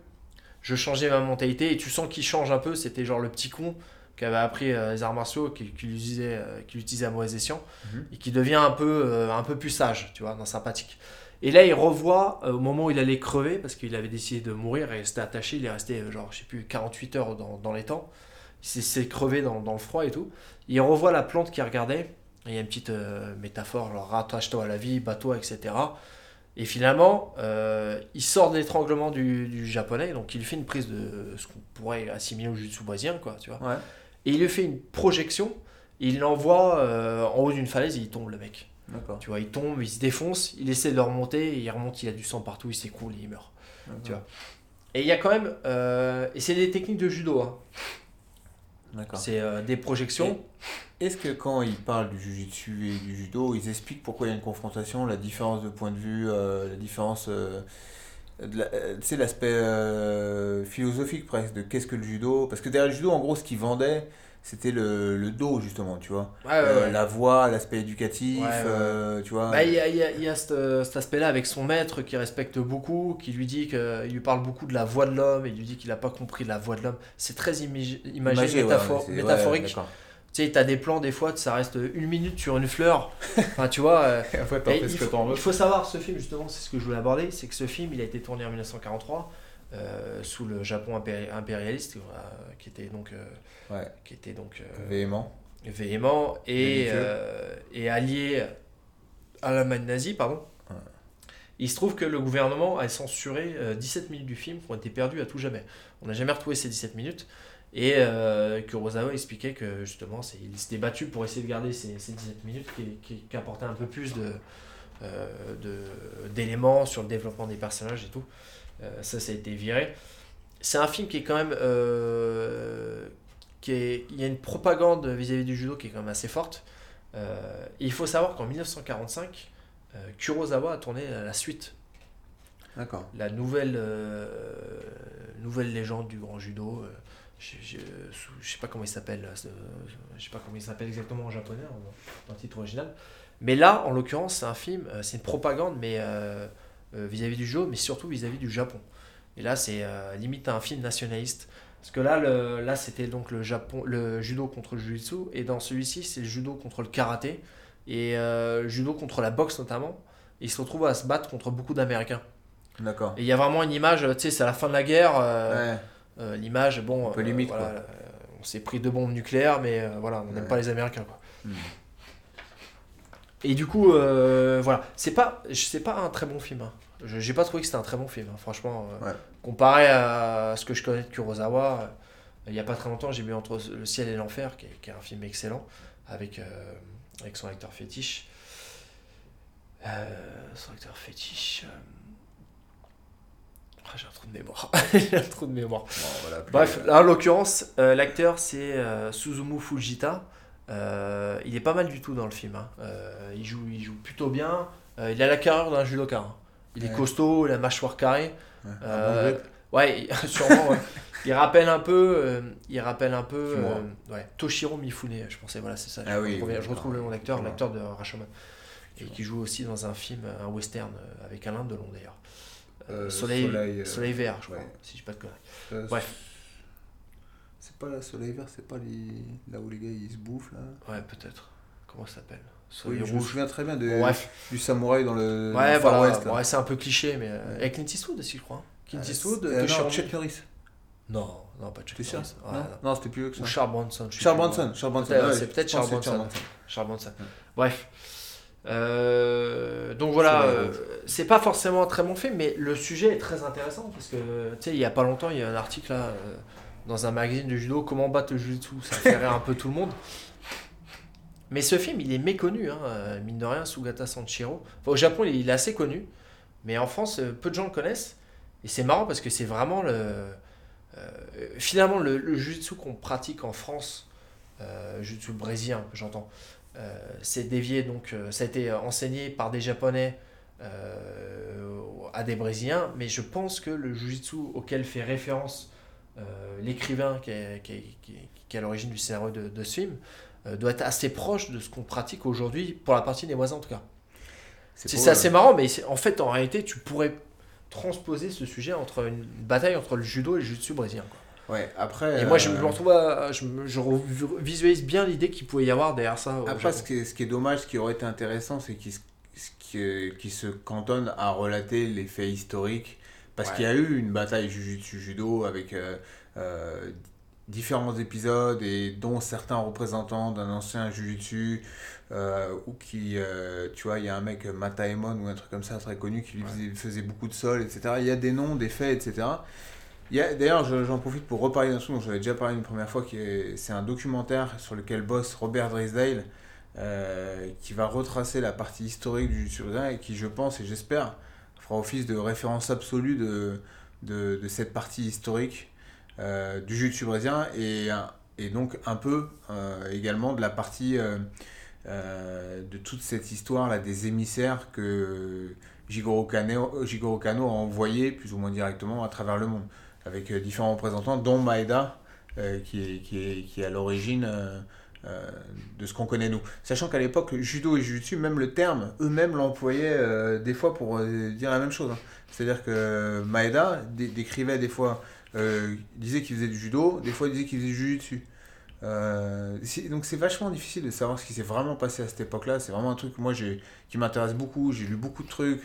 je changeais ma mentalité, et tu sens qu'il change un peu, c'était genre le petit con qui avait appris euh, les arts martiaux, qui, qui l'utilisait qui l'utilisait à mauvais escient, Mhm. et qui devient un peu, un peu plus sage, tu vois, dans sympathique. Et là, il revoit au moment où il allait crever, parce qu'il avait décidé de mourir et restait attaché, il est resté, genre, je sais plus, 48 heures dans, dans les temps. Il s'est- crevé dans, dans le froid et tout. Il revoit la plante qu'il regardait, il y a une petite euh, métaphore, genre, rattache-toi à la vie, bats-toi, etc. Et finalement, euh, il sort de l'étranglement du, du japonais, donc il lui fait une prise de ce qu'on pourrait assimiler au jutsu brésilien, quoi, tu vois. Ouais. Et il lui fait une projection, il l'envoie euh, en haut d'une falaise et il tombe, le mec. D'accord. Tu vois, il tombe, il se défonce, il essaie de le remonter, et il remonte, il a du sang partout, il s'écroule et il meurt. Tu vois. Et il y a quand même. euh, et c'est des techniques de judo, hein. C'est euh, des projections. Est-ce que quand ils parlent du jujitsu et du judo, ils expliquent pourquoi il y a une confrontation, la différence de point de vue, euh, la différence, euh, la- euh, l'aspect philosophique presque de qu'est-ce que le judo? Parce que derrière le judo, en gros, ce qu'ils vendaient, c'était le, le dos, justement, tu vois. Ouais, ouais, Euh, ouais. La voix, l'aspect éducatif, euh, tu vois. Bah, il y a, y a- y a cet, cet aspect-là avec son maître qui respecte beaucoup, qui lui dit que, il lui parle beaucoup de la voix de l'homme, et il lui dit qu'il n'a pas compris la voix de l'homme. C'est très imagé, imagé, métaphorique. tu sais, t'as des plans, des fois, ça reste une minute sur une fleur. enfin, tu vois. euh, il, faut, il faut savoir, ce film, justement, c'est ce que je voulais aborder, c'est que ce film, il a été tourné en 1943, euh, sous le Japon impéri- impérialiste, euh, qui était donc, euh, Ouais. qui était donc euh, Véhément. véhément et, euh, allié à l'Allemagne nazie, pardon. Ouais. Il se trouve que le gouvernement a censuré euh, 17 minutes du film qui ont été perdues à tout jamais. On n'a jamais retrouvé ces 17 minutes. Et euh, Kurosawa expliquait que justement, il s'était battu pour essayer de garder ces, ces 17 minutes qui, qui, qui apportaient un peu plus de, euh, de- d'éléments sur le développement des personnages et tout. Euh, ça, ça a été viré. C'est un film qui est quand même. euh, qui est, il y a une propagande vis-à-vis du judo qui est quand même assez forte. Euh, et il faut savoir qu'en 1945, euh, Kurosawa a tourné la suite D'accord. la nouvelle, euh, nouvelle légende du grand judo. euh, je, sais pas comment il s'appelle. Je sais pas comment il s'appelle exactement en japonais, en, en titre original. Mais là, en l'occurrence, c'est un film, c'est une propagande, mais euh, vis-à-vis du judo, mais surtout vis-à-vis du Japon. Et là, c'est euh, limite un film nationaliste. Parce que là, le, là c'était donc le, Japon, le judo contre le jiu-jitsu, et dans celui-ci, c'est le judo contre le karaté, et euh, judo contre la boxe notamment. Et ils se retrouvent à se battre contre beaucoup d'Américains. D'accord. Et il y a vraiment une image, tu sais, c'est à la fin de la guerre. euh, Ouais. euh, L'image, bon, Un peu limite, voilà, quoi. on s'est pris deux bombes nucléaires, mais voilà, on n'aime Ouais. pas les Américains, quoi. Hmm. Et du coup, euh, voilà, c'est pas, c'est pas un très bon film. hein. Je J'ai pas trouvé que c'était un très bon film, hein, franchement. euh, Ouais. Comparé à ce que je connais de Kurosawa, euh, il y a pas très longtemps, j'ai vu Entre le ciel et l'enfer, qui, est- qui est un film excellent, avec, euh, avec son acteur fétiche. Euh, son acteur fétiche. euh, ah, j'ai un trou de mémoire. j'ai un trou de mémoire. Bon, voilà, plus- Bref, là, en l'occurrence, euh, l'acteur c'est euh, Suzumu Fujita. Euh, il est pas mal du tout dans le film. hein. Euh, il, joue, il joue plutôt bien. Euh, il a la carrure d'un judoka. hein. Il est costaud, la mâchoire carrée. Ouais, un bon grip. ouais, il- sûrement. ouais. Il rappelle un peu, il rappelle un peu Toshiro Mifune, je pensais, voilà, c'est ça. Ah je, oui, reviens- oui, je retrouve le nom d'acteur, l'acteur de Rashomon. Et qui joue aussi dans un film, un western avec Alain Delon d'ailleurs. Soleil, Soleil, Soleil vert, je crois, si je pas de conneries. Bref. C'est pas la soleil vert, c'est pas les... là où les gars ils se bouffent là. Ouais, peut-être. Comment ça s'appelle? Oui, je me souviens très bien de, bref. du samouraï dans le, Ouais, le Far voilà. West. là. Ouais, c'est un peu cliché, mais euh, avec Clint Eastwood aussi, je crois. Clint Euh, Eastwood, euh, non, Chuck Norris. Non, non, pas Chuck sûr? Norris. Ouais, non, non. c'était plus que ça. Ou Charles Bronson. Charles. Bronson. Charles Bronson. Peut-être, ouais, c'est peut-être Charles Bronson. Charles Bronson. Ouais. Bref. Euh, donc voilà, euh, c'est pas forcément un très bon film, mais le sujet est très intéressant parce que tu sais, il y a pas longtemps, il y a un article là euh, dans un magazine de judo, comment battre le jiu-jitsu, ça fait rire un peu tout le monde. Mais ce film, il est méconnu, hein, euh, mine de rien, Sugata Sanshiro. Enfin, au Japon, il est assez connu, mais en France, euh, peu de gens le connaissent. Et c'est marrant parce que c'est vraiment le. euh, finalement, le, le jiu-jitsu qu'on pratique en France, euh, jiu-jitsu brésilien, j'entends, c'est dévié, donc ça a été enseigné par des Japonais à des Brésiliens, mais je pense que le Jiu-Jitsu auquel fait référence l'écrivain qui est, qui, est, qui, est, qui est à l'origine du scénario de, de ce film euh, doit être assez proche de ce qu'on pratique aujourd'hui, pour la partie des moisins en tout cas. C'est assez euh, marrant, mais en fait, en réalité, tu pourrais transposer ce sujet entre une bataille entre le judo et le jiu-jitsu brésilien. quoi. Ouais, après. Et moi, je euh, me retrouve à- je, me- je re- visualise bien l'idée qu'il pouvait y avoir derrière ça. Après, ce qui, est, ce qui est dommage, ce qui aurait été intéressant, c'est qu'il se cantonne à relater les faits historiques. Parce Ouais. qu'il y a eu une bataille Jujutsu Judo avec euh, euh, différents épisodes, et dont certains représentants d'un ancien Jujutsu, euh, ou qui, euh, tu vois, il y a un mec, Mataemon, ou un truc comme ça, très connu, qui lui faisait, faisait beaucoup de sol, etc. Il y a des noms, des faits, etc. D'ailleurs, je- j'en profite pour reparler d'un truc dont j'avais déjà parlé une première fois, qui est, c'est un documentaire sur lequel bosse Robert Drysdale, euh, qui va retracer la partie historique du jiu et qui, je pense et j'espère, fera office de référence absolue de, cette partie historique euh, du jiu brésilien et, et donc un peu euh, également de la partie euh, de toute cette histoire là des émissaires que Jigoro Kano, a envoyé plus ou moins directement à travers le monde avec différents représentants dont Maeda qui, est, qui est à l'origine euh, de ce qu'on connaît nous. Sachant qu'à l'époque, judo et jujutsu, même le terme, eux-mêmes l'employaient euh, des fois pour euh, dire la même chose. hein. C'est-à-dire que Maeda dé- décrivait des fois, disait qu'il faisait du judo, des fois il disait qu'il faisait du c'est- donc c'est vachement difficile de savoir ce qui s'est vraiment passé à cette époque-là. C'est vraiment un truc moi qui m'intéresse beaucoup. J'ai lu beaucoup de trucs.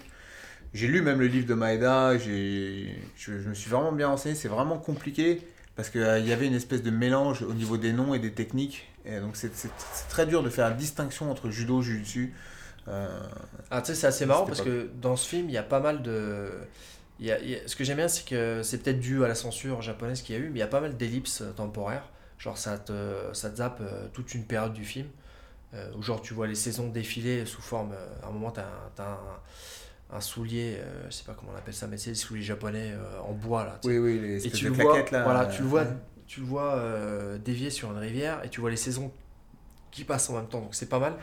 J'ai lu même le livre de Maeda. Je, je me suis vraiment bien renseigné. C'est vraiment compliqué parce qu'il y avait une espèce de mélange au niveau des noms et des techniques. Et donc c'est, très dur de faire la distinction entre judo, jujutsu. Euh, Ah, tu sais, c'est assez marrant parce que dans ce film, il y a pas mal de. y a- y a- Ce que j'aime bien, c'est que c'est peut-être dû à la censure japonaise qu'il y a eu, mais il y a pas mal d'ellipses euh, temporaires. Genre, ça te, ça te zappe euh, toute une période du film. euh, où, genre, tu vois les saisons défiler sous forme. à un moment, tu as, un, un soulier, euh, je sais pas comment on appelle ça, mais c'est des souliers japonais euh, en bois là. oui, oui, les et tu de le vois, là. voilà, euh, tu le vois, ouais. Tu le vois euh, dévier sur une rivière et tu vois les saisons qui passent en même temps. Donc c'est pas mal.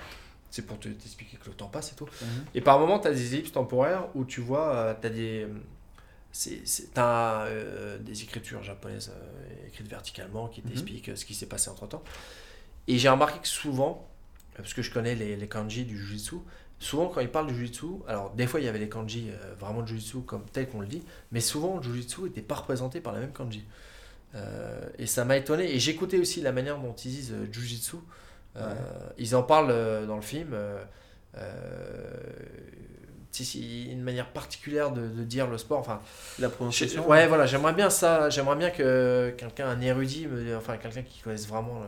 C'est pour te- t'expliquer que le temps passe et tout. Mhm. Et par moment, tu as des ellipses temporaires où tu vois, tu as des. C'est, t'as, euh, des écritures japonaises euh, écrites verticalement qui Mhm. t'expliquent euh, ce qui s'est passé entre temps. Et j'ai remarqué que souvent, euh, parce que je connais les, les kanji du jujitsu, souvent quand ils parlent du jujitsu, alors des fois il y avait les kanji euh, vraiment de jujitsu comme tel qu'on le dit, mais souvent le jujitsu n'était pas représenté par la même kanji. Euh, et ça m'a étonné. Et j'écoutais aussi la manière dont ils disent euh, jujitsu. Euh, Ouais. Ils en parlent dans le film. une manière particulière de, de dire le sport. Enfin, La prononciation. ouais, voilà, j'aimerais bien ça. J'aimerais bien que quelqu'un, un érudit, me- enfin quelqu'un qui connaisse vraiment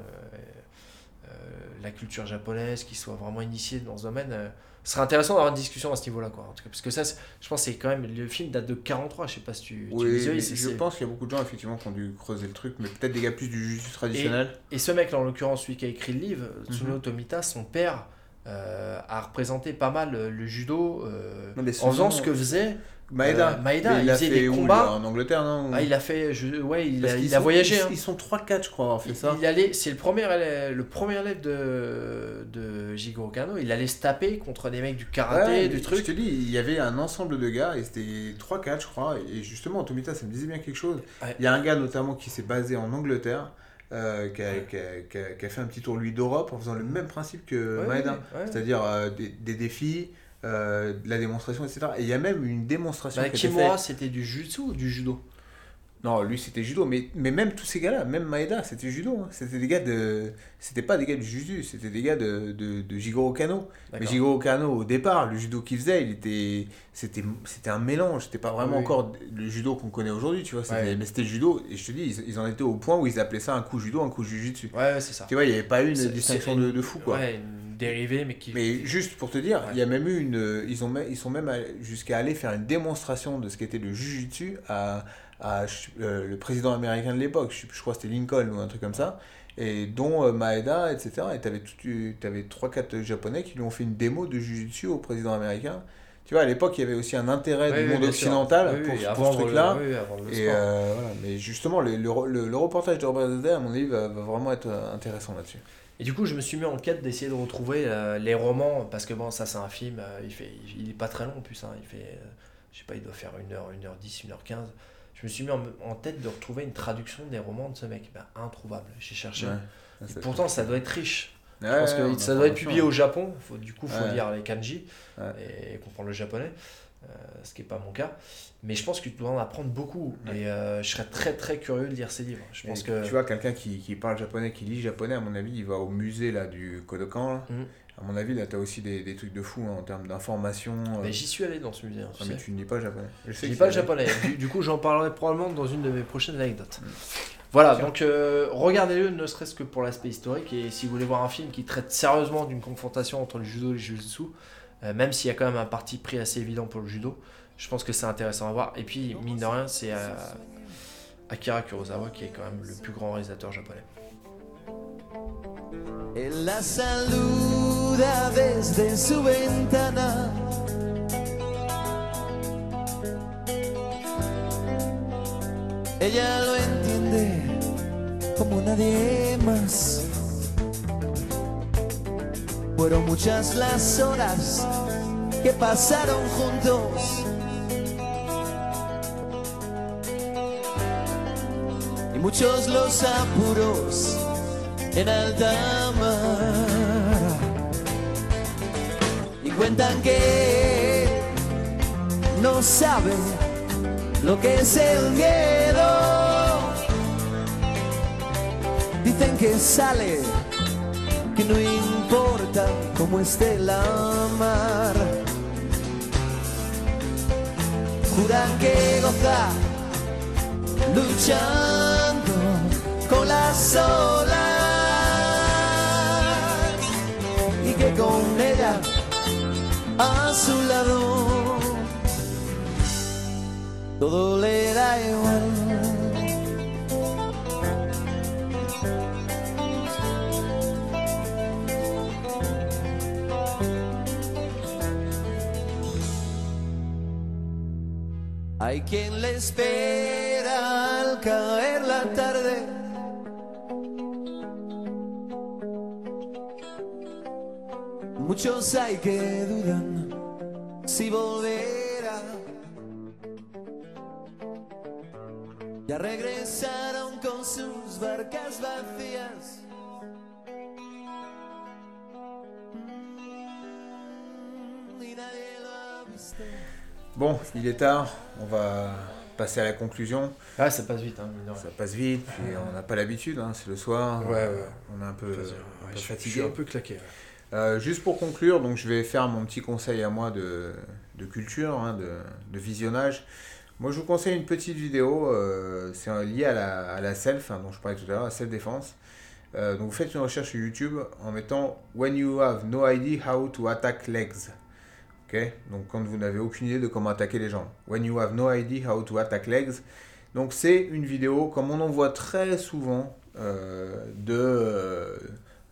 la culture japonaise, qui soit vraiment initié dans ce domaine. Ce serait intéressant d'avoir une discussion à ce niveau-là, quoi. En tout cas, parce que ça, je pense, c'est quand même le film date de 43. Je sais pas si tu, tu Oui, visualises, je pense qu'il y a beaucoup de gens effectivement qui ont dû creuser le truc, mais peut-être des gars plus du jiu traditionnel. Et ce mec-là, en l'occurrence, celui qui a écrit le livre, Mhm. Tsuno Tomita, son père, euh, a représenté pas mal euh, le judo euh, Non, en faisant ce que faisait. Maeda, Euh, Maeda, mais il a faisait fait des où, combats. En Angleterre, non Ah, il a fait, je- ouais, il a, il a voyagé. Ils, hein. ils sont 3-4, je crois, avoir fait Il, ça. il allait, c'est le premier élève, le premier élève de, de Jigoro Kano. Il allait se taper contre des mecs du karaté, Ouais, du truc. Je te dis, il y avait un ensemble de gars, et c'était 3-4, je crois. Et justement, Tomita, ça me disait bien quelque chose. Ouais. Il y a un gars notamment qui s'est basé en Angleterre, euh, qui, a, qui a- qui a- qui a fait un petit tour, lui, d'Europe, en faisant le même principe que Ouais, Maeda. ouais. C'est-à-dire euh, des, des défis, euh, de la démonstration, etc. Et il y a même une démonstration Bah, Kimura, c'était du jutsu ou du judo? Non, lui c'était judo, mais, mais même tous ces gars-là, même Maeda, c'était judo. hein. C'était des gars de. C'était pas des gars du judo, c'était des gars de, de, de Jigoro Kano. Mais. Jigoro Kano, au départ, le judo qu'il faisait, il était, c'était, c'était un mélange. C'était pas vraiment Oui. encore le judo qu'on connaît aujourd'hui, tu vois. C'était- Ouais. Mais c'était judo, et je te dis, ils, ils en étaient au point où ils appelaient ça un coup judo, un coup jujitsu. Ouais, ouais, c'est ça. Tu vois, il n'y avait pas eu une distinction de, de fou, quoi. Ouais, une dérivée, mais qui. Mais juste pour te dire, Ouais. il y a même eu une. Ils, ont, ils sont même jusqu'à aller faire une démonstration de ce qu'était le jujitsu à, à euh, le président américain de l'époque. Je, je crois que c'était Lincoln ou un truc comme ça. Et dont euh, Maeda, etc. Et tu avais 3-4 japonais qui lui ont fait une démo de jujitsu au président américain. tu vois, à l'époque, il y avait aussi un intérêt Oui, du oui, monde occidental Oui, pour, oui, pour ce truc-là. Et euh, voilà. Mais justement, le, le, le- le reportage de Robert Zedder, à mon avis, va, va vraiment être euh, intéressant là-dessus. Et du coup, je me suis mis en quête d'essayer de retrouver euh, les romans, parce que bon, ça c'est un film, euh, il, fait, il, il est pas très long en plus, hein, il fait, euh, je sais pas, il doit faire 1h, 1h10, 1h15. Je me suis mis en, en tête de retrouver une traduction des romans de ce mec. Ben, introuvable, j'ai cherché. Ouais. Et Ça, pourtant, ça doit être riche. Ouais, Je pense que ouais, ça doit être publié au Japon, faut, du coup, il faut lire les kanji et comprendre le japonais, euh, ce qui n'est pas mon cas. Mais je pense que tu dois en apprendre beaucoup. Et euh, je serais très très curieux de lire ces livres. Je pense Et que. Tu vois, quelqu'un qui, qui parle japonais, qui lit japonais, à mon avis, il va au musée là, du Kodokan. là. Mhm. À mon avis, là, tu as aussi des, des trucs de fou hein, en termes d'information. euh. Mais j'y suis allé dans ce musée. hein, tu Ah, mais tu ne lis pas japonais. Je sais Je lis pas japonais. Du, du coup, j'en parlerai probablement dans une de mes prochaines anecdotes. Voilà, donc euh, regardez-le, ne serait-ce que pour l'aspect historique. Et si vous voulez voir un film qui traite sérieusement d'une confrontation entre le judo et le jiu-jitsu, euh, même s'il y a quand même un parti pris assez évident pour le judo, je pense que c'est intéressant à voir. Et puis, mine de rien, c'est euh, Akira Kurosawa qui est quand même le plus grand réalisateur japonais. Él la desde su ventana. Ella lo entiende como nadie más. Fueron muchas las horas que pasaron juntos. Y muchos los apuros en alta mar. Cuentan que no sabe lo que es el miedo. Dicen que sale, que no importa cómo esté la mar. Juran que goza luchando con las olas y que con a su lado todo le da igual. Hay quien le espera al caer la tarde. Muchos hay que dudan si volverá. Ya regresaron con sus barcas vacías. Mm. Bon, il est tard, on va passer à la conclusion. Ah, ça passe vite, hein. Ça passe vite, puis on n'a pas l'habitude, hein, c'est le soir. Ouais, ouais. On est un peu, Ouais, un peu je, je fatigué. suis un peu claqué. ouais. Euh, juste pour conclure, donc je vais faire mon petit conseil à moi de, culture, hein, de, visionnage. Moi, je vous conseille une petite vidéo, euh, c'est lié à la, self, hein, dont je parlais tout à l'heure, la self-défense. Euh, donc, vous faites une recherche sur YouTube en mettant When you have no idea how to attack legs. Donc, quand vous n'avez aucune idée de comment attaquer les jambes. When you have no idea how to attack legs. Donc, c'est une vidéo, comme on en voit très souvent, de.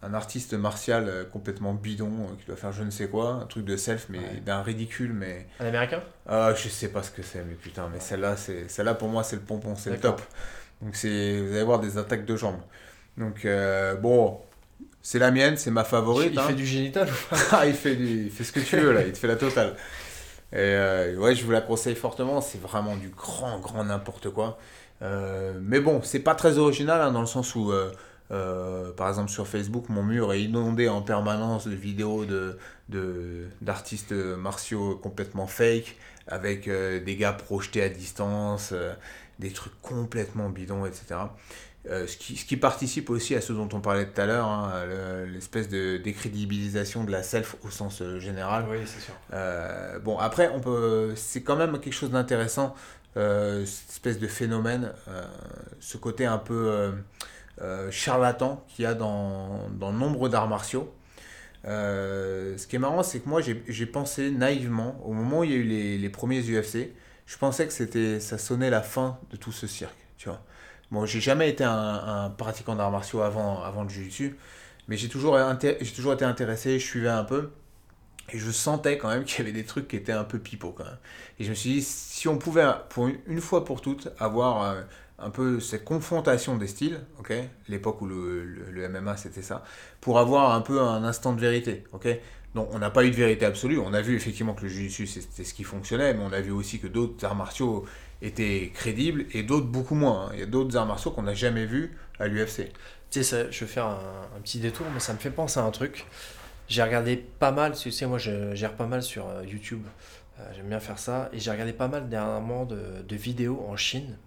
Un artiste martial euh, complètement bidon euh, qui doit faire je ne sais quoi, un truc de self mais Ouais. d'un ridicule mais Un américain? Ah je sais pas ce que c'est mais putain mais celle-là c'est celle-là pour moi c'est le pompon c'est le top. Donc c'est vous allez voir des attaques de jambes. Donc euh, bon c'est la mienne c'est ma favorite Il hein. fait du génital ou pas? Ah, il fait du il fait ce que tu veux là il te fait la totale. Et euh, ouais je vous la conseille fortement c'est vraiment du grand grand n'importe quoi. Euh, mais bon c'est pas très original hein, dans le sens où euh, par exemple sur Facebook mon mur est inondé en permanence de vidéos de de- d'artistes martiaux complètement fake avec euh, des gars projetés à distance euh, des trucs complètement bidons etc ce, qui, ce qui participe aussi à ce dont on parlait tout à l'heure, hein, le- l'espèce de décrédibilisation de la self au sens général. Oui, c'est sûr. Bon, après, on peut, c'est quand même quelque chose d'intéressant, cette espèce de phénomène, ce côté un peu charlatan qu'il y a dans, dans nombre d'arts martiaux. Euh, ce qui est marrant, c'est que moi, j'ai pensé naïvement, au moment où il y a eu les, les premiers UFC, je pensais que c'était, ça sonnait la fin de tout ce cirque, tu vois. Bon, j'ai jamais été un, pratiquant d'arts martiaux avant, avant le jiu-jitsu, mais j'ai toujours, toujours été intéressé, je suivais un peu. Et je sentais quand même qu'il y avait des trucs qui étaient un peu pipeaux. Et je me suis dit, si on pouvait, pour une, une fois pour toutes, avoir euh, un peu cette confrontation des styles, ok L'époque où le, le- MMA c'était ça, pour avoir un peu un instant de vérité, ok Donc on n'a pas eu de vérité absolue. On a vu effectivement que le jiu-jitsu c'était ce qui fonctionnait, mais on a vu aussi que d'autres arts martiaux étaient crédibles et d'autres beaucoup moins. hein. Il y a d'autres arts martiaux qu'on n'a jamais vus à l'UFC. Tu sais, ça- je vais faire un, petit détour, mais ça me fait penser à un truc. J'ai regardé pas mal, tu sais, moi je gère pas mal sur euh, YouTube, Euh, j'aime bien faire ça, et j'ai regardé pas mal dernièrement de, de vidéos en Chine.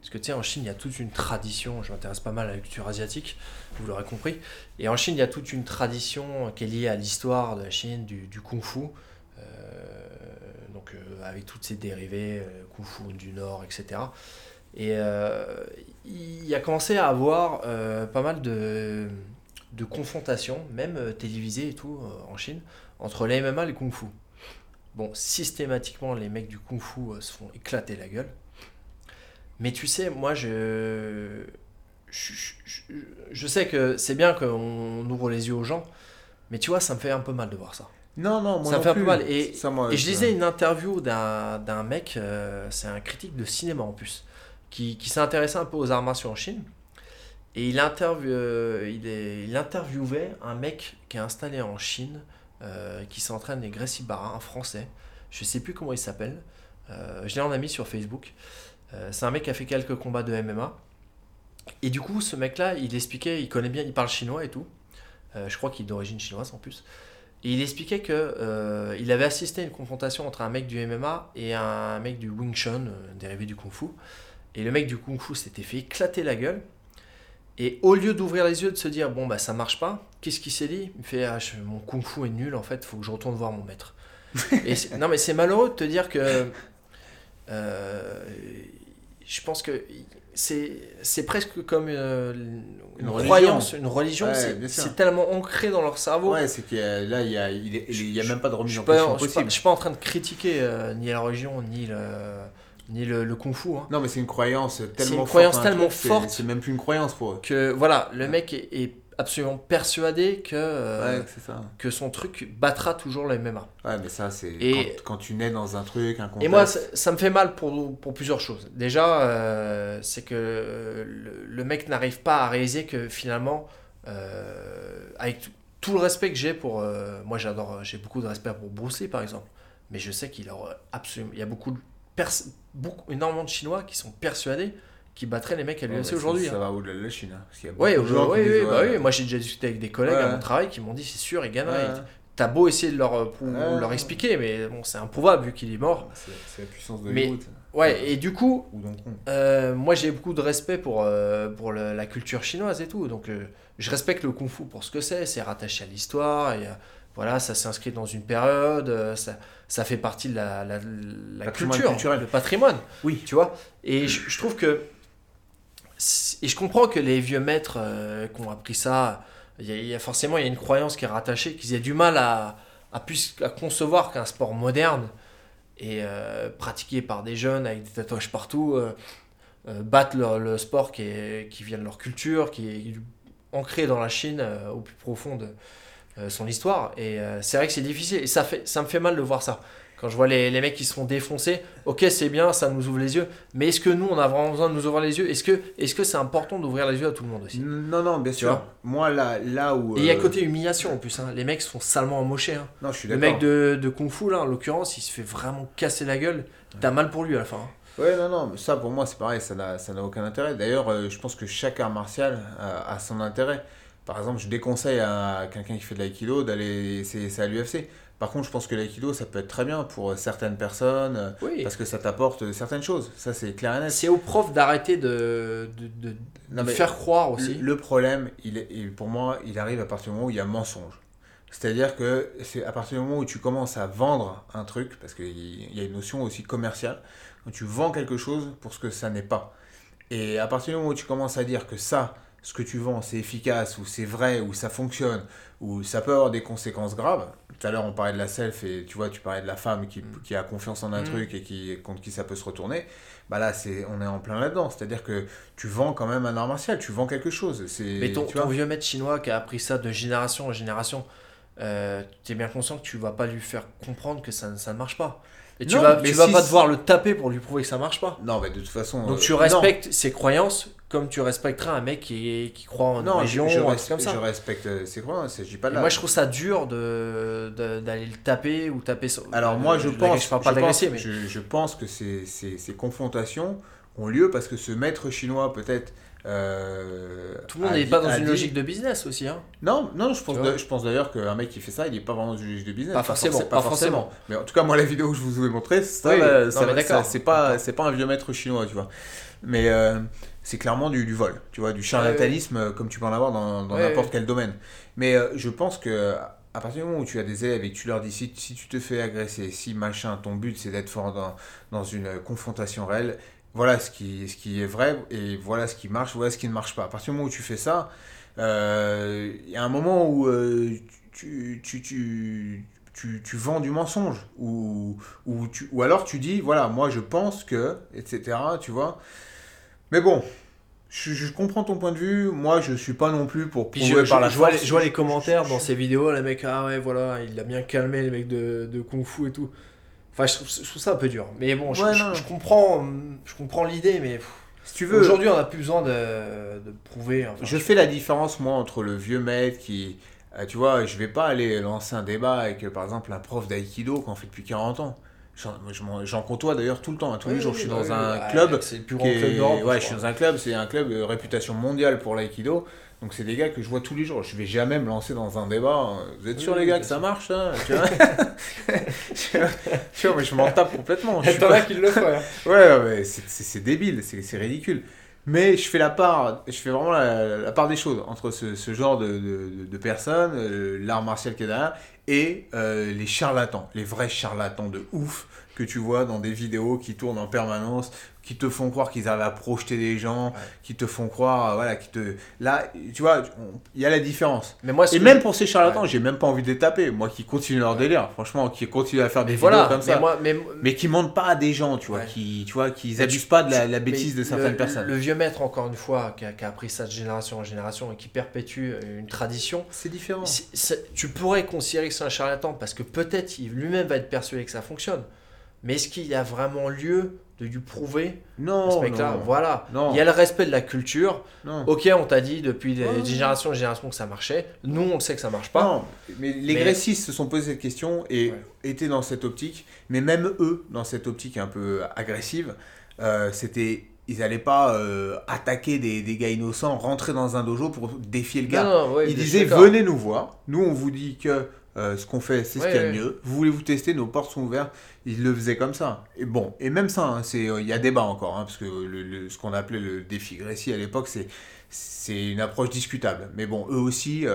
Parce que tu sais, en Chine, il y a toute une tradition, je m'intéresse pas mal à la culture asiatique, vous l'aurez compris. Et en Chine, il y a toute une tradition qui est liée à l'histoire de la Chine, du, du kung-fu. Euh, donc euh, avec toutes ses dérivés, euh, kung-fu du Nord, etc. Et euh, il a commencé à avoir pas mal de, de confrontations, même télévisées et tout, en Chine, entre les MMA et le Kung Fu. Bon, systématiquement, les mecs du Kung Fu se font éclater la gueule. Mais tu sais, moi, je, je, je- je- je sais que c'est bien qu'on ouvre les yeux aux gens, mais tu vois, ça me fait un peu mal de voir ça. Non, non, moi Ça non fait un peu mal. Et- Ça, moi, Et je lisais une interview d'un d'un mec, euh, c'est un critique de cinéma en plus, qui, qui s'est intéressé un peu aux arts martiaux en Chine. Et il, interview, euh, il, est, il interviewait un mec qui est installé en Chine, euh, qui s'entraîne les Gracie Barra, un français. Je sais plus comment il s'appelle. Je l'ai en ami sur Facebook. Euh, c'est un mec qui a fait quelques combats de MMA. Et du coup, ce mec-là, il expliquait, il connaît bien, il parle chinois et tout. Euh, je crois qu'il est d'origine chinoise en plus. Et il expliquait que euh, il avait assisté à une confrontation entre un mec du MMA et un mec du Wing Chun, dérivé du Kung Fu. Et le mec du Kung Fu s'était fait éclater la gueule. Et au lieu d'ouvrir les yeux, de se dire bon bah ça marche pas, qu'est-ce qu'il s'est dit? Il me fait ah, je- mon Kung Fu est nul en fait, faut que je retourne voir mon maître. et non mais c'est malheureux de te dire que euh, je pense que c'est presque comme euh, une, Une croyance, religion. une religion. Ouais, c'est tellement ancré dans leur cerveau. Ouais, c'est y a, là, il y a, il est- il y a même pas de remise en question possible. je suis pas en train de critiquer euh, ni la religion ni le ni le, le kung fu. hein. Non, mais c'est une croyance tellement une forte. croyance tellement truc, forte. C'est même plus une croyance pour eux. Que voilà, le mec est, est absolument persuadé que euh, ouais, c'est ça. que son truc battra toujours le MMA. Ouais, mais ça, c'est quand, quand tu nais dans un truc, un contexte. Et moi, ça, ça me fait mal pour, pour plusieurs choses. Déjà, euh, c'est que euh, le, le mec n'arrive pas à réaliser que finalement, euh, avec tout, tout le respect que j'ai pour. moi, j'adore, j'ai beaucoup de respect pour Bruce Lee, par exemple. Mais je sais qu'il absolument. Il y a beaucoup, de beaucoup, énormément de Chinois qui sont persuadés qu'ils battraient les mecs à l'UFC bah, aujourd'hui. Ça, hein. va au-delà de la Chine. hein, parce qu'il y a Ouais, qui disent, bah oui. Moi, j'ai déjà discuté avec des collègues à mon travail qui m'ont dit c'est sûr, il gagnera. ouais, Et T'as beau essayer de leur, euh, pour- leur expliquer, mais bon, c'est improuvable vu qu'il est mort. C'est la puissance de Hollywood. Ouais, et du coup, euh, moi j'ai beaucoup de respect pour, euh, pour le- la culture chinoise et tout. Donc euh, je respecte le kung fu pour ce que c'est. C'est rattaché à l'histoire. Et voilà, ça s'inscrit dans une période. ça, ça fait partie de la, la, la culture, le patrimoine. Oui. Tu vois Et je, je trouve que. Et je comprends que les vieux maîtres euh, qui ont appris ça, y, y a forcément il y a une croyance qui est rattachée, qu'ils aient du mal à, à, plus, à concevoir qu'un sport moderne et euh, pratiqué par des jeunes avec des tatouages partout euh, euh, battent le, sport qui, qui vient de leur culture, qui est ancré dans la Chine au plus profond de son histoire. Et c'est vrai que c'est difficile et ça, fait, ça me fait mal de voir ça. Quand je vois les, les mecs qui se font défoncer, ok c'est bien, ça nous ouvre les yeux, mais est-ce que nous on a vraiment besoin de nous ouvrir les yeux? Est-ce que c'est important d'ouvrir les yeux à tout le monde aussi? Non, non, bien sûr. Moi, là, là où. Et il y a euh, côté humiliation en plus, hein. les mecs se font salement emmocher. hein. Non, je suis Le d'accord. mec de, de Kung Fu là en l'occurrence, il se fait vraiment casser la gueule. T'as mal pour lui à la fin. hein. Ouais, non, non, mais ça pour moi c'est pareil, ça n'a ça n'a aucun intérêt. D'ailleurs, euh, je pense que chaque art martial a, a son intérêt. Par exemple, je déconseille à quelqu'un qui fait de l'aïkido d'aller essayer ça à l'UFC. Par contre, je pense que l'aïkido ça peut être très bien pour certaines personnes euh, Oui. parce que ça t'apporte certaines choses. Ça c'est clair et net. C'est aux profs d'arrêter de, de, de- Non, de mais faire croire aussi. Le, le problème, il est, pour moi, il arrive à partir du moment où il y a mensonge. C'est-à-dire que c'est à partir du moment où tu commences à vendre un truc, parce qu'il y a une notion aussi commerciale, quand tu vends quelque chose pour ce que ça n'est pas. Et à partir du moment où tu commences à dire que ça, ce que tu vends, c'est efficace, ou c'est vrai, ou ça fonctionne, ou ça peut avoir des conséquences graves. Tout à l'heure, on parlait de la self, et tu vois, tu parlais de la femme qui, qui a confiance en un Mm. truc et qui, contre qui ça peut se retourner. Bah là, c'est, on est en plein là-dedans. C'est-à-dire que tu vends quand même un art martial, tu vends quelque chose. C'est, Mais ton, tu ton vieux maître chinois qui a appris ça de génération en génération, euh, tu es bien conscient que tu vas pas lui faire comprendre que ça, ça ne marche pas. Et tu Non, vas, mais tu vas si- pas devoir le taper pour lui prouver que ça marche pas. Non, mais de toute façon. Donc euh, tu non. respectes ses croyances comme tu respecterais un mec qui, qui croit en une Non, religion je, je ou un truc comme ça. je respecte ses croyances, je dis pas Et là. moi je trouve ça dur de de- d'aller le taper ou taper Alors moi je pense, je parle pas je d'agresser pense- mais je, je pense que ces, ces, ces confrontations ont lieu parce que ce maître chinois peut-être. Euh, tout le monde n'est pas dans une logique de business aussi hein. Non, non, je pense, je pense d'ailleurs qu'un mec qui fait ça, il n'est pas vraiment dans une logique de business. Pas forcément, forcé- pas forcément. Mais en tout cas, moi, la vidéo que je vous ai montrée, ça, Oui, ça- ça- c'est pas, c'est pas un vieux maître chinois, tu vois. Mais euh, c'est clairement du, du vol, tu vois, du charlatanisme, euh, comme tu peux en avoir dans n'importe quel domaine. Mais euh, je pense que à partir du moment où tu as des élèves et que tu leur dis si, si tu te fais agresser, si machin, ton but c'est d'être fort dans, dans une euh, confrontation réelle, voilà ce qui, ce qui est vrai et voilà ce qui marche, voilà ce qui ne marche pas. À partir du moment où tu fais ça, euh, il y a un moment où euh, tu, tu, tu, tu, tu vends du mensonge ou, ou, tu, ou alors tu dis voilà, moi je pense que, etc. Tu vois. Mais bon. Je, je comprends ton point de vue. Moi, je suis pas non plus pour je, prouver je- par la je vois les, je vois les commentaires dans ces vidéos, les mecs, ah ouais, voilà, il a bien calmé les mecs de, de Kung Fu et tout. Enfin, je trouve, je trouve ça un peu dur. Mais bon, je, Ouais, je- non. je comprends, je comprends l'idée, mais pff, Si tu veux, aujourd'hui, on n'a plus besoin de, de prouver. enfin, Je fais la différence, moi, entre le vieux maître qui. euh, tu vois, je vais pas aller lancer un débat avec, euh, par exemple, un prof d'aïkido qu'on fait depuis 40 ans. J'en je m'en- j'en côtoie d'ailleurs tout le temps. hein. Tous les jours, oui, je suis dans oui, un club. C'est le plus grand club d'Europe. ouais, je je suis dans un club, c'est un club de réputation mondiale pour l'aïkido. Donc, c'est des gars que je vois tous les jours. Je vais jamais me lancer dans un débat. Vous êtes sûr, Oui, les gars, que ça marche, ça tu vois, tu vois, mais je m'en tape complètement. Je suis pas- as qui le font. hein. Ouais, ouais, c'est- débile, c'est ridicule. Mais je fais la part, je fais vraiment la, la part des choses entre ce, ce genre de, de, de- de personnes, euh, l'art martial qui est derrière, et euh, les charlatans, les vrais charlatans de ouf que tu vois dans des vidéos qui tournent en permanence, qui te font croire qu'ils arrivent à projeter des gens, qui te font croire, euh, voilà, qui te... Là, tu vois, il y a la différence. Mais moi, Et que même pour ces charlatans, Ouais. j'ai même pas envie de les taper, moi qui continue leur délire, franchement, qui continue à faire des Mais vidéos voilà, comme ça mais moi, mais, mais qui mentent pas à des gens, tu vois, qui, tu vois, qui abusent tu- pas de la, bêtise de certaines le- personnes. Le vieux maître, encore une fois, qui a, qui a appris ça de génération en génération et qui perpétue une tradition, C'est différent. tu pourrais considérer que c'est un charlatan parce que peut-être lui-même va être persuadé que ça fonctionne. Mais est-ce qu'il y a vraiment lieu de lui prouver Non, ce mec-là non, Voilà. non, Il y a le respect de la culture. non. Ok, on t'a dit depuis des générations en générations que ça marchait. Nous, on sait que ça marche pas. Non, mais les Mais- grécistes se sont posé cette question et Ouais. étaient dans cette optique, mais même eux, dans cette optique un peu agressive, euh, c'était. Ils n'allaient pas euh, attaquer des, des gars innocents, rentrer dans un dojo pour défier le gars. Non, non, ouais, Ils disaient venez nous voir, nous on vous dit que euh, ce qu'on fait c'est ce qu'il y a de ouais. mieux, vous voulez vous tester, nos portes sont ouvertes. Ils le faisaient comme ça. Et bon, et même ça, hein, c'est euh, il y a débat encore, hein, parce que le, le- ce qu'on appelait le défi Gracie à l'époque, c'est c'est une approche discutable. Mais bon, eux aussi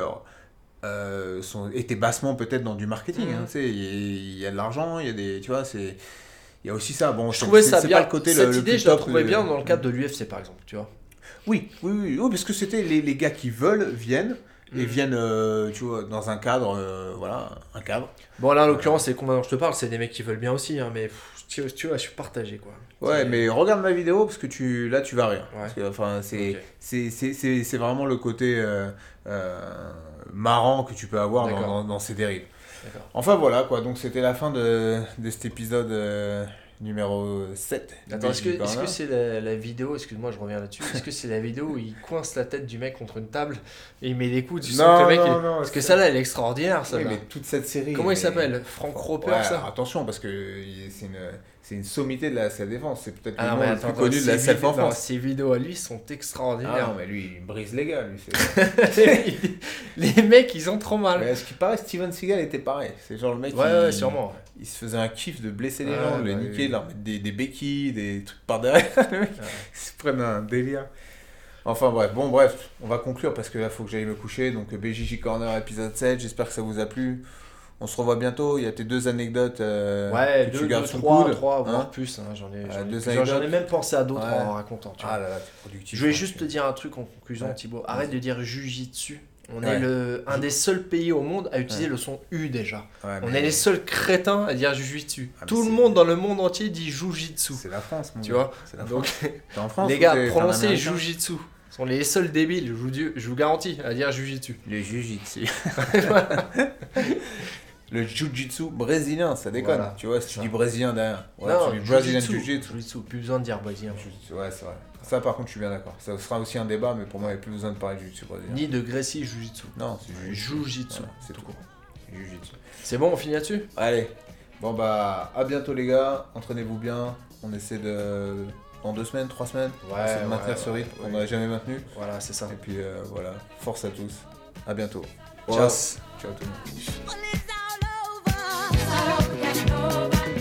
euh, sont, étaient bassement peut-être dans du marketing. hein, tu sais, il y, a- il y a de l'argent, il y a des, tu vois, c'est il y a aussi ça. Bon, Je trouvais ça bien. Pas le côté Cette le idée, je la trouvais bien dans le cadre de l'UFC, par exemple. Tu vois. oui, oui, oui, oui, parce que c'était les, les gars qui veulent viennent et Mhm. viennent, euh, tu vois, dans un cadre, euh, voilà, un cadre. Bon, là, en l'occurrence, c'est les combats dont je te parle, c'est des mecs qui veulent bien aussi, hein, mais pff, tu, tu vois, je suis partagé, quoi. Ouais, mais regarde ma vidéo parce que tu, là, tu vas rire. Ouais. Parce que, enfin, c'est, vraiment le côté euh, euh, marrant que tu peux avoir dans, D'accord. dans, dans ces dérives. Enfin voilà quoi, donc c'était la fin de, de cet épisode euh, numéro 7. Attends, est-ce que que Corner. c'est la, la vidéo, excuse-moi, je reviens là-dessus, est-ce que c'est la vidéo où il coince la tête du mec contre une table et il met des coups, sens Non, que le mec. non, il- non, Parce que c'est- ça là, elle est extraordinaire, ça. Oui, mais toute cette série. Comment il s'appelle? Frank Roper, Ouais, ça? attention parce que c'est une, c'est une sommité de la self-défense. C'est peut-être Ah le nom le plus connu de la non, self-offense. Ces vidéos à lui sont Ah extraordinaires. non, mais lui, il brise les gars. Lui, les mecs, ils ont trop mal. mais à ce qui paraît, Steven Seagal était pareil? C'est genre le mec Ouais, qui, ouais, sûrement. il se faisait un kiff de blesser les Ouais, gens, de les niquer, de leur mettre des, des béquilles, des trucs par derrière. Le mec, Ils se prennent un délire. Enfin bref, bon bref, on va conclure parce que là faut que j'aille me coucher. Donc BJJ Corner épisode 7, j'espère que ça vous a plu. On se revoit bientôt, il y a tes deux anecdotes euh, Ouais, que deux, tu gardes deux, sous le trois, coude. trois, hein. voire plus. hein, J'en ai, j'en ai même pensé à d'autres Ouais. en racontant. tu vois. Ah là là, t'es productif. Je voulais hein, juste te dire un truc en conclusion, Ouais. Thibaut. Arrête de dire jujitsu. On est le, un des seuls pays au monde à utiliser le son U déjà. On est les seuls crétins à dire jujitsu. Ah, Tout le monde dans le monde entier dit jujitsu. C'est la France, mon Tu vois C'est la Donc, en France les gars, prononcez jujitsu. sont les seuls débiles, je vous, je vous garantis, à dire jujitsu. Le jujitsu. le jujitsu brésilien, ça déconne. Voilà, tu vois, si tu dis brésilien derrière. Ouais, non, tu dis jujitsu. Jiu-Jitsu. Jujitsu, plus besoin de dire brésilien. Jiu-jitsu, Ouais, c'est vrai. Ça, par contre, je suis bien d'accord. Ça sera aussi un débat, mais pour moi, il n'y a plus besoin de parler de jiu-jitsu brésilien. Ni de Gracie jujitsu. Non, c'est. Voilà, c'est tout court. Jiu-jitsu. C'est bon, on finit là-dessus? Allez. Bon, bah, à bientôt, les gars. Entraînez-vous bien. On essaie de. Dans deux semaines, trois semaines, on essaie de maintenir ouais, ce rythme qu'on n'aurait jamais maintenu. Voilà, c'est ça. Et puis euh, voilà, force à tous. À bientôt. Ciao. Ciao tout le monde. Nobody.